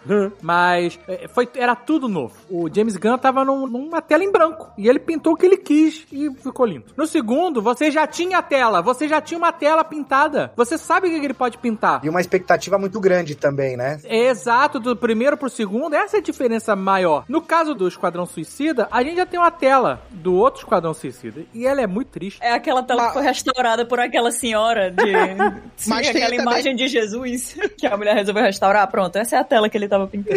Mas é, foi, era tudo novo. O James Gunn tava num- numa tela em branco. E ele pintou o que ele quis e ficou lindo. No segundo, você já tinha a tela. Você já tinha uma tela pintada. Você sabe o que ele pode pintar. E uma expectativa muito grande também, né? É Exato, do primeiro pro segundo, essa é a diferença maior. No caso do Esquadrão Suicida, a gente já tem uma tela do outro Esquadrão Suicida. E ela é muito triste. É aquela tela Mas- que foi restaurada por aquela senhora de. Sim, Mas aquela também- imagem de Jesus que a mulher resolveu restaurar. Pronto, essa é a tela que ele tava pintando.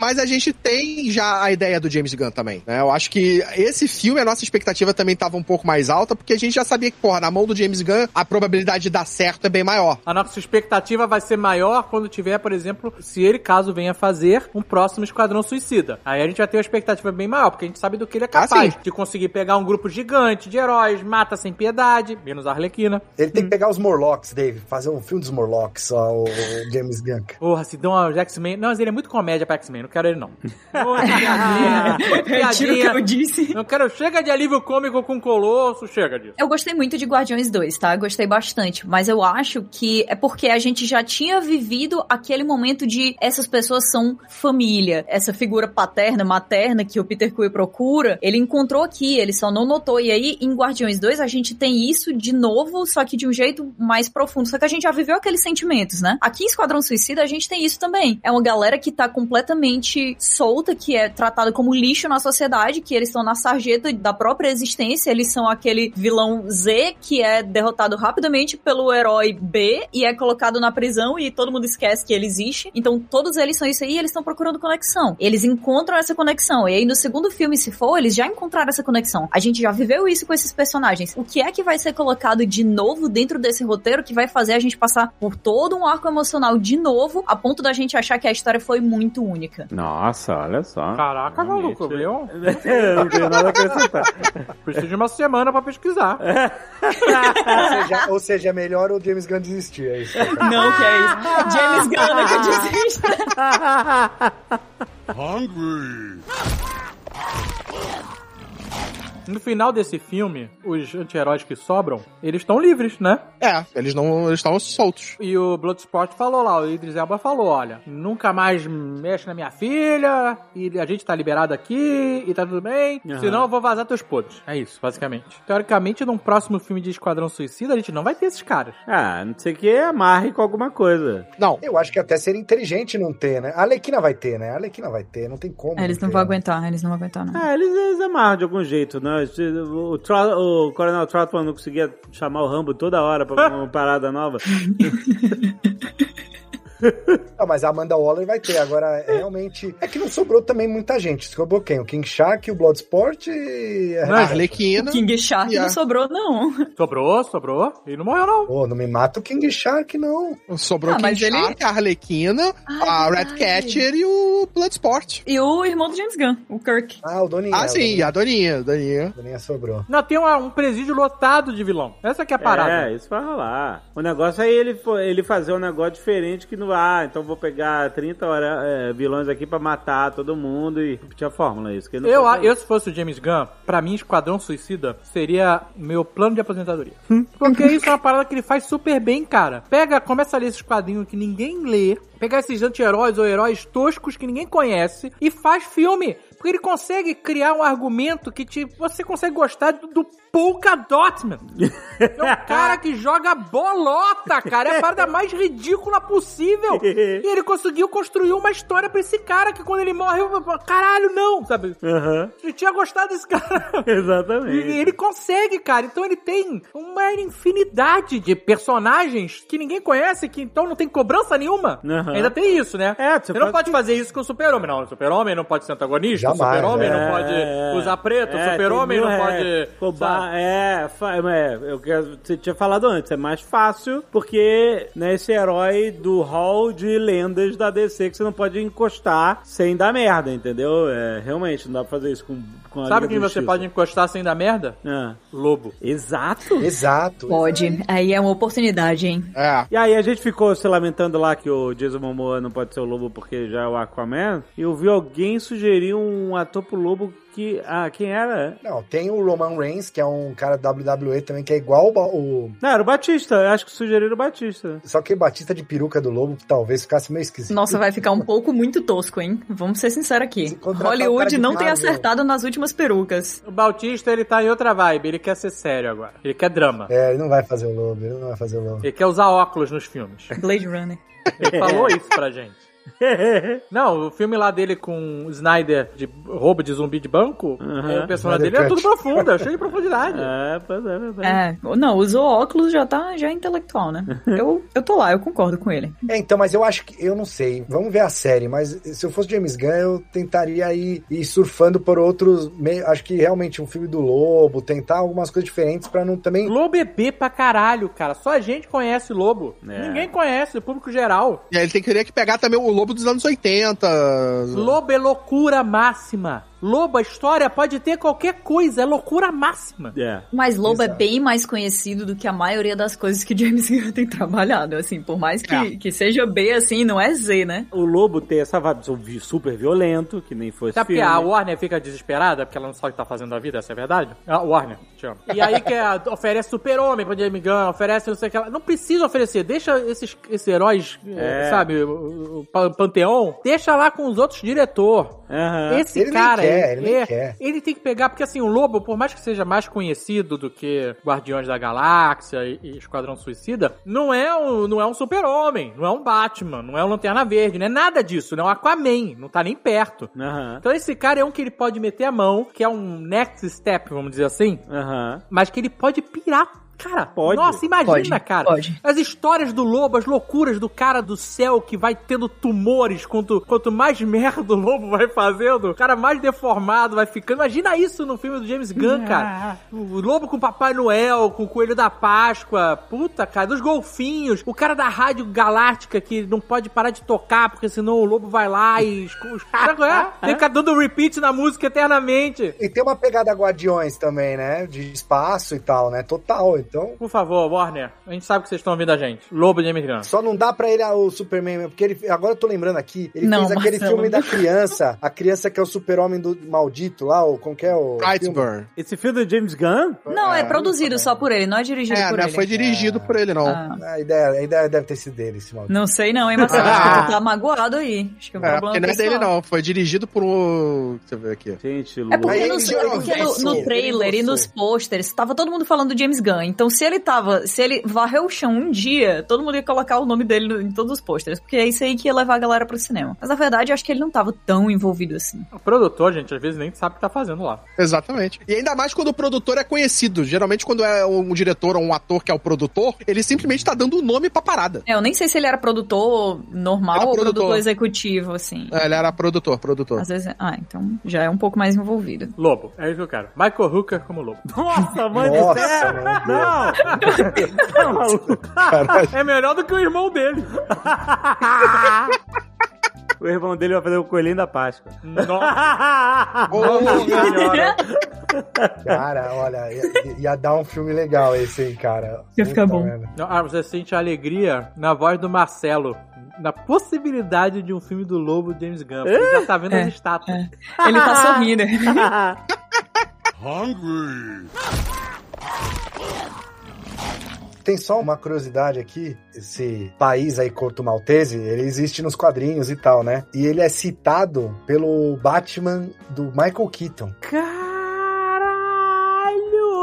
Mas a gente tem já a ideia do James Gunn também, né? Eu acho que esse filme, a nossa expectativa também tava um pouco mais alta, porque a gente já sabia que, porra, na mão do James Gunn, a probabilidade de dar certo é bem maior. A nossa expectativa vai ser maior quando tiver, por exemplo, se ele, caso venha fazer, um próximo Esquadrão Suicida. Aí a gente vai ter uma expectativa bem maior, porque a gente sabe do que ele é Ah, capaz. sim. de conseguir pegar um grupo gigante de heróis, mata sem piedade, menos a Arlequina. Ele tem que pegar os Morlocks, Dave, fazer um filme dos Morlocks, ó, o James Gunn. Porra, se dão aos X-Men... Não, mas ele é muito comédia pra X-Men, não quero ele não. Piadinha, Retiro o que eu disse. Não quero... Chega de alívio cômico com Colosso, chega disso. Eu gostei muito de Guardiões 2, tá? Gostei bastante. Mas eu acho que é porque a gente já tinha vivido aquele momento de essas pessoas são família. Essa figura paterna, materna que o Peter Quill procura, ele encontrou aqui, ele só não notou. E aí, em Guardiões 2, a gente tem isso de novo, só que de um jeito mais profundo. Só que a gente já viveu aqueles sentimentos, né? Aqui em Esquadrão Suicida, a gente tem isso também. É uma galera que tá completamente solta, que é tratada como lixo na sociedade, que eles estão na sarjeta da própria existência, eles são aquele vilão Z que é derrotado rapidamente pelo herói B e é colocado na prisão e todo mundo esquece que ele existe. Então todos eles são isso aí e eles estão procurando conexão. Eles encontram essa conexão. E aí no segundo filme, se for, eles já encontraram essa conexão. A gente já viveu isso com esses personagens. O que é que vai ser colocado de novo dentro desse roteiro que vai fazer a gente passar por todo um arco emocional de novo, a ponto da gente achar que a história foi muito única? Nossa, olha só. Caraca, maluco, viu? não tenho nada a acrescentar. Preciso de uma semana pra pesquisar. Ou seja, ou seja, é melhor o James Gunn desistir, é isso. Não, que é isso. James Gunn que desiste. No final desse filme, os anti-heróis que sobram, eles estão livres, né? É, eles não eles estavam soltos. E o Bloodsport falou lá, o Idris Elba falou, olha, nunca mais mexe na minha filha, e a gente tá liberado aqui, e tá tudo bem, Aham. senão eu vou vazar teus podres. É isso, basicamente. Teoricamente, num próximo filme de Esquadrão Suicida, a gente não vai ter esses caras. Ah, não sei o que, amarre com alguma coisa. Não. Eu acho que até seria inteligente não ter, né? A Alequina vai ter, né? A Alequina vai ter, não tem como. É, eles não ter. vão aguentar, eles não vão aguentar, não. Ah, eles, eles amarram de algum jeito, né? O, Trot- o Coronel Trotman não conseguia chamar o Rambo toda hora pra uma parada nova. Não, mas a Amanda Waller vai ter. Agora, é realmente. É que não sobrou também muita gente. Sobrou quem? O King Shark, o Bloodsport e. A Não, Arlequina. King Shark a- não sobrou, não. Sobrou, sobrou, e não morreu não. Pô, não me mata o King Shark, não. Sobrou Ah, King mas ele- Shark, a Arlequina, Ah, a é Red verdade. Catcher e o Bloodsport. E o irmão do James Gunn, o Kirk. Ah, o Doninha. Ah, o sim, e a Doninha, a Doninha. Doninha. Doninha sobrou. Não, tem uma- um presídio lotado de vilão. Essa que é a parada. É, isso vai rolar. O negócio é ele, ele fazer um negócio diferente que não. Ah, então vou pegar 30 hora, é, vilões aqui pra matar todo mundo e repetir a fórmula. é Isso que não Eu, eu, se fosse o James Gunn, pra mim, Esquadrão Suicida seria meu plano de aposentadoria. Porque isso é uma parada que ele faz super bem, cara. Pega, começa a ler esses quadrinhos que ninguém lê, pegar esses anti-heróis ou heróis toscos que ninguém conhece e faz filme. Porque ele consegue criar um argumento que te, você consegue gostar do, do Polka Dotman. É um cara que joga bolota, cara. É a parada mais ridícula possível. E ele conseguiu construir uma história pra esse cara que quando ele morre, eu, caralho, não, sabe? Aham, Eu tinha gostado desse cara. exatamente. E ele consegue, cara. Então ele tem uma infinidade de personagens que ninguém conhece, que então não tem cobrança nenhuma. Aham. Ainda tem isso, né? É, você você não pode- fazer isso com o super-homem, não. O super-homem não pode ser antagonista, Jamais, o super-homem É, não pode usar preto, É, o super-homem não pode... Roubar, sabe? é, fa- é, eu quero, você tinha falado antes, é mais fácil porque, né, esse herói do hall de lendas da DC que você não pode encostar sem dar merda, entendeu? É, realmente, não dá pra fazer isso com, com a Sabe quem você pode encostar sem dar merda? Ah, Lobo. Exato. Exato. Pode. Aí é uma oportunidade, hein? É. E aí a gente ficou se lamentando lá que o Jason Momoa não pode ser o Lobo porque já é o Aquaman. E eu vi alguém sugerir um ator pro Lobo Que, ah, quem era? Não, tem o Roman Reigns, que é um cara da WWE também, que é igual o, Não, era o Batista. Eu acho que sugeriram o Batista. Só que Batista de peruca do Lobo talvez ficasse meio esquisito. Nossa, vai ficar um pouco muito tosco, hein? Vamos ser sinceros aqui. Hollywood não tem acertado nas últimas perucas. O Bautista, ele tá em outra vibe. Ele quer ser sério agora. Ele quer drama. É, ele não vai fazer o Lobo, ele não vai fazer o Lobo. Ele quer usar óculos nos filmes. Blade Runner. Ele falou isso pra gente. Não, o filme lá dele com o Snyder de roubo de zumbi de banco, Uhum. é, o personagem dele é tudo profundo, é cheio de profundidade. É, pois é, verdade. É, não, usou óculos já tá já é intelectual, né? Eu, eu tô lá, eu concordo com ele. É, então, mas eu acho que, eu não sei, vamos ver a série, mas se eu fosse James Gunn, eu tentaria ir, ir surfando por outros, meio, acho que realmente um filme do Lobo, tentar algumas coisas diferentes pra não também... Lobo é B pra caralho, cara. Só a gente conhece Lobo. É. Ninguém conhece, o público geral. E aí ele tem, teria que pegar também o lobo dos anos 80. Lobo é loucura máxima. Lobo, a história pode ter qualquer coisa, é loucura máxima. É. Mas Lobo Exato. é bem mais conhecido do que a maioria das coisas que James Gunn tem trabalhado, assim, por mais que, É. que seja B, assim, não é Z, né? O Lobo tem essa vibe vi- super violento, que nem foi Sabe porque filme. a Warner fica desesperada porque ela não sabe o que tá fazendo da vida, essa é a verdade? A Warner, te amo. E aí que é, oferece super-homem pra Jamie Gunn, oferece não sei o que lá. Não precisa oferecer, deixa esses, esses heróis, É. sabe, o, o pa- Panteão, deixa lá com os outros diretor. Aham. Esse Ele cara, quer, ele é- quer. ele tem que pegar, porque assim, o Lobo, por mais que seja mais conhecido do que Guardiões da Galáxia e, e Esquadrão Suicida, não é um, não é um super-homem, não é um Batman, não é um Lanterna Verde, não é nada disso, não é um Aquaman, não tá nem perto. Aham. Então esse cara é um que ele pode meter a mão, que é um next step, vamos dizer assim, Aham. mas que ele pode pirar. Cara, Pode. Nossa, imagina, Pode, cara. pode. As histórias do lobo, as loucuras do cara do céu que vai tendo tumores, quanto, quanto mais merda o lobo vai fazendo, o cara mais deformado vai ficando. Imagina isso no filme do James Gunn, cara. O lobo com o Papai Noel, com o Coelho da Páscoa. Puta, cara, dos golfinhos. O cara da rádio galáctica que não pode parar de tocar, porque senão o lobo vai lá e... escu- Sabe qual é? Fica dando repeat na música eternamente. E tem uma pegada Guardiões também, né, de espaço e tal, né, total, então... Por favor, Warner, a gente sabe que vocês estão ouvindo a gente. Lobo de James Gunn. Só não dá pra ele ah, o Superman, porque ele, agora eu tô lembrando aqui, ele Não, fez aquele Marcelo. filme da criança, a criança que é o super-homem do maldito lá, o, como que é o... filme? Brightsburn. Esse filme do James Gunn? Não, é Ah, produzido só por ele, não é dirigido É, por não ele. foi dirigido por ele, não. Ah, A ideia, a ideia deve ter sido dele, esse maldito. não sei não, hein, Marcelo? Acho que tu tá magoado aí. Acho que é um É, problema porque não é dele, não. Foi dirigido por um. Deixa eu ver aqui. Gente, É Lobo. porque, Aí no, é porque no, no trailer e nos posters, tava todo mundo falando do James Gunn. Então, se ele tava. Se ele varreu o chão um dia, todo mundo ia colocar o nome dele no- em todos os posters. Porque é isso aí que ia levar a galera pro cinema. Mas na verdade, eu acho que ele não tava tão envolvido assim. O produtor, gente, às vezes nem sabe o que tá fazendo lá. Exatamente. E ainda mais quando o produtor é conhecido. Geralmente, quando é um diretor ou um ator que é o produtor, ele simplesmente tá dando o nome pra parada. É, eu nem sei se ele era produtor normal Era ou produtor. produtor executivo, assim. É, Ele era produtor, produtor. Às vezes. Ah, então já é um pouco mais envolvido. Lobo, é isso que eu quero. Michael Hooker como lobo. Nossa, mãe do Nossa, céu! meu Deus. Não! Tá maluco? É melhor do que o irmão dele. O irmão dele vai fazer o coelhinho da Páscoa. Nossa. Cara, olha, ia, ia dar um filme legal esse aí, cara. Ia ficar bom. merda. Ah, você sente a alegria na voz do Marcelo. Na possibilidade de um filme do Lobo James Gunn. Porque já tá vendo É, as estátuas. Ele tá sorrindo. Tem só uma curiosidade aqui, esse país aí, Corto Maltese, ele existe nos quadrinhos e tal, né? E ele é citado pelo Batman do Michael Keaton. Caralho,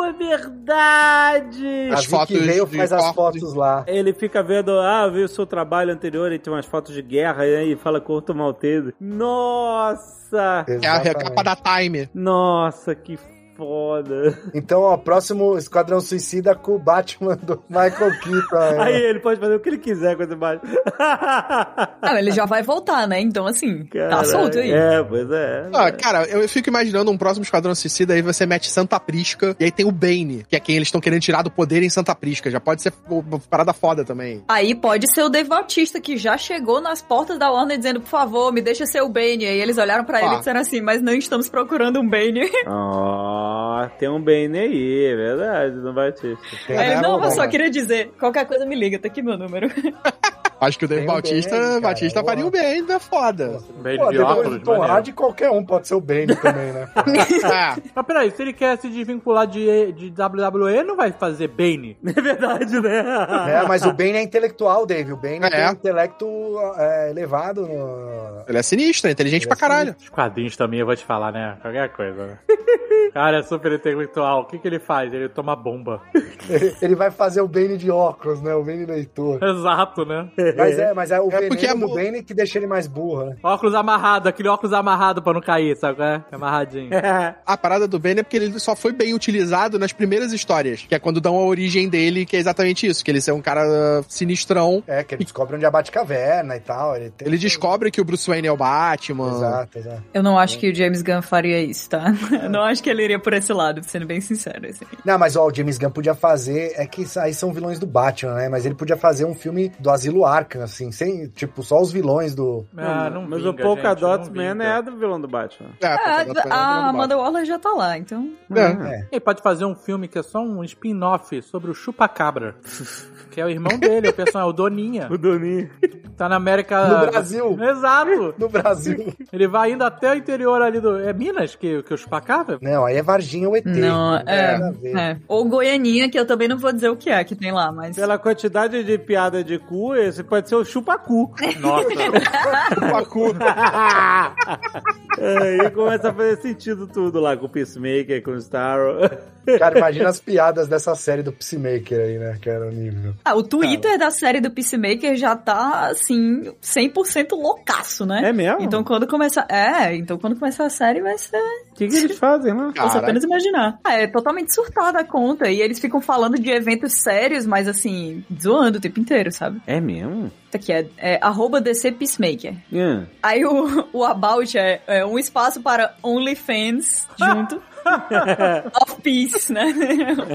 é verdade! A As Vicky fotos de faz as fotos lá. Ele fica vendo, ah, viu o seu trabalho anterior e tem umas fotos de guerra e aí fala Corto Maltese. Nossa! É a recapa da Time. Nossa, que foda. Então, ó, próximo Esquadrão Suicida com o Batman do Michael Keaton. né? Aí ele pode fazer o que ele quiser com esse baixo. Ah, ele já vai voltar, né? Então, assim, tá solto aí. É, pois é. Ah, cara, eu fico imaginando um próximo Esquadrão Suicida, aí você mete Santa Prisca, e aí tem o Bane, que é quem eles estão querendo tirar do poder em Santa Prisca. Já pode ser uma parada foda também. Aí pode ser o Dave Bautista, que já chegou nas portas da Warner dizendo, por favor, me deixa ser o Bane. Aí eles olharam pra ele Ah. e disseram assim, mas não estamos procurando um Bane. Ó, tem um Bane aí, é verdade, no Batista. Tem Aí né, não, eu só queria dizer, qualquer coisa me liga, tá aqui meu número. Acho que o Dave Tem o Bautista, ó. faria o bem, é foda. Pô, de óculos, Tom. Hardy, qualquer um pode ser o Bane também, né? É. Mas peraí, se ele quer se desvincular de, de WWE, não vai fazer Bane. É verdade, né? É, mas o Bane é intelectual, Dave. O Bane É. tem um intelecto é, elevado. No... Ele é sinistro, é inteligente Ele pra é caralho. Os quadrinhos também, eu vou te falar, né? Qualquer coisa, né? Cara, é super intelectual. O que, que ele faz? Ele toma bomba. Ele vai fazer o Bane de óculos, né? O Bane leitor. Exato, né? Mas é, mas é o É porque é do Bane que deixa ele mais burro, né? Óculos amarrado, aquele óculos amarrado pra não cair, sabe? qual é? Amarradinho. A parada do Bane é porque ele só foi bem utilizado nas primeiras histórias, que é quando dão a origem dele, que é exatamente isso, que ele é um cara sinistrão. É, que ele descobre onde é a Batcaverna e tal. Ele, tem... Ele descobre que o Bruce Wayne é o Batman. Exato, exato. Eu não acho que o James Gunn faria isso, tá? Eu não acho que ele iria por esse lado, sendo bem sincero. Assim. Não, mas ó, o James Gunn podia fazer. É que isso aí são vilões do Batman, né? Mas ele podia fazer um filme do Asilo Arkham, assim, sem, tipo, só os vilões do. Ah, não Mas vinga, o Polka Dot não Man é do vilão do Batman. É, Ah, é o a Batman. Amanda Waller já tá lá, então. É. É. Ele pode fazer um filme que é só um spin-off sobre o Chupacabra. que é o irmão dele, o personagem, o Doninha. O Doninho. Tá na América... No Brasil. Exato. No Brasil. Ele vai indo até o interior ali do... É Minas que, que o Chupacabra? Não, aí é Varginha ou ET. Não, tem é, nada a ver. é. Ou Goianinha, que eu também não vou dizer o que é que tem lá, mas. Pela quantidade de piada de cu, esse pode ser o chupacu. Nossa. Pacu. Aí começa a fazer sentido tudo lá com o Peacemaker, com o Starro. Cara, imagina as piadas dessa série do Peacemaker aí, né? Que era o nível. Ah, o Twitter da série do Peacemaker já tá, assim, 100% loucaço, né? É mesmo? Então quando começar. É, então quando começar a série vai ser. O que, que eles fazem lá? Posso Cara. apenas imaginar. Ah, é totalmente surtada a conta. E eles ficam falando de eventos sérios, mas assim, zoando o tempo inteiro, sabe? É mesmo? Isso aqui é, é arroba DC Peacemaker. Hum. Aí o, o About é, é um espaço para OnlyFans junto. of Peace, né?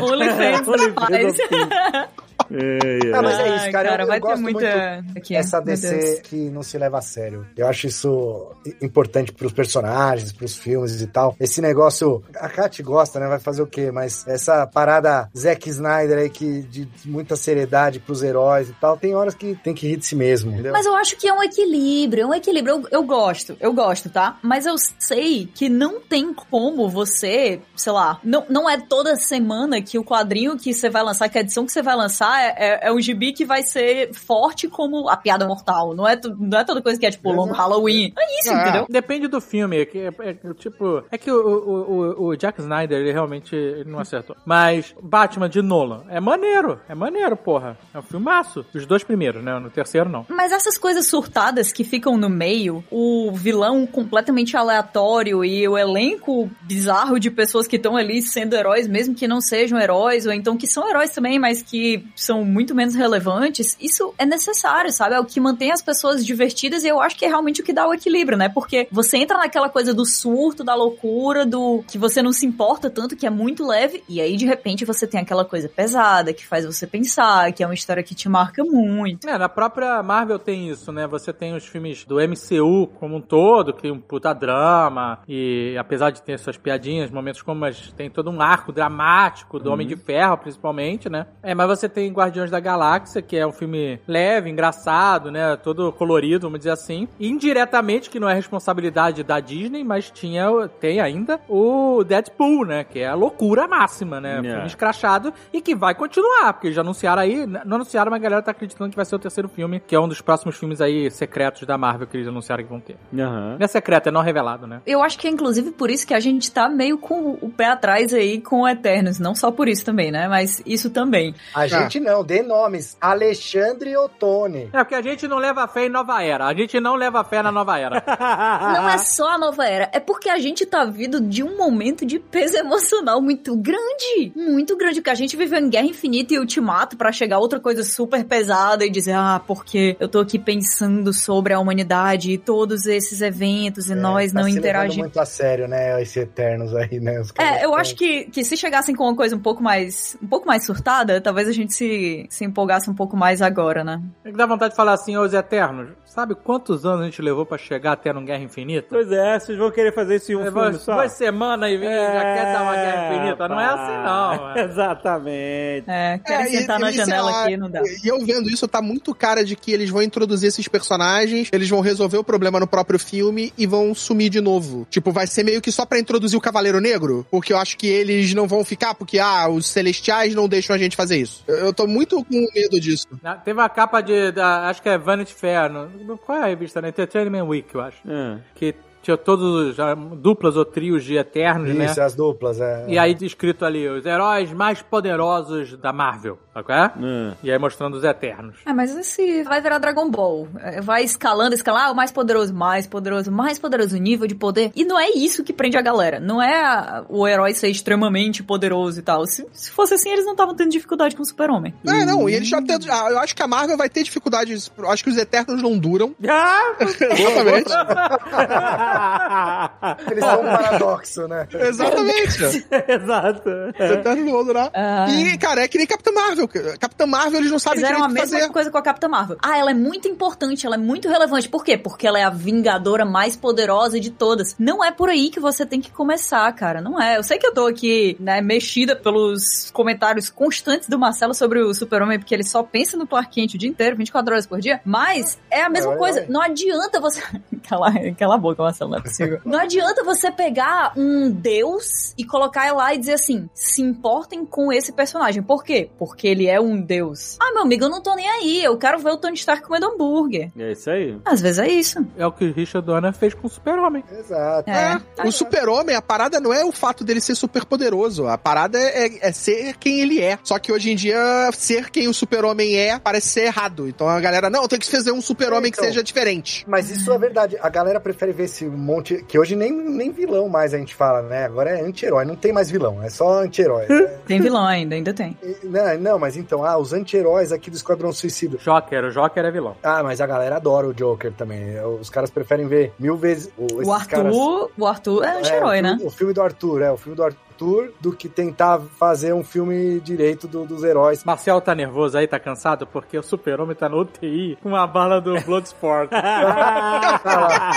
OnlyFans da paz. É, é. Ah, mas é isso, cara. eu, eu vai ter gosto muita. muito Aqui, essa. DC que não se leva a sério. Eu acho isso importante pros personagens, pros filmes e tal. Esse negócio, a Kat gosta, né? Vai fazer o quê? Mas essa parada Zack Snyder aí que de muita seriedade pros heróis e tal, tem horas que tem que rir de si mesmo, entendeu? Mas eu acho que é um equilíbrio, é um equilíbrio. Eu, eu gosto, eu gosto, tá? Mas eu sei que não tem como você, sei lá, não, não é toda semana que o quadrinho que você vai lançar, que a edição que você vai lançar é, é, é o gibi que vai ser forte como a piada mortal. Não é, não é toda coisa que é tipo longo Halloween. É isso, Ah. entendeu? Depende do filme. É, que é, é, tipo, é que o, o, o, o Jack Snyder, ele realmente ele não acertou. Mas Batman de Nolan é maneiro. É maneiro, porra. É um filmaço. Os dois primeiros, né? No terceiro, não. Mas essas coisas surtadas que ficam no meio, o vilão completamente aleatório e o elenco bizarro de pessoas que estão ali sendo heróis, mesmo que não sejam heróis, ou então que são heróis também, mas que são muito menos relevantes, isso é necessário, sabe? É o que mantém as pessoas divertidas e eu acho que é realmente o que dá o equilíbrio, né? Porque você entra naquela coisa do surto, da loucura, do que você não se importa tanto, que é muito leve, e aí de repente você tem aquela coisa pesada que faz você pensar, que é uma história que te marca muito. É, na própria Marvel tem isso, né? Você tem os filmes do MCU como um todo, que tem um puta drama, e apesar de ter suas piadinhas, momentos como mas tem todo um arco dramático do Homem de Ferro, principalmente, né? É, mas você tem Guardiões da Galáxia, que é um filme leve, engraçado, né? Todo colorido, vamos dizer assim. Indiretamente, que não é responsabilidade da Disney, mas tinha, tem ainda o Deadpool, né? Que é a loucura máxima, né? Yeah. Filme escrachado e que vai continuar, porque já anunciaram aí, não anunciaram, mas a galera tá acreditando que vai ser o terceiro filme, que é um dos próximos filmes aí secretos da Marvel que eles anunciaram que vão ter. Aham. Não é secreto, é não revelado, né? Eu acho que é inclusive por isso que a gente tá meio com o pé atrás aí com o Eternos. Não só por isso também, né? Mas isso também. A gente não, dê nomes. Alexandre e Otone. É porque a gente não leva fé em nova era. A gente não leva fé na nova era. Não é só a nova era, é porque a gente tá vindo de um momento de peso emocional muito grande. Muito grande. Porque a gente viveu em Guerra Infinita e Ultimato pra chegar outra coisa super pesada e dizer, ah, porque eu tô aqui pensando sobre a humanidade e todos esses eventos e nós tá não interagimos. muito a sério, né? Esse Eternos aí, né? É, eu acho que, que se chegassem com uma coisa um pouco mais um pouco mais surtada, talvez a gente se gente se empolgasse um pouco mais agora, né? É que dá vontade de falar assim aos Eternos. Sabe quantos anos a gente levou pra chegar até num Guerra Infinita? Pois é, vocês vão querer fazer isso em um Levou filme só? duas semanas e já quer dar uma Guerra Infinita. Não é pá. assim não. mano. Exatamente. É, querem É, e- sentar na e, sei janela lá, aqui, não dá. E eu vendo isso, tá muito cara de que eles vão introduzir esses personagens, eles vão resolver o problema no próprio filme e vão sumir de novo. Tipo, vai ser meio que só pra introduzir o Cavaleiro Negro, porque eu acho que eles não vão ficar, porque, ah, os Celestiais não deixam a gente fazer isso. Eu, eu tô muito com medo disso. Na- Teve uma capa de. Da, acho que é Vanity Fair. No, no- qual é a revista? Na Entertainment Week, eu acho. É. Que tinha todos os duplas ou trios de Eternos, Isso, né? as duplas, é. E aí escrito ali, os heróis mais poderosos da Marvel, qual é? É. E aí mostrando os Eternos. É, mas esse vai virar Dragon Ball. É, Vai escalando, escalar, ah, o mais poderoso, mais poderoso, mais poderoso, nível de poder. E não é isso que prende a galera. Não é o herói ser extremamente poderoso e tal. Se, se fosse assim, eles não estavam tendo dificuldade com o super-homem. É, não, e eles já têm. ah, Eu acho que a Marvel vai ter dificuldades. Eu acho que os Eternos não duram. Ah! Exatamente. Eles são um paradoxo, né? Exatamente. Exato. Os Eternos não vão durar. Ah. E, cara, é que nem Capitã Marvel. Capitã Marvel, eles não sabem Fizeram direito a mesma fazer. coisa com a Capitã Marvel. Ah, ela é muito importante, ela é muito relevante. Por quê? Porque ela é a vingadora mais poderosa de todas. Não é por aí que você tem que começar, cara. Não é. Eu sei que eu tô aqui, né, mexida pelos comentários constantes do Marcelo sobre o Super-Homem, porque ele só pensa no Clark Kent o dia inteiro, 24 horas por dia. Mas é a mesma Ai, coisa. ai. Não adianta você. cala, cala a boca, Marcelo, não é possível. não adianta você pegar um deus e colocar lá e dizer assim: se importem com esse personagem. Por quê? Porque ele é um deus. Ah, meu amigo, eu não tô nem aí. Eu quero ver o Tony Stark comendo hambúrguer. É isso aí. Às vezes é isso. É o que o Richard Donner fez com o Super-Homem. Exato. É. É, o super-homem, a parada não é o fato dele ser super poderoso. A parada é, é ser quem ele é. Só que hoje em dia, ser quem o super-homem é parece ser errado. Então a galera, não, tem que fazer um super-homem Então. que seja diferente. Mas isso é verdade. A galera prefere ver esse monte. Que hoje nem, nem vilão mais a gente fala, né? Agora é anti-herói. Não tem mais vilão. É só anti-herói. É, Tem vilão ainda, ainda tem. e- não, não, mas então, ah, os anti-heróis aqui do Esquadrão Suicida. Joker, o Joker é vilão. Ah, mas a galera adora o Joker também. Os caras preferem ver mil vezes. O, esses O Arthur, caras- o Arthur é É, anti-herói, o né? O filme do Arthur, é. O filme do Arthur do que tentar fazer um filme direito do- dos heróis. Marcel tá nervoso aí, tá cansado? Porque o Super-Homem tá no UTI com a bala do Bloodsport. Vai lá,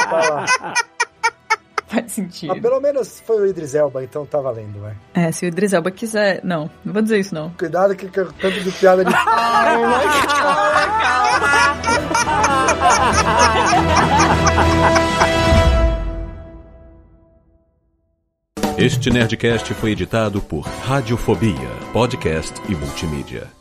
vai lá. Faz sentido. Mas pelo menos foi o Idris Elba, então tá valendo, vai. É, se o Idris Elba quiser... Não, não vou dizer isso, não. Cuidado que que eu tanto de piada de. Este Nerdcast foi editado por Radiofobia, podcast e multimídia.